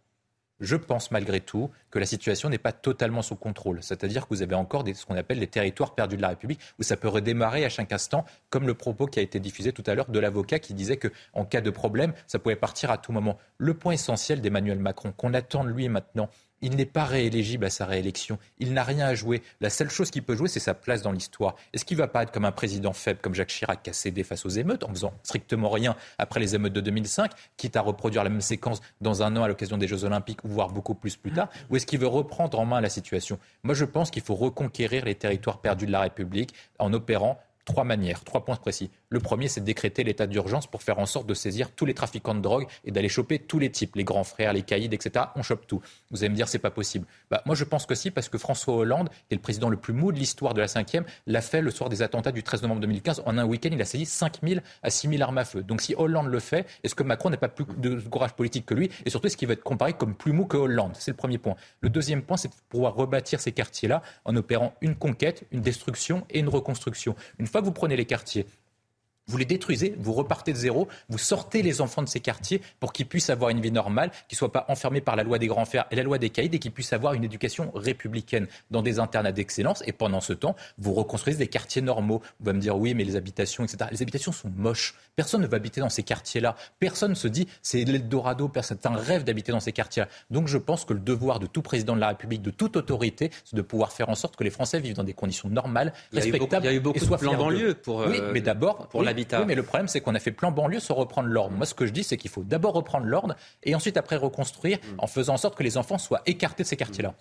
je pense malgré tout que la situation n'est pas totalement sous contrôle. C'est-à-dire que vous avez encore ce qu'on appelle les territoires perdus de la République, où ça peut redémarrer à chaque instant, comme le propos qui a été diffusé tout à l'heure de l'avocat qui disait qu'en cas de problème, ça pouvait partir à tout moment. Le point essentiel d'Emmanuel Macron, qu'on attend de lui maintenant, il n'est pas rééligible à sa réélection. Il n'a rien à jouer. La seule chose qu'il peut jouer, c'est sa place dans l'histoire. Est-ce qu'il ne va pas être comme un président faible, comme Jacques Chirac, qui a cédé face aux émeutes, en faisant strictement rien après les émeutes de 2005, quitte à reproduire la même séquence dans un an à l'occasion des Jeux Olympiques, ou voire beaucoup plus plus tard Ou est-ce qu'il veut reprendre en main la situation? Moi, je pense qu'il faut reconquérir les territoires perdus de la République en opérant trois manières, trois points précis. Le premier, c'est de décréter l'état d'urgence pour faire en sorte de saisir tous les trafiquants de drogue et d'aller choper tous les types, les grands frères, les caïds, etc. On chope tout. Vous allez me dire, c'est pas possible. Bah, moi, je pense que si, parce que François Hollande, qui est le président le plus mou de l'histoire de la 5e, l'a fait le soir des attentats du 13 novembre 2015. En un week-end, il a saisi 5 000 à 6 000 armes à feu. Donc si Hollande le fait, est-ce que Macron n'a pas plus de courage politique que lui? Et surtout, est-ce qu'il va être comparé comme plus mou que Hollande? C'est le premier point. Le deuxième point, c'est de pouvoir rebâtir ces quartiers-là en opérant une conquête, une destruction et une reconstruction. Une fois vous prenez les quartiers, vous les détruisez, vous repartez de zéro, vous sortez les enfants de ces quartiers pour qu'ils puissent avoir une vie normale, qu'ils ne soient pas enfermés par la loi des grands fers et la loi des caïds et qu'ils puissent avoir une éducation républicaine dans des internats d'excellence. Et pendant ce temps, vous reconstruisez des quartiers normaux. Vous allez me dire oui, mais les habitations, etc. Les habitations sont moches. Personne ne va habiter dans ces quartiers-là. Personne ne se dit c'est l'Eldorado, c'est un rêve d'habiter dans ces quartiers-là. Donc je pense que le devoir de tout président de la République, de toute autorité, c'est de pouvoir faire en sorte que les Français vivent dans des conditions normales, respectables. Il y a eu beaucoup, de plans banlieue pour, oui, mais d'abord pour la oui, mais le problème, c'est qu'on a fait plan banlieue sans reprendre l'ordre. Moi, ce que je dis, c'est qu'il faut d'abord reprendre l'ordre et ensuite, après, reconstruire en faisant en sorte que les enfants soient écartés de ces quartiers-là.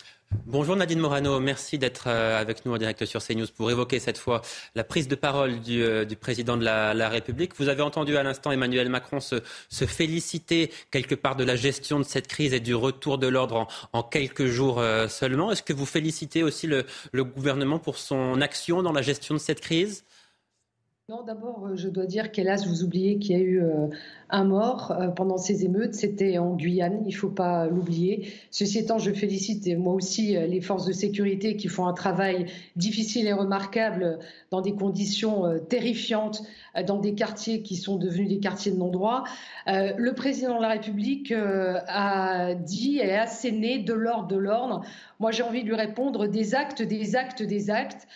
Bonjour Nadine Morano, merci d'être euh, avec nous en direct sur CNews pour évoquer cette fois la prise de parole du, euh, président de la, République. Vous avez entendu à l'instant Emmanuel Macron se, féliciter quelque part de la gestion de cette crise et du retour de l'ordre en, quelques jours euh, seulement. Est-ce que vous félicitez aussi le gouvernement pour son action dans la gestion de cette crise? Non, d'abord, je dois dire qu'hélas, vous oubliez qu'il y a eu un mort euh, pendant ces émeutes. C'était en Guyane, il ne faut pas l'oublier. Ceci étant, je félicite moi aussi euh, les forces de sécurité qui font un travail difficile et remarquable dans des conditions euh, terrifiantes, dans des quartiers qui sont devenus des quartiers de non-droit. Le président de la République a dit et asséné de l'ordre de l'ordre. Moi, j'ai envie de lui répondre des actes, des actes, des actes.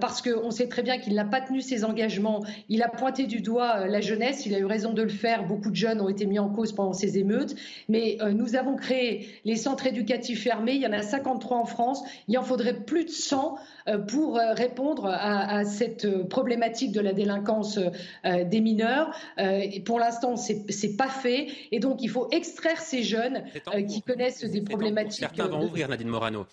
parce qu'on sait très bien qu'il n'a pas tenu ses engagements. Il a pointé du doigt la jeunesse, il a eu raison de le faire de jeunes ont été mis en cause pendant ces émeutes. Mais euh, nous avons créé les centres éducatifs fermés. Il y en a 53 en France. Il en faudrait plus de 100 euh, pour euh, répondre à, cette problématique de la délinquance des mineurs. Et pour l'instant, c'est pas fait. Et donc, il faut extraire ces jeunes qui connaissent des problématiques. Certains vont ouvrir, Nadine Morano.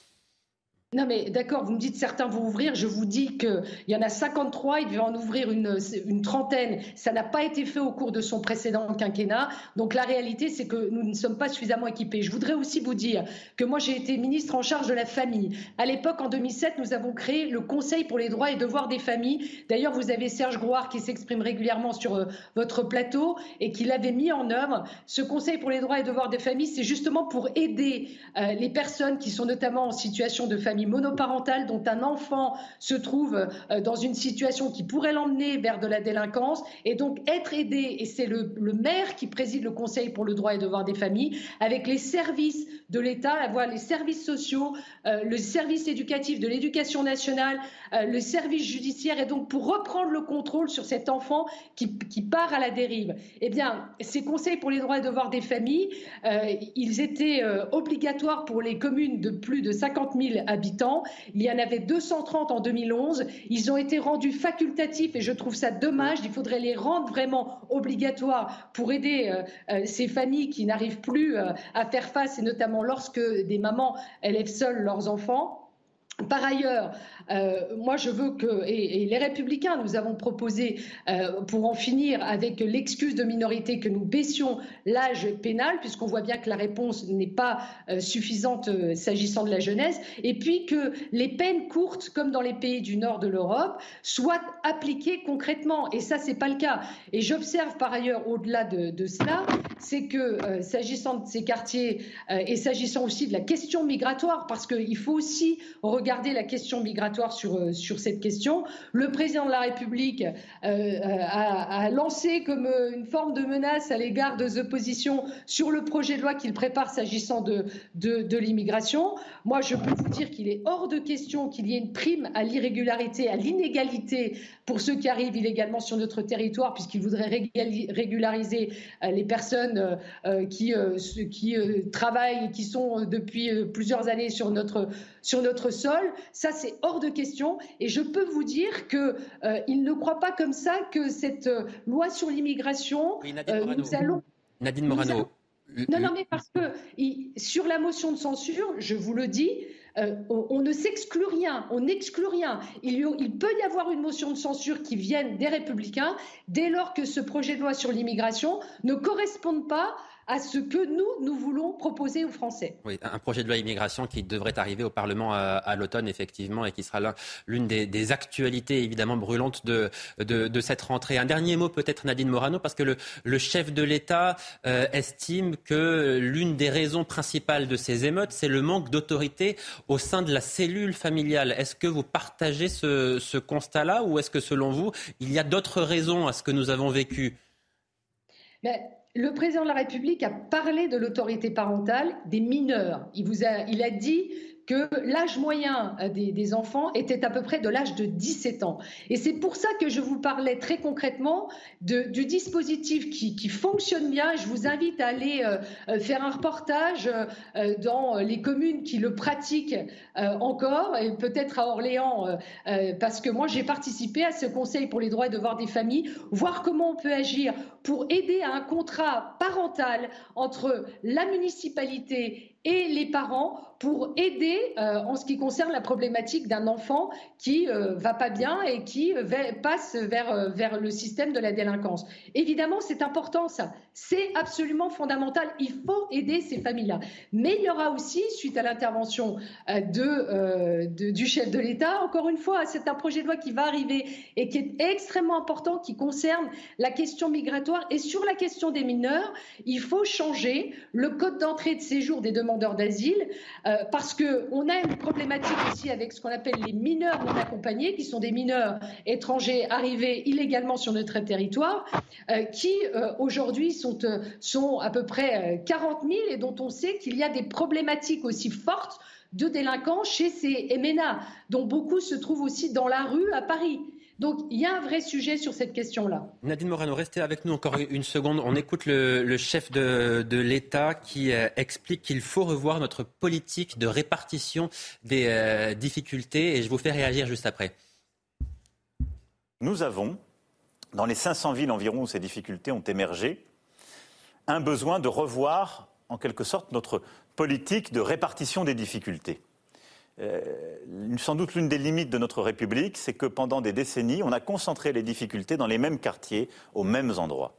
Non, mais d'accord, vous me dites certains vont ouvrir. Je vous dis qu'il y en a 53, il devait en ouvrir une, une trentaine. Ça n'a pas été fait au cours de son précédent quinquennat. Donc la réalité, c'est que nous ne sommes pas suffisamment équipés. Je voudrais aussi vous dire que moi, j'ai été ministre en charge de la famille. À l'époque, en 2007, nous avons créé le Conseil pour les droits et devoirs des familles. D'ailleurs, vous avez Serge Grouard qui s'exprime régulièrement sur euh, votre plateau et qui l'avait mis en œuvre. Ce Conseil pour les droits et devoirs des familles, c'est justement pour aider euh, les personnes qui sont notamment en situation de famille monoparentale dont un enfant se trouve euh, dans une situation qui pourrait l'emmener vers de la délinquance et donc être aidé, et c'est le, maire qui préside le Conseil pour le droit et devoir des familles, avec les services de l'État, avoir les services sociaux, euh, le service éducatif de l'éducation nationale, euh, le service judiciaire, et donc pour reprendre le contrôle sur cet enfant qui, qui part à la dérive. Eh bien, ces conseils pour les droits et devoirs des familles, ils étaient obligatoires pour les communes de plus de 50 000 habitants il y en avait 230 en 2011. Ils ont été rendus facultatifs et je trouve ça dommage. Il faudrait les rendre vraiment obligatoires pour aider euh, euh, ces familles qui n'arrivent plus euh, à faire face, et notamment lorsque des mamans élèvent seules leurs enfants. Par ailleurs, euh, moi je veux que, et, les républicains, nous avons proposé euh, pour en finir avec l'excuse de minorité que nous baissions l'âge pénal, puisqu'on voit bien que la réponse n'est pas euh, suffisante s'agissant de la jeunesse, et puis que les peines courtes, comme dans les pays du nord de l'Europe, soient appliquées concrètement. Et ça, c'est pas le cas. Et j'observe par ailleurs, au-delà de, de, cela, c'est que s'agissant de ces quartiers et s'agissant aussi de la question migratoire, parce qu'il faut aussi regarder la question migratoire sur, euh, sur cette question. Le président de la République euh, a, lancé comme euh, une forme de menace à l'égard des oppositions sur le projet de loi qu'il prépare s'agissant de, de, l'immigration. Moi, je peux vous dire qu'il est hors de question qu'il y ait une prime à l'irrégularité, à l'inégalité pour ceux qui arrivent illégalement sur notre territoire, puisqu'il voudrait régulariser les personnes qui, qui travaillent et qui sont depuis plusieurs années sur notre, sur notre sol. Ça, c'est hors de question. Et je peux vous dire qu'il euh, ne croit pas comme ça que cette euh, loi sur l'immigration, euh, nous allons... Nadine Morano. Non, non, mais parce que sur la motion de censure, je vous le dis, on, ne s'exclut rien, on n'exclut rien. Il, il, peut y avoir une motion de censure qui vienne des républicains dès lors que ce projet de loi sur l'immigration ne corresponde pas à ce que nous, nous voulons proposer aux Français. Oui, un projet de loi immigration qui devrait arriver au Parlement à, l'automne, effectivement, et qui sera l'une des, actualités évidemment brûlantes de, de, cette rentrée. Un dernier mot peut-être, Nadine Morano, parce que le, le chef de l'État euh, estime que l'une des raisons principales de ces émeutes, c'est le manque d'autorité au sein de la cellule familiale. Est-ce que vous partagez ce, ce constat-là, ou est-ce que selon vous, il y a d'autres raisons à ce que nous avons vécu Mais le président de la République a parlé de l'autorité parentale des mineurs. Il, vous a, il a dit que l'âge moyen euh, des, enfants était à peu près de l'âge de 17 ans. Et c'est pour ça que je vous parlais très concrètement du dispositif qui, fonctionne bien. Je vous invite à aller euh, euh, faire un reportage dans les communes qui le pratiquent encore, et peut-être à Orléans, parce que moi j'ai participé à ce Conseil pour les droits et devoirs des familles, voir comment on peut agir pour aider à un contrat parental entre la municipalité et les parents pour aider euh, en ce qui concerne la problématique d'un enfant qui euh, va pas bien et qui euh, passe vers, vers le système de la délinquance. Évidemment, c'est important ça. C'est absolument fondamental. Il faut aider ces familles-là. Mais il y aura aussi, suite à l'intervention de, du chef de l'État, encore une fois, c'est un projet de loi qui va arriver et qui est extrêmement important, qui concerne la question migratoire. Et sur la question des mineurs, il faut changer le code d'entrée de séjour des demandeurs d'asile. Euh, parce qu'on a une problématique aussi avec ce qu'on appelle les mineurs non accompagnés, qui sont des mineurs étrangers arrivés illégalement sur notre territoire, euh, qui euh, aujourd'hui sont, sont à peu près 40 000 et dont on sait qu'il y a des problématiques aussi fortes de délinquants chez ces MNA, dont beaucoup se trouvent aussi dans la rue à Paris. Donc il y a un vrai sujet sur cette question-là. Nadine Morano, restez avec nous encore une seconde. On écoute le, chef de, l'État qui euh, explique qu'il faut revoir notre politique de répartition des euh, difficultés et je vous fais réagir juste après. Nous avons, dans les 500 villes environ où ces difficultés ont émergé, un besoin de revoir en quelque sorte notre politique de répartition des difficultés. Euh, sans doute l'une des limites de notre République, c'est que pendant des décennies, on a concentré les difficultés dans les mêmes quartiers, aux mêmes endroits.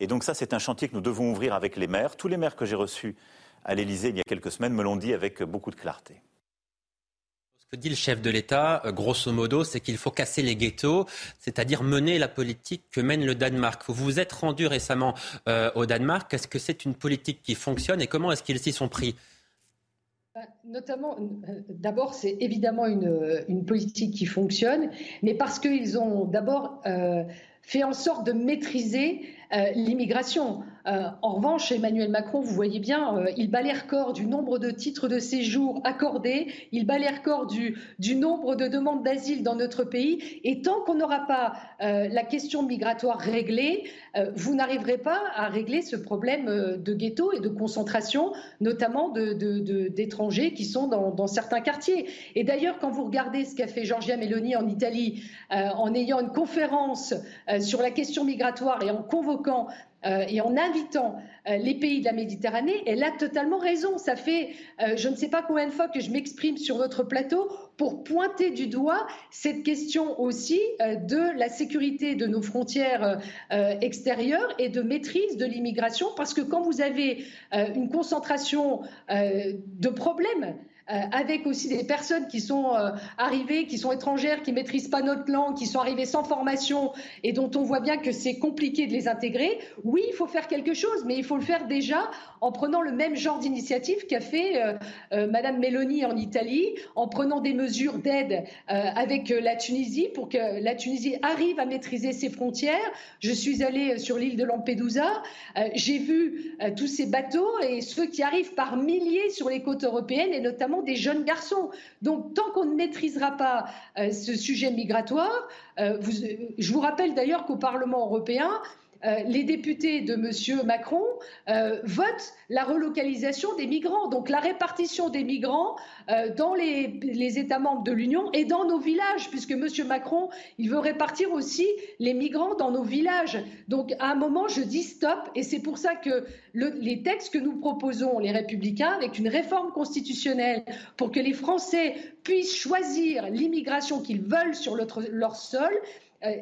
Et donc ça, c'est un chantier que nous devons ouvrir avec les maires. Tous les maires que j'ai reçus à l'Élysée il y a quelques semaines me l'ont dit avec beaucoup de clarté. Que dit le chef de l'État, euh, grosso modo, c'est qu'il faut casser les ghettos, c'est-à-dire mener la politique que mène le Danemark. Vous vous êtes rendu récemment euh, au Danemark. Est-ce que c'est une politique qui fonctionne et comment est-ce qu'ils s'y sont pris? Bah, notamment, euh, d'abord, c'est évidemment une, politique qui fonctionne, mais parce qu'ils ont d'abord fait en sorte de maîtriser l'immigration. Euh, en revanche, Emmanuel Macron, vous voyez bien, euh, il bat les records du nombre de titres de séjour accordés, il bat les records du, du nombre de demandes d'asile dans notre pays. Et tant qu'on n'aura pas la question migratoire réglée, vous n'arriverez pas à régler ce problème de ghetto et de concentration, notamment d'étrangers de, qui sont dans, dans, certains quartiers. Et d'ailleurs, quand vous regardez ce qu'a fait Giorgia Meloni en Italie, en ayant une conférence sur la question migratoire et en convoquant euh, et en invitant euh, les pays de la Méditerranée, elle a totalement raison. Ça fait euh, je ne sais pas combien de fois que je m'exprime sur votre plateau pour pointer du doigt cette question aussi de la sécurité de nos frontières extérieures et de maîtrise de l'immigration, parce que quand vous avez une concentration de problèmes, euh, avec aussi des personnes qui sont euh, arrivées, qui sont étrangères, qui ne maîtrisent pas notre langue, qui sont arrivées sans formation et dont on voit bien que c'est compliqué de les intégrer, oui, il faut faire quelque chose, mais il faut le faire déjà en prenant le même genre d'initiative qu'a fait euh, Madame Meloni en Italie, en prenant des mesures d'aide avec la Tunisie pour que la Tunisie arrive à maîtriser ses frontières. Je suis allée sur l'île de Lampedusa, j'ai vu tous ces bateaux et ceux qui arrivent par milliers sur les côtes européennes et notamment des jeunes garçons. Donc tant qu'on ne maîtrisera pas euh, ce sujet migratoire, euh, je vous rappelle d'ailleurs qu'au Parlement européen, euh, les députés de M. Macron euh, votent la relocalisation des migrants, donc la répartition des migrants euh, dans les, États membres de l'Union et dans nos villages, puisque M. Macron, il veut répartir aussi les migrants dans nos villages. Donc à un moment, je dis stop, et c'est pour ça que les textes que nous proposons, les républicains, avec une réforme constitutionnelle pour que les Français puissent choisir l'immigration qu'ils veulent sur leur sol,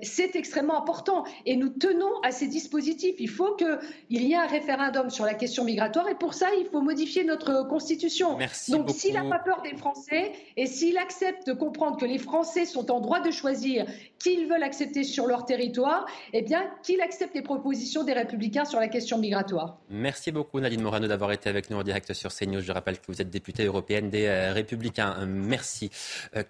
c'est extrêmement important et nous tenons à ces dispositifs. Il faut qu'il y ait un référendum sur la question migratoire et pour ça, il faut modifier notre constitution. Donc s'il n'a pas peur des Français et s'il accepte de comprendre que les Français sont en droit de choisir qu'ils veulent accepter sur leur territoire, eh bien qu'il accepte les propositions des Républicains sur la question migratoire. Merci beaucoup Nadine Morano d'avoir été avec nous en direct sur CNews. Je rappelle que vous êtes députée européenne des euh, Républicains. Euh, merci.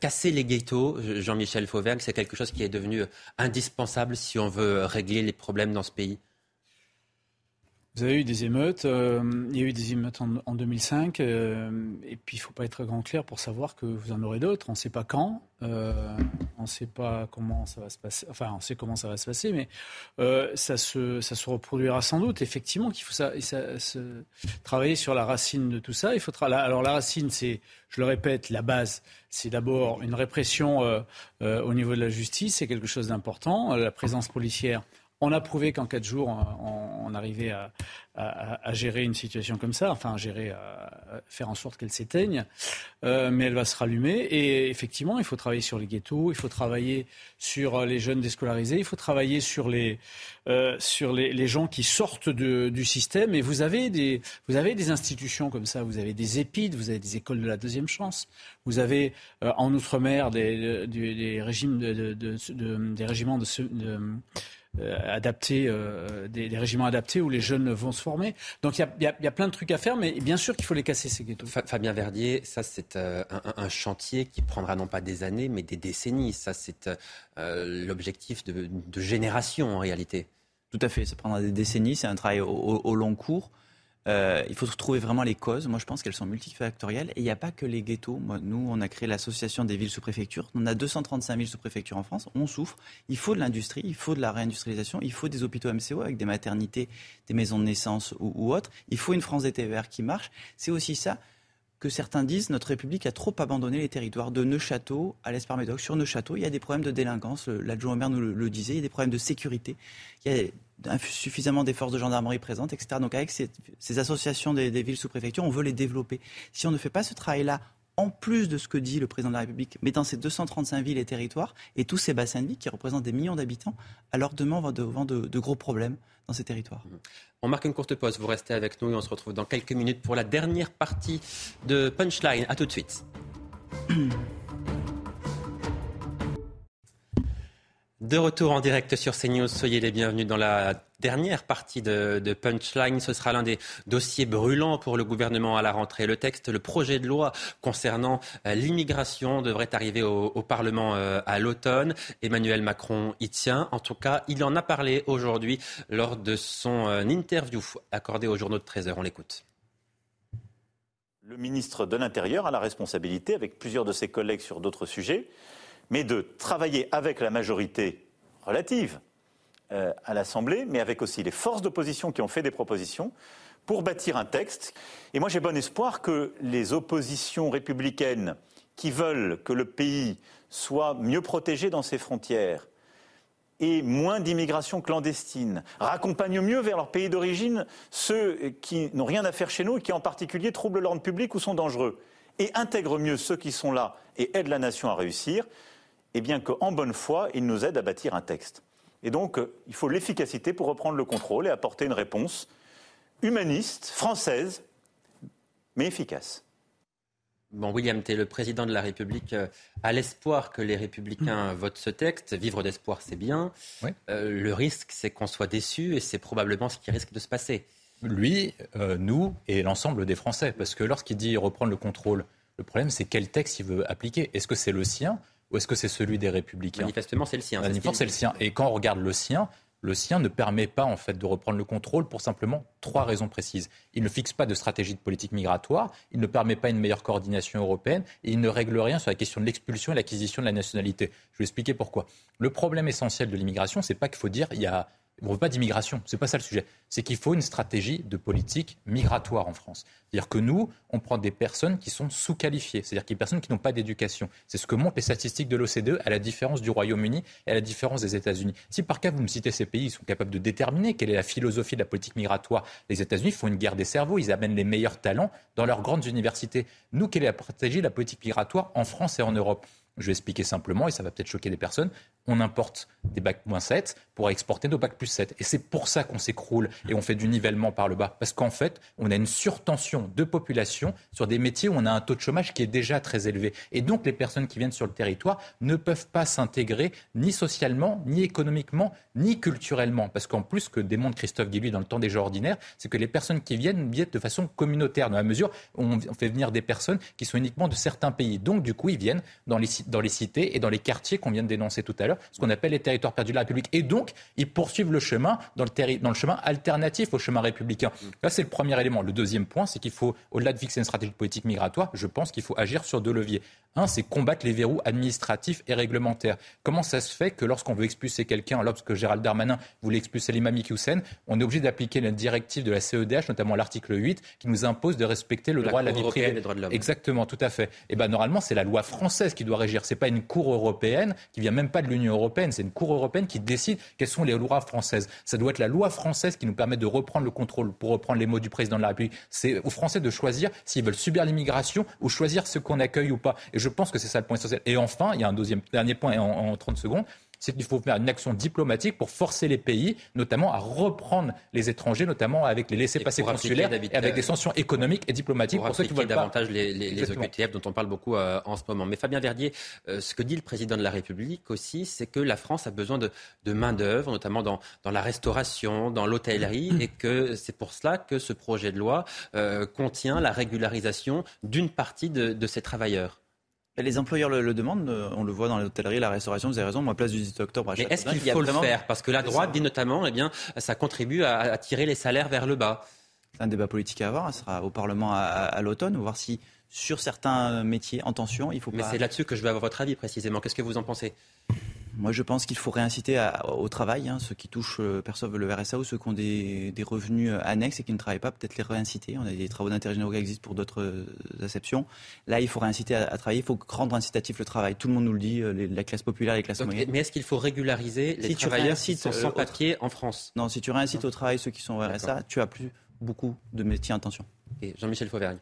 casser les ghettos, Jean-Michel Fauvergue, c'est quelque chose qui est devenu indispensable si on veut régler les problèmes dans ce pays vous avez eu des émeutes, euh, il y a eu des émeutes en, 2005, euh, et puis il ne faut pas être grand clair pour savoir que vous en aurez d'autres. On ne sait pas quand, euh, on ne sait pas comment ça va se passer, enfin on sait comment ça va se passer, mais ça, se, ça se reproduira sans doute. Effectivement qu'il faut travailler sur la racine de tout ça. Il faut alors la racine, c'est, je le répète, la base, c'est d'abord une répression au niveau de la justice, c'est quelque chose d'important. La présence policière On a prouvé qu'en quatre jours, on, arrivait à, gérer une situation comme ça, enfin, à gérer, à faire en sorte qu'elle s'éteigne. Euh, mais elle va se rallumer. Et effectivement, il faut travailler sur les ghettos, il faut travailler sur les jeunes déscolarisés, il faut travailler sur les, euh, sur les, gens qui sortent du système. Et vous avez, des, institutions comme ça, vous avez des épides, vous avez des écoles de la deuxième chance, vous avez euh, en Outre-mer des, régimes de, régiments de, euh, adaptés, euh, des, régiments adaptés où les jeunes vont se former. Donc il y, y a, plein de trucs à faire, mais bien sûr qu'il faut les casser ces ghettos. Fabien Verdier, ça c'est un, un, chantier qui prendra non pas des années, mais des décennies. Ça c'est l'objectif de, de génération en réalité. Tout à fait, ça prendra des décennies, c'est un travail au long cours. Euh, il faut trouver vraiment les causes. Moi, je pense qu'elles sont multifactorielles. Et il n'y a pas que les ghettos. nous, on a créé l'association des villes sous-préfectures. On a 235 villes sous-préfectures en France. On souffre. Il faut de l'industrie, il faut de la réindustrialisation, il faut des hôpitaux MCO avec des maternités, des maisons de naissance ou, autres. Il faut une France des TER qui marche. C'est aussi ça que certains disent notre République a trop abandonné les territoires de Neuchâteau à l'Esparmédoc. Sur Neuchâteau, il y a des problèmes de délinquance. L'adjoint au maire nous le, disait. Il y a des problèmes de sécurité. Il y a suffisamment des forces de gendarmerie présentes, etc. Donc avec ces, associations des, villes sous préfecture, on veut les développer. Si on ne fait pas ce travail-là, en plus de ce que dit le président de la République, mais dans ces 235 villes et territoires et tous ces bassins de vie qui représentent des millions d'habitants, alors demain on va devant de, de, gros problèmes dans ces territoires. On marque une courte pause, vous restez avec nous et on se retrouve dans quelques minutes pour la dernière partie de Punchline. A tout de suite. De retour en direct sur CNews, soyez les bienvenus dans la dernière partie de, Punchline. Ce sera l'un des dossiers brûlants pour le gouvernement à la rentrée. Le texte, le projet de loi concernant euh, l'immigration devrait arriver au, Parlement euh, à l'automne. Emmanuel Macron y tient. En tout cas, il en a parlé aujourd'hui lors de son euh, interview accordée au journaux de 13h. On l'écoute. Le ministre de l'Intérieur a la responsabilité, avec plusieurs de ses collègues sur d'autres sujets, mais de travailler avec la majorité relative euh, à l'Assemblée, mais avec aussi les forces d'opposition qui ont fait des propositions pour bâtir un texte. Et moi, j'ai bon espoir que les oppositions républicaines qui veulent que le pays soit mieux protégé dans ses frontières et moins d'immigration clandestine, raccompagnent mieux vers leur pays d'origine ceux qui n'ont rien à faire chez nous et qui en particulier troublent l'ordre public ou sont dangereux, et intègrent mieux ceux qui sont là et aident la nation à réussir, et bien qu'en bonne foi, il nous aide à bâtir un texte. Et donc, euh, il faut l'efficacité pour reprendre le contrôle et apporter une réponse humaniste, française, mais efficace. Bon, William T., le président de la République euh, a l'espoir que les républicains votent ce texte. Vivre d'espoir, c'est bien. Euh, le risque, c'est qu'on soit déçu et c'est probablement ce qui risque de se passer. Lui, nous et l'ensemble des Français. Parce que lorsqu'il dit reprendre le contrôle, le problème, c'est quel texte il veut appliquer. Est-ce que c'est le sien? Ou est-ce que c'est celui des Républicains Manifestement, c'est le sien. Manifestement, c'est le sien. Et quand on regarde le sien, le sien ne permet pas en fait de reprendre le contrôle pour simplement trois raisons précises. Il ne fixe pas de stratégie de politique migratoire, il ne permet pas une meilleure coordination européenne et il ne règle rien sur la question de l'expulsion et l'acquisition de la nationalité. Je vais expliquer pourquoi. Le problème essentiel de l'immigration, c'est pas qu'il faut dire il y a on ne veut pas d'immigration, c'est pas ça le sujet. C'est qu'il faut une stratégie de politique migratoire en France. C'est-à-dire que nous, on prend des personnes qui sont sous-qualifiées, c'est-à-dire des personnes qui n'ont pas d'éducation. C'est ce que montrent les statistiques de l'OCDE à la différence du Royaume-Uni et à la différence des États-Unis. Si par cas vous me citez ces pays, ils sont capables de déterminer quelle est la philosophie de la politique migratoire. Les États-Unis font une guerre des cerveaux, ils amènent les meilleurs talents dans leurs grandes universités. Nous, quelle est la stratégie de la politique migratoire en France et en Europe? Je vais expliquer simplement, et ça va peut-être choquer des personnes. On importe des bacs moins 7 pour exporter nos bacs plus 7. Et c'est pour ça qu'on s'écroule et on fait du nivellement par le bas. Parce qu'en fait, on a une surtension de population sur des métiers où on a un taux de chômage qui est déjà très élevé. Et donc, les personnes qui viennent sur le territoire ne peuvent pas s'intégrer ni socialement, ni économiquement, ni culturellement. Parce qu'en plus, ce que démontre Christophe Guilluy dans le temps des jours ordinaires, c'est que les personnes qui viennent viennent de façon communautaire, dans la mesure où on fait venir des personnes qui sont uniquement de certains pays. Donc, du coup, ils viennent dans les dans les cités et dans les quartiers qu'on vient de dénoncer tout à l'heure, ce qu'on appelle les territoires perdus de la République. Et donc, ils poursuivent le chemin dans le, chemin alternatif au chemin républicain. Là, c'est le premier élément. Le deuxième point, c'est qu'il faut, au-delà de fixer une stratégie politique migratoire, je pense qu'il faut agir sur deux leviers. Un, c'est combattre les verrous administratifs et réglementaires. Comment ça se fait que lorsqu'on veut expulser quelqu'un, lorsque Gérald Darmanin voulait expulser l'imam Hussein, on est obligé d'appliquer la directive de la CEDH, notamment l'article 8, qui nous impose de respecter le droit à la vie privée? Exactement, tout à fait. Et eh ben normalement, c'est la loi française qui doit régir. C'est pas une cour européenne qui vient même pas de l'Union européenne. C'est une cour européenne qui décide quelles sont les lois françaises. Ça doit être la loi française qui nous permet de reprendre le contrôle, pour reprendre les mots du président de la République. C'est aux Français de choisir s'ils veulent subir l'immigration ou choisir ce qu'on accueille ou pas. Et je pense que c'est ça le point essentiel. Et enfin, il y a un deuxième, dernier point en, en 30 secondes, c'est qu'il faut faire une action diplomatique pour forcer les pays, notamment à reprendre les étrangers, notamment avec les laissés-passer consulaires et avec des sanctions économiques et diplomatiques pour, ceux qui veulent davantage les, les, OQTF dont on parle beaucoup euh, en ce moment. Mais Fabien Verdier, euh, ce que dit le président de la République aussi, c'est que la France a besoin de, de main-d'œuvre, notamment dans, dans, la restauration, dans l'hôtellerie, et que c'est pour cela que ce projet de loi euh, contient la régularisation d'une partie de, de ces travailleurs. Les employeurs le, demandent, euh, on le voit dans l'hôtellerie, la restauration, vous avez raison, moi, place du 18 octobre à Mais est-ce qu'il faut le faire? Parce que la droite dit notamment, eh bien, ça contribue à, tirer les salaires vers le bas. C'est un débat politique à avoir, ça sera au Parlement à, l'automne, voir si sur certains métiers en tension, il faut Mais c'est là-dessus que je veux avoir votre avis précisément. Qu'est-ce que vous en pensez? Moi, je pense qu'il faut réinciter au travail. Hein, ceux qui touchent, euh, perçoivent le RSA ou ceux qui ont des, revenus euh, annexes et qui ne travaillent pas, peut-être les réinciter. On a des travaux d'intérêt généraux qui existent pour d'autres euh, acceptions. Là, il faut réinciter à, travailler. Il faut rendre incitatif le travail. Tout le monde nous le dit, la classe populaire, les classes moyennes. Mais est-ce qu'il faut régulariser les travailleurs qui sont sans papier en France? Non, si tu réincites au travail ceux qui sont au RSA, tu as plus beaucoup de métiers en tension. Jean-Michel Fauvergne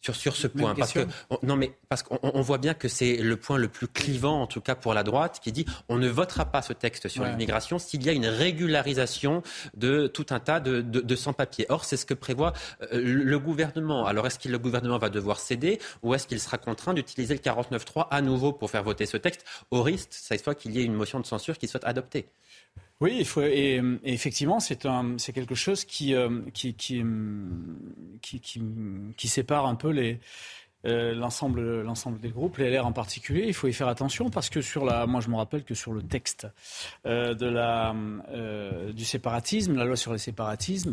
sur, sur ce point. Parce que, non, mais parce qu'on voit bien que c'est le point le plus clivant, en tout cas pour la droite, qui dit on ne votera pas ce texte sur l'immigration s'il y a une régularisation de tout un tas de, de, de sans-papiers. Or, c'est ce que prévoit euh, le gouvernement. Alors, est-ce que le gouvernement va devoir céder ou est-ce qu'il sera contraint d'utiliser le 49.3 à nouveau pour faire voter ce texte, au risque, cette fois, qu'il y ait une motion de censure qui soit adoptée? Oui, il et, effectivement, c'est quelque chose qui, euh, qui, sépare un peu les, euh, l'ensemble, l'ensemble des groupes, les LR en particulier. Il faut y faire attention parce que sur la, moi je me rappelle que sur le texte euh, la, du séparatisme, la loi sur les séparatismes,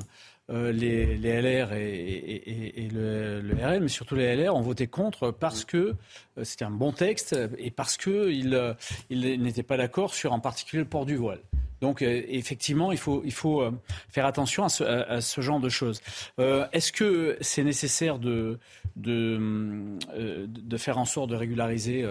les, LR et, le, RN, mais surtout les LR, ont voté contre parce que c'était un bon texte et parce qu'ils ils n'étaient pas d'accord sur en particulier le port du voile. Donc euh, effectivement, il faut, euh, faire attention à ce, genre de choses. Euh, Est-ce que c'est nécessaire de, de, faire en sorte de régulariser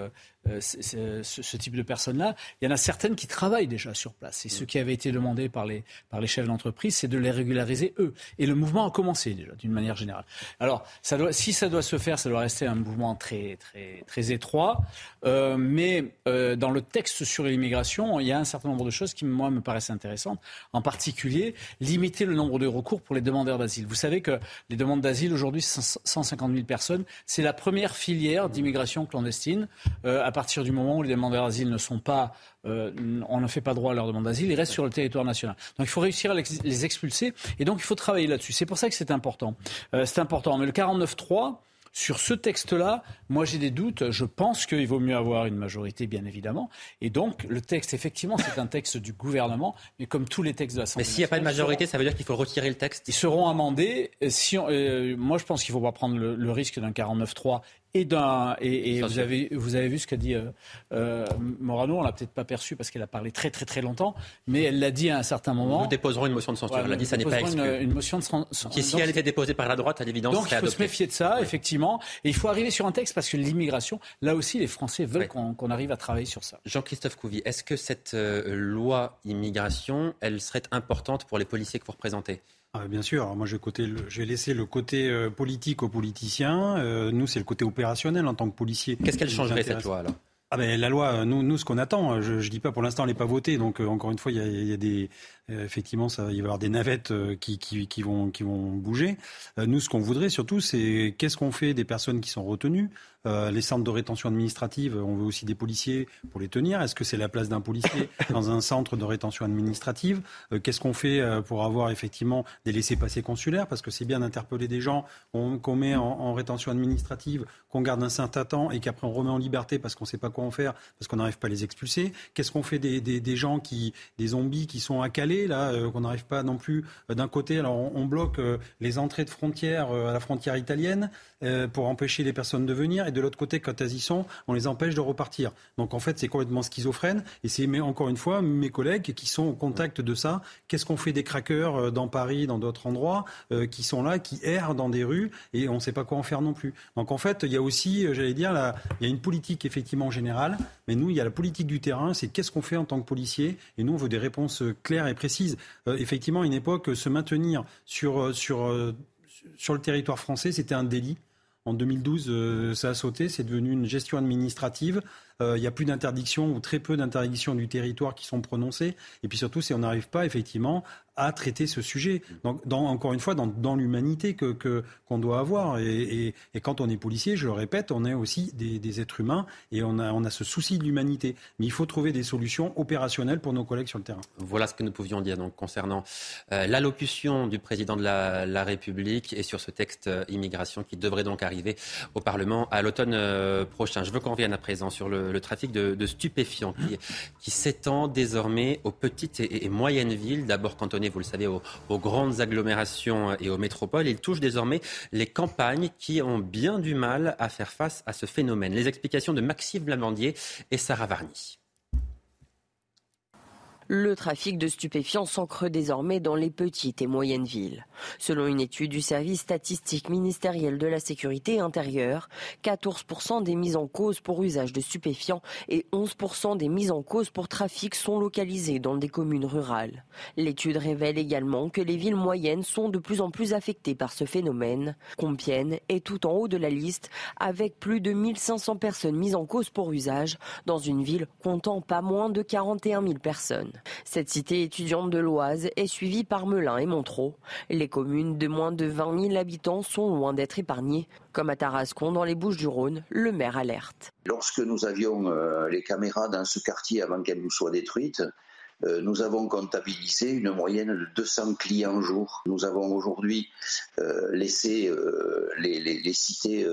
euh, ce, type de personnes-là. Il y en a certaines qui travaillent déjà sur place. Et ce qui avait été demandé par les, par les chefs d'entreprise, c'est de les régulariser eux. Et le mouvement a commencé déjà, d'une manière générale. Alors, ça doit, si ça doit se faire, ça doit rester un mouvement très, très, très étroit. Euh, mais euh, dans le texte sur l'immigration, il y a un certain nombre de choses qui, moi, me paraissent intéressantes. En particulier, limiter le nombre de recours pour les demandeurs d'asile. Vous savez que les demandes d'asile, aujourd'hui, 150 000 personnes. C'est la première filière d'immigration clandestine. Euh, partir du moment où les demandeurs d'asile ne sont pas, euh, on ne fait pas droit à leur demande d'asile, ils restent sur le territoire national. Donc il faut réussir à les expulser et donc il faut travailler là-dessus. C'est pour ça que c'est important. Euh, c'est important. Mais le 49.3, sur ce texte-là, moi j'ai des doutes. Je pense qu'il vaut mieux avoir une majorité, bien évidemment. Et donc, le texte, effectivement, c'est un texte du gouvernement, mais comme tous les textes de l'Assemblée. Mais s'il n'y a pas de majorité, ça veut dire qu'il faut retirer le texte? Ils seront amendés. Si euh, moi, je pense qu'il ne faut pas prendre le, le risque d'un 49-3 et, et, vous, avez, vous avez vu ce qu'a dit euh, euh, Morano, on l'a peut-être pas perçu parce qu'elle a parlé très très très longtemps, mais elle l'a dit à un certain moment. Nous déposerons une motion de censure. elle a dit ça n'est pas exclu. Une, motion de censure. Qui, si elle était déposée par la droite, à l'évidence, Donc il faut se méfier de ça, effectivement. Et il faut arriver sur un texte parce que l'immigration, là aussi, les Français veulent qu'on arrive à travailler sur ça. Jean-Christophe Couvi, est-ce que cette euh, loi immigration, elle serait importante pour les policiers que vous représentez? Ah, bien sûr. moi, je vais, laisser le côté euh, politique aux politiciens. Euh, nous, c'est le côté opérationnel en tant que policier. Qu'est-ce qu'elle changerait cette loi alors? Ah ben, la loi, nous, nous ce qu'on attend, je ne dis pas pour l'instant, elle n'est pas votée, donc euh, encore une fois, il y a, des, effectivement, ça, il va y avoir des navettes qui, qui, vont, qui vont bouger. nous, ce qu'on voudrait surtout, c'est qu'est-ce qu'on fait des personnes qui sont retenues euh, les centres de rétention administrative, on veut aussi des policiers pour les tenir. Est-ce que c'est la place d'un policier dans un centre de rétention administrative euh, Qu'est-ce qu'on fait euh, pour avoir effectivement des laissés-passer consulaires? Parce que c'est bien d'interpeller des gens qu'on met en, rétention administrative, qu'on garde un certain temps et qu'après on remet en liberté parce qu'on ne sait pas quoi en faire, parce qu'on n'arrive pas à les expulser. Qu'est-ce qu'on fait des, gens qui, des zombies qui sont à Calais là, qu'on n'arrive pas non plus d'un côté. Alors on, bloque les entrées de frontières à la frontière italienne pour empêcher les personnes de venir, et de l'autre côté, quand elles y sont, on les empêche de repartir. Donc en fait, c'est complètement schizophrène. Et c'est encore une fois mes collègues qui sont au contact de ça. Qu'est-ce qu'on fait des craqueurs dans Paris, dans d'autres endroits, qui sont là, qui errent dans des rues, et on ne sait pas quoi en faire non plus. Donc en fait, il y a aussi, j'allais dire, il y a une politique effectivement générale, mais nous, il y a la politique du terrain, c'est qu'est-ce qu'on fait en tant que policier, et nous, on veut des réponses claires et précises. Euh, effectivement, à une époque, se maintenir sur, euh, sur, euh, sur le territoire français, c'était un délit. En 2012, ça a sauté, c'est devenu une gestion administrative. il n'y a plus d'interdiction ou très peu d'interdictions du territoire qui sont prononcées. Et puis surtout, si on n'arrive pas effectivement à traiter ce sujet. Donc, encore une fois, dans, l'humanité que, qu'on doit avoir. Et, quand on est policier, je le répète, on est aussi des, êtres humains et on a, on a ce souci de l'humanité. Mais il faut trouver des solutions opérationnelles pour nos collègues sur le terrain. Voilà ce que nous pouvions dire donc, concernant euh, l'allocution du président de la, République et sur ce texte euh, immigration qui devrait donc arriver au Parlement à l'automne euh, prochain. Je veux qu'on revienne à présent sur le, trafic de, stupéfiants qui, s'étend désormais aux petites et, moyennes villes. D'abord quand vous le savez, aux, grandes agglomérations et aux métropoles. Il touche désormais les campagnes qui ont bien du mal à faire face à ce phénomène. Les explications de Maxime Blamandier et Sarah Varny. Le trafic de stupéfiants s'ancre désormais dans les petites et moyennes villes. Selon une étude du service statistique ministériel de la sécurité intérieure, 14% des mises en cause pour usage de stupéfiants et 11% des mises en cause pour trafic sont localisées dans des communes rurales. L'étude révèle également que les villes moyennes sont de plus en plus affectées par ce phénomène. Compiègne est tout en haut de la liste avec plus de 1500 personnes mises en cause pour usage dans une ville comptant pas moins de 41 000 personnes. Cette cité étudiante de l'Oise est suivie par Melun et Montreux. Les communes de moins de 20 000 habitants sont loin d'être épargnées. Comme à Tarascon, dans les Bouches du Rhône, le maire alerte. Lorsque nous avions euh, les caméras dans ce quartier avant qu'elles nous soient détruites, euh, nous avons comptabilisé une moyenne de 200 clients jour. Nous avons aujourd'hui euh, laissé les, cités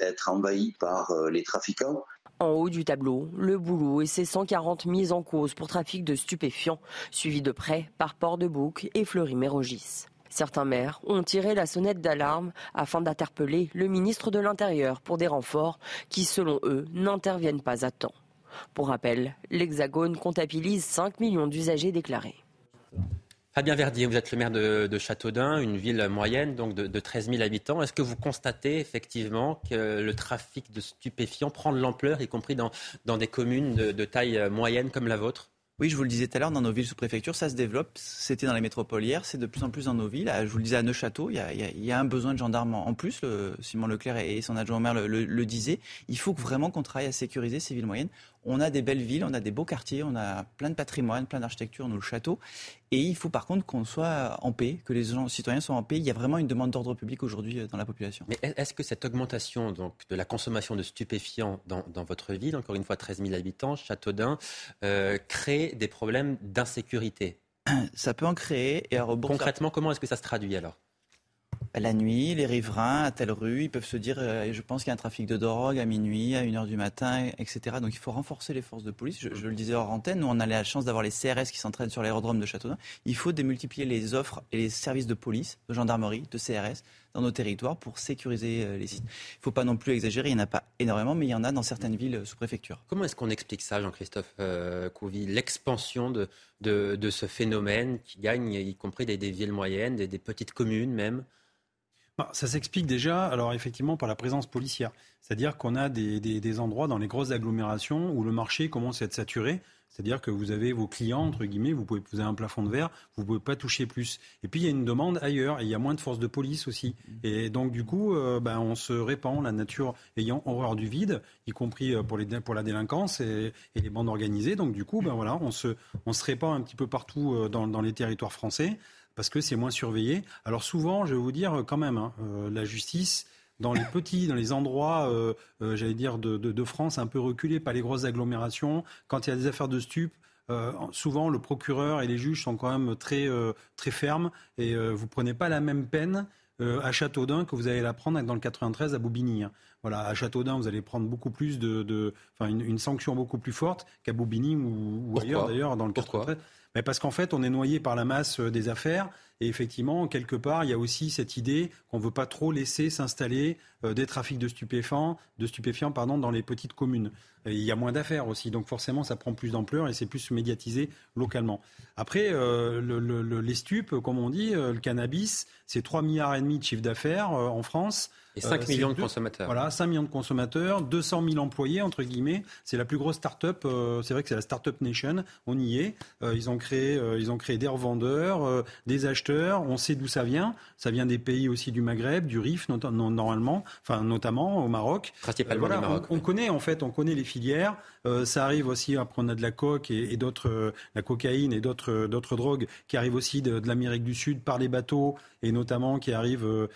être envahies par les trafiquants. En haut du tableau, le boulot et ses 140 mises en cause pour trafic de stupéfiants, suivis de près par Port-de-Bouc et Fleury-Mérogis. Certains maires ont tiré la sonnette d'alarme afin d'interpeller le ministre de l'Intérieur pour des renforts qui, selon eux, n'interviennent pas à temps. Pour rappel, l'Hexagone comptabilise 5 millions d'usagers déclarés. Fabien Verdier, vous êtes le maire de, Châteaudun, une ville moyenne donc de, 13 000 habitants. Est-ce que vous constatez effectivement que le trafic de stupéfiants prend de l'ampleur, y compris dans, des communes de, taille moyenne comme la vôtre? Oui, je vous le disais tout à l'heure, dans nos villes sous préfecture, ça se développe. C'était dans les métropoles hier, c'est de plus en plus dans nos villes. Je vous le disais à Neuchâteau, il y a, un besoin de gendarmes en plus. Simon Leclerc et son adjoint au maire le, le disaient. Il faut vraiment qu'on travaille à sécuriser ces villes moyennes on a des belles villes, on a des beaux quartiers, on a plein de patrimoine, plein d'architecture, nous le château. Et il faut par contre qu'on soit en paix, que les citoyens soient en paix. Il y a vraiment une demande d'ordre public aujourd'hui euh, dans la population. Mais est-ce que cette augmentation donc, de la consommation de stupéfiants dans, votre ville, encore une fois 13 000 habitants, Châteaudun, euh, crée des problèmes d'insécurité? Ça peut en créer. Et Concrètement, comment est-ce que ça se traduit alors? La nuit, les riverains à telle rue, ils peuvent se dire, euh, je pense qu'il y a un trafic de drogue à minuit, à 1h du matin, etc. Donc il faut renforcer les forces de police. Je, le disais hors antenne, nous on a la chance d'avoir les CRS qui s'entraînent sur l'aérodrome de Châteaudun. Il faut démultiplier les offres et les services de police, de gendarmerie, de CRS dans nos territoires pour sécuriser euh, les sites. Il ne faut pas non plus exagérer, il n'y en a pas énormément, mais il y en a dans certaines villes sous préfecture. Comment est-ce qu'on explique ça, Jean-Christophe euh, Couvi, l'expansion de, ce phénomène qui gagne, y compris des, villes moyennes, des petites communes même ça s'explique déjà, alors effectivement, par la présence policière. C'est-à-dire qu'on a des, endroits dans les grosses agglomérations où le marché commence à être saturé. C'est-à-dire que vous avez vos clients, entre guillemets, vous, pouvez, vous avez un plafond de verre, vous ne pouvez pas toucher plus. Et puis il y a une demande ailleurs, et il y a moins de forces de police aussi. Mmh. Et donc du coup, euh, ben, on se répand, la nature ayant horreur du vide, y compris euh, pour, les, pour la délinquance et, les bandes organisées. Donc du coup, ben, voilà, on, se, on se répand un petit peu partout euh, dans, dans les territoires français parce que c'est moins surveillé. Alors souvent, je vais vous dire quand même, hein, euh, la justice dans les petits, dans les endroits, euh, euh, j'allais dire, de, France un peu reculés, pas les grosses agglomérations, quand il y a des affaires de stupes, souvent le procureur et les juges sont quand même très, très fermes et vous prenez pas la même peine à Châteaudun que vous allez la prendre dans le 93 à Bobigny. Hein. Voilà, à Châteaudun, vous allez prendre beaucoup plus de, enfin une, sanction beaucoup plus forte qu'à Bobigny ou, ailleurs d'ailleurs dans le 93. Parce qu'en fait, on est noyé par la masse des affaires. Et effectivement, quelque part, il y a aussi cette idée qu'on ne veut pas trop laisser s'installer des trafics de stupéfiants, de stupéfiants pardon, dans les petites communes. il y a moins d'affaires aussi, donc forcément, ça prend plus d'ampleur et c'est plus médiatisé localement. Après, le, les stupes, comme on dit, le cannabis, c'est 3 milliards de chiffre d'affaires en France. Et 5 millions de consommateurs. Voilà, 5 millions de consommateurs, 200 000 employés, entre guillemets. C'est la plus grosse start-up. c'est vrai que c'est la start-up nation. On y est. ils, ont créé, ils ont créé des revendeurs, des acheteurs. On sait d'où ça vient. Ça vient des pays aussi du Maghreb, du Rif, normalement, enfin, notamment au Maroc. Principalement voilà, Maroc. On, connaît, en fait, on connaît les filières. ça arrive aussi, après, on a de la coque et, d'autres, la cocaïne et d'autres, d'autres drogues qui arrivent aussi de, l'Amérique du Sud par les bateaux et notamment qui arrivent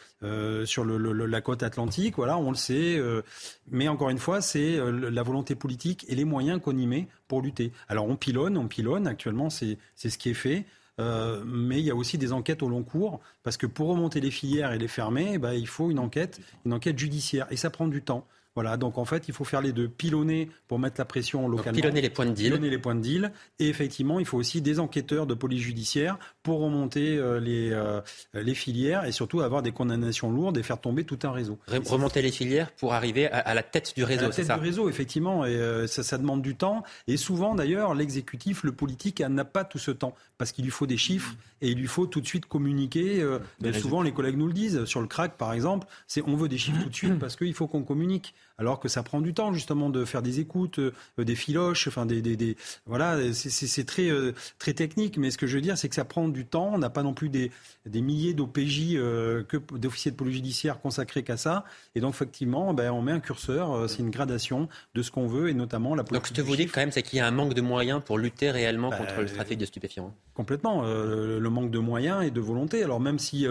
sur le, la côte atlantique, voilà, on le sait. Euh, mais encore une fois, c'est euh, la volonté politique et les moyens qu'on y met pour lutter. Alors on pilonne, on pilonne. Actuellement, c'est ce qui est fait. Euh, mais il y a aussi des enquêtes au long cours, parce que pour remonter les filières et les fermer, bah, il faut une enquête, une enquête judiciaire, et ça prend du temps. Voilà, donc en fait, il faut faire les deux. Pilonner pour mettre la pression localement. pilonner les points de deal. Pilonner les points de deal. Et effectivement, il faut aussi des enquêteurs de police judiciaire pour remonter euh, les, euh, les filières et surtout avoir des condamnations lourdes et faire tomber tout un réseau. Remonter les filières pour arriver à, la tête du réseau, c'est ça? du réseau, effectivement. Et euh, ça, ça demande du temps. Et souvent, d'ailleurs, l'exécutif, le politique n'a pas tout ce temps parce qu'il lui faut des chiffres et il lui faut tout de suite communiquer. mais souvent, les collègues nous le disent. Sur le crack, par exemple, c'est on veut des chiffres tout de suite parce qu'il faut qu'on communique alors que ça prend du temps justement de faire des écoutes, euh, des filoches, enfin des, des, des voilà, c'est très euh, très technique. Mais ce que je veux dire, c'est que ça prend du temps. On n'a pas non plus des, des milliers d'OPJ, euh, d'officiers de police judiciaire consacrés qu'à ça. Et donc effectivement, ben, on met un curseur. c'est une gradation de ce qu'on veut et notamement la. Donc ce que vous dites quand même, c'est qu'il y a un manque de moyens pour lutter réellement ben, contre le trafic de stupéfiants. Complètement, le manque de moyens et de volonté. Alors même si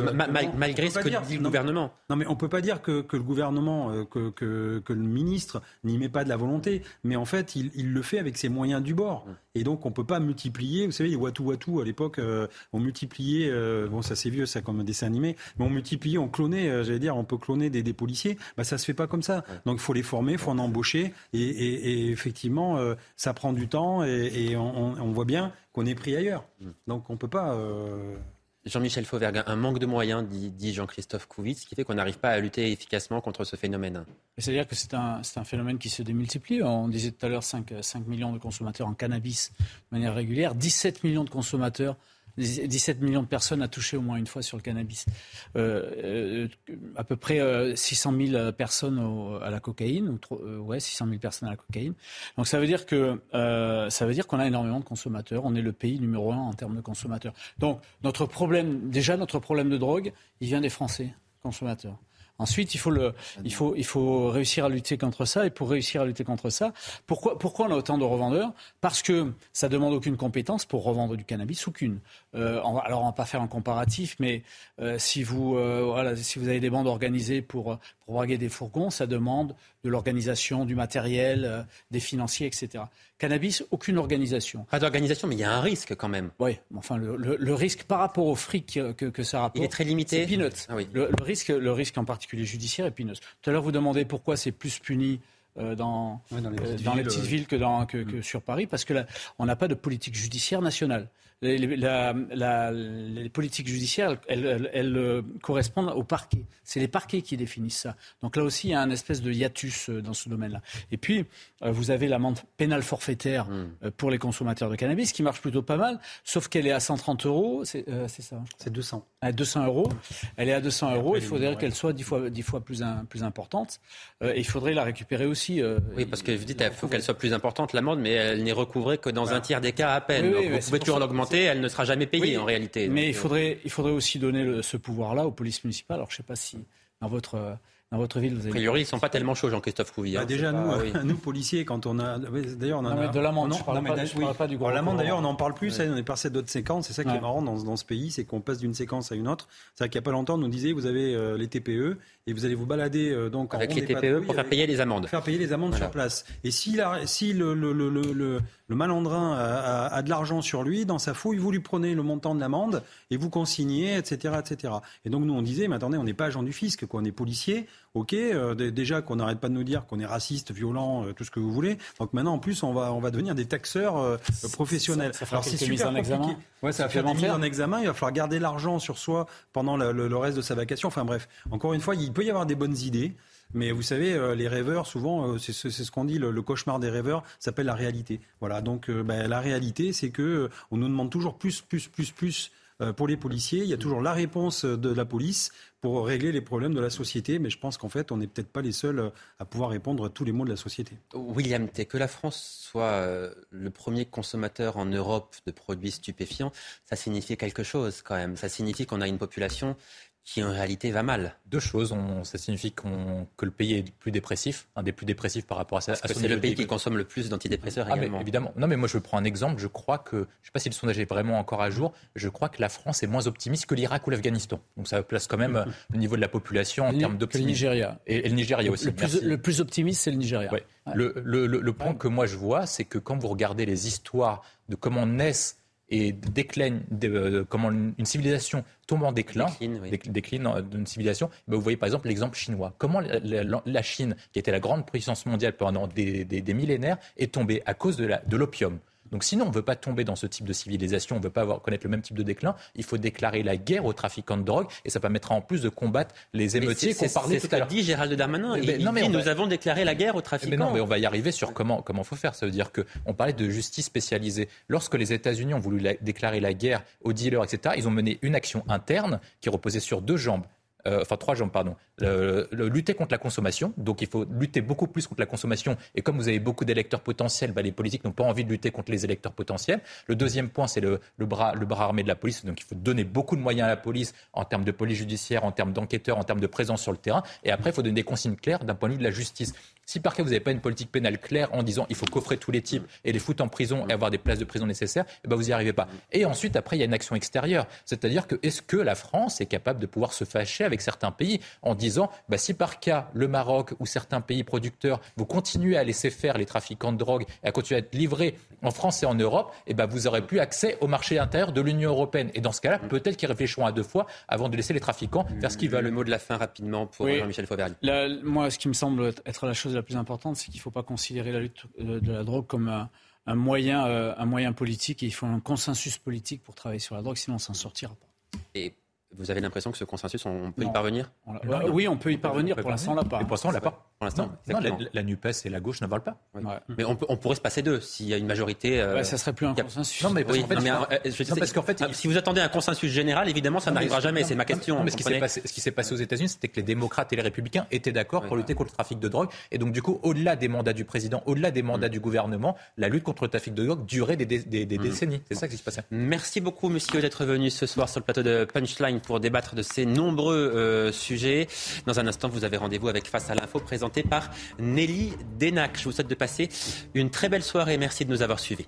malgré ce que dit le gouvernement. Non mais on peut pas dire que, que le gouvernement, que, que, que le ministre n'y met pas de la volonté, mais en fait, il, le fait avec ses moyens du bord. Et donc, on ne peut pas multiplier. Vous savez, Watu Watu, à l'époque, euh, on multipliait, euh, bon, ça c'est vieux, ça comme un dessin animé, mais on multipliait, on clonait, euh, j'allais dire, on peut cloner des, policiers. Bah, ça se fait pas comme ça. Donc, il faut les former, il faut en embaucher. Et, effectivement, ça prend du temps et, on, on, voit bien qu'on est pris ailleurs. Mm. Donc, on ne peut pas. Jean-Michel Fauvergue, un manque de moyens, dit, Jean-Christophe Kouvitz, qui fait qu'on n'arrive pas à lutter efficacement contre ce phénomène. C'est-à-dire que c'est un, phénomène qui se démultiplie. On disait tout à l'heure 5, 5 millions de consommateurs en cannabis de manière régulière, 17 millions de consommateurs 17 millions de personnes à toucher au moins une fois sur le cannabis. Euh, euh, à peu près 600 euh, 000 personnes à la cocaïne, ou ouais, 600 000 personnes à la cocaïne. Donc ça veut dire que ça veut dire qu'on a énormément de consommateurs. On est le pays numéro un en termes de consommateurs. Donc notre problème, déjà notre problème de drogue, il vient des Français consommateurs. Ensuite, il faut, le, il, faut, il faut réussir à lutter contre ça. Et pour réussir à lutter contre ça, pourquoi, pourquoi on a autant de revendeurs? Parce que ça demande aucune compétence pour revendre du cannabis, aucune. Euh, alors, on va pas faire un comparatif, mais euh, si, vous, euh, voilà, si vous avez des bandes organisées pour, pour braguer des fourgons, ça demande de l'organisation, du matériel, euh, des financiers, etc. Cannabis, aucune organisation. Pas d'organisation, mais il y a un risque quand même. Oui, enfin, le, risque par rapport au fric que, que ça rapporte. Il est très limité. C'est peanuts. Ah oui. le, risque, le risque en particulier judiciaire est peanuts. Tout à l'heure, vous demandez pourquoi c'est plus puni euh, dans, dans, les petites, villes, que, dans, que, que, mm. sur Paris, parce que là, on n'a pas de politique judiciaire nationale les, la, les politiques judiciaires, elles, euh, correspondent au parquet. C'est les parquets qui définissent ça. Donc là aussi, il y a un espèce de hiatus euh, dans ce domaine-là. Et puis, euh, vous avez l'amende pénale forfaitaire hmm. pour les consommateurs de cannabis, qui marche plutôt pas mal, sauf qu'elle est à 130 euros. C'est ça C'est 200. À 200 euros. Elle est à 200 euros. Il faudrait qu'elle soit 10 fois, 10 fois plus, plus importante. et il faudrait la récupérer aussi. oui, parce que vous dites qu'il faut qu'elle soit plus importante, l'amende, mais elle n'est recouvrée que dans un tiers des cas à peine. Donc, vous pouvez toujours l'augmenter elle ne sera jamais payée en réalité. Mais il, euh, faudrait, il faudrait aussi donner ce pouvoir-là aux polices municipales. Alors je ne sais pas si dans votre dans votre ville, vous avez. A priori, ils ne sont pas tellement chauds, Jean-Christophe Couvi. Bah, hein. déjà, nous, nous, policiers, quand on a. D'ailleurs, on a. de l'amende, je ne parle, pas du gros. L'amende, d'ailleurs, on n'en parle plus. on est passé d'autres séquences. C'est ça qui est marrant dans, dans ce pays, c'est qu'on passe d'une séquence à une autre. C'est vrai qu'il n'y a pas longtemps, on nous disait vous avez euh, les TPE et vous allez vous balader euh, donc avec les TPE pour faire payer les amendes. Faire payer les amendes sur place. Et si, la, si le, le, le, le, le malandrin a, a, de l'argent sur lui, dans sa fouille, vous lui prenez le montant de l'amende et vous consignez, etc., etc. Et donc nous on disait, mais attendez, on n'est pas agent du fisc, quoi, on est policier, ok, euh, déjà qu'on n'arrête pas de nous dire qu'on est raciste, violent, tout ce que vous voulez. Donc maintenant, en plus, on va, on va devenir des taxeurs professionnels. Ça, Alors c'est super en examen. Ouais, ça va faire des mises en examen. Il va falloir garder l'argent sur soi pendant le reste de sa vacation. Enfin bref, encore une fois, il peut y avoir des bonnes idées. Mais vous savez, euh, les rêveurs, souvent, euh, c'est ce qu'on dit, le, cauchemar des rêveurs s'appelle la réalité. Voilà, donc euh, ben, la réalité, c'est que on nous demande toujours plus, plus, plus, plus pour les policiers. Il y a toujours la réponse de la police pour régler les problèmes de la société, mais je pense qu'en fait, on n'est peut-être pas les seuls à pouvoir répondre à tous les maux de la société. William que la France soit le premier consommateur en Europe de produits stupéfiants, ça signifie quelque chose quand même. Ça signifie qu'on a une population qui en réalité va mal. Deux choses. ça signifie que le pays est plus dépressif, un des plus dépressifs par rapport à, ça. C'est le pays qui consomme le plus d'antidépresseurs ah, également. évidemment. Non, mais moi je prends un exemple. Je crois que, je ne sais pas si le sondage est vraiment encore à jour, je crois que la France est moins optimiste que l'Irak ou l'Afghanistan. Donc ça place quand même le niveau de la population en termes d'optimisme. Le Nigeria. Et, le Nigeria aussi. Le plus, optimiste, c'est le Nigeria. Le, point que moi je vois, c'est que quand vous regardez les histoires de comment naissent et décline, euh, comment une civilisation tombe en déclin, décline, d'une civilisation, ben vous voyez par exemple l'exemple chinois. Comment la, Chine, qui était la grande puissance mondiale pendant des, des millénaires, est tombée à cause de l'opium? Donc sinon, on ne veut pas tomber dans ce type de civilisation, on ne veut pas avoir, connaître le même type de déclin, il faut déclarer la guerre aux trafiquants de drogue et ça permettra en plus de combattre les émeutiers qu'on parlait tout à l'heure. dit Gérald Darmanin. Ben, il, non, mais nous avons déclaré la guerre aux trafiquants. Mais non, mais on va y arriver sur comment comment faut faire. Ça veut dire qu'on parlait de justice spécialisée. Lorsque les États-Unis ont voulu déclarer la guerre aux dealers, etc., ils ont mené une action interne qui reposait sur deux jambes. Euh, enfin trois jambes, pardon. Lutter contre la consommation, donc il faut lutter beaucoup plus contre la consommation. Et comme vous avez beaucoup d'électeurs potentiels, bah, les politiques n'ont pas envie de lutter contre les électeurs potentiels. Le deuxième point, c'est le, bras, le bras armé de la police. Donc il faut donner beaucoup de moyens à la police en termes de police judiciaire, en termes d'enquêteurs, en termes de présence sur le terrain. Et après, il faut donner des consignes claires d'un point de vue de la justice. Si par cas vous n'avez pas une politique pénale claire en disant il faut coffrer tous les types et les foutre en prison et avoir des places de prison nécessaires, eh ben vous n'y arrivez pas. Et ensuite, après, il y a une action extérieure. C'est-à-dire que est-ce que la France est capable de pouvoir se fâcher avec certains pays en disant bah, si par cas le Maroc ou certains pays producteurs vous continuez à laisser faire les trafiquants de drogue et à continuer à être livrés en France et en Europe, eh ben vous aurez plus accès au marché intérieur de l'Union européenne. Et dans ce cas-là, peut-être qu'ils réfléchiront à deux fois avant de laisser les trafiquants faire ce qu'ils veulent. Le mot de la fin rapidement pour Jean-Michel Fauvergue. Moi, ce qui me semble être la chose la plus importante, c'est qu'il ne faut pas considérer la lutte euh, de la drogue comme un, moyen, euh, un moyen politique. Et il faut un consensus politique pour travailler sur la drogue, sinon on s'en sortira pas. Et vous avez l'impression que ce consensus, on peut y parvenir? Oui, on peut y parvenir. Pour l'instant, on l'a pas. pour l'instant, on l'a pas. Pour l'instant, la, Nupes et la gauche ne valent pas. Mais on, pourrait se passer d'eux s'il y a une majorité. Euh... ça serait plus un consensus. Non, mais parce qu'en fait, fait, si vous attendez un consensus général, évidemment, ça n'arrivera jamais. C'est ma question. mais ce qui s'est passé, aux États-Unis, c'était que les démocrates et les républicains étaient d'accord pour lutter contre le trafic de drogue. Et donc, du coup, au-delà des mandats du président, au-delà des mandats mm. du gouvernement, la lutte contre le trafic de drogue durait des, mm. décennies. C'est ça qui se passait. Merci beaucoup, monsieur, d'être venu ce soir sur le plateau de Punchline pour débattre de ces nombreux euh, sujets. Dans un instant, vous avez rendez-vous avec Face à l'info présenté par Nelly Denac. Je vous souhaite de passer une très belle soirée. Merci de nous avoir suivis.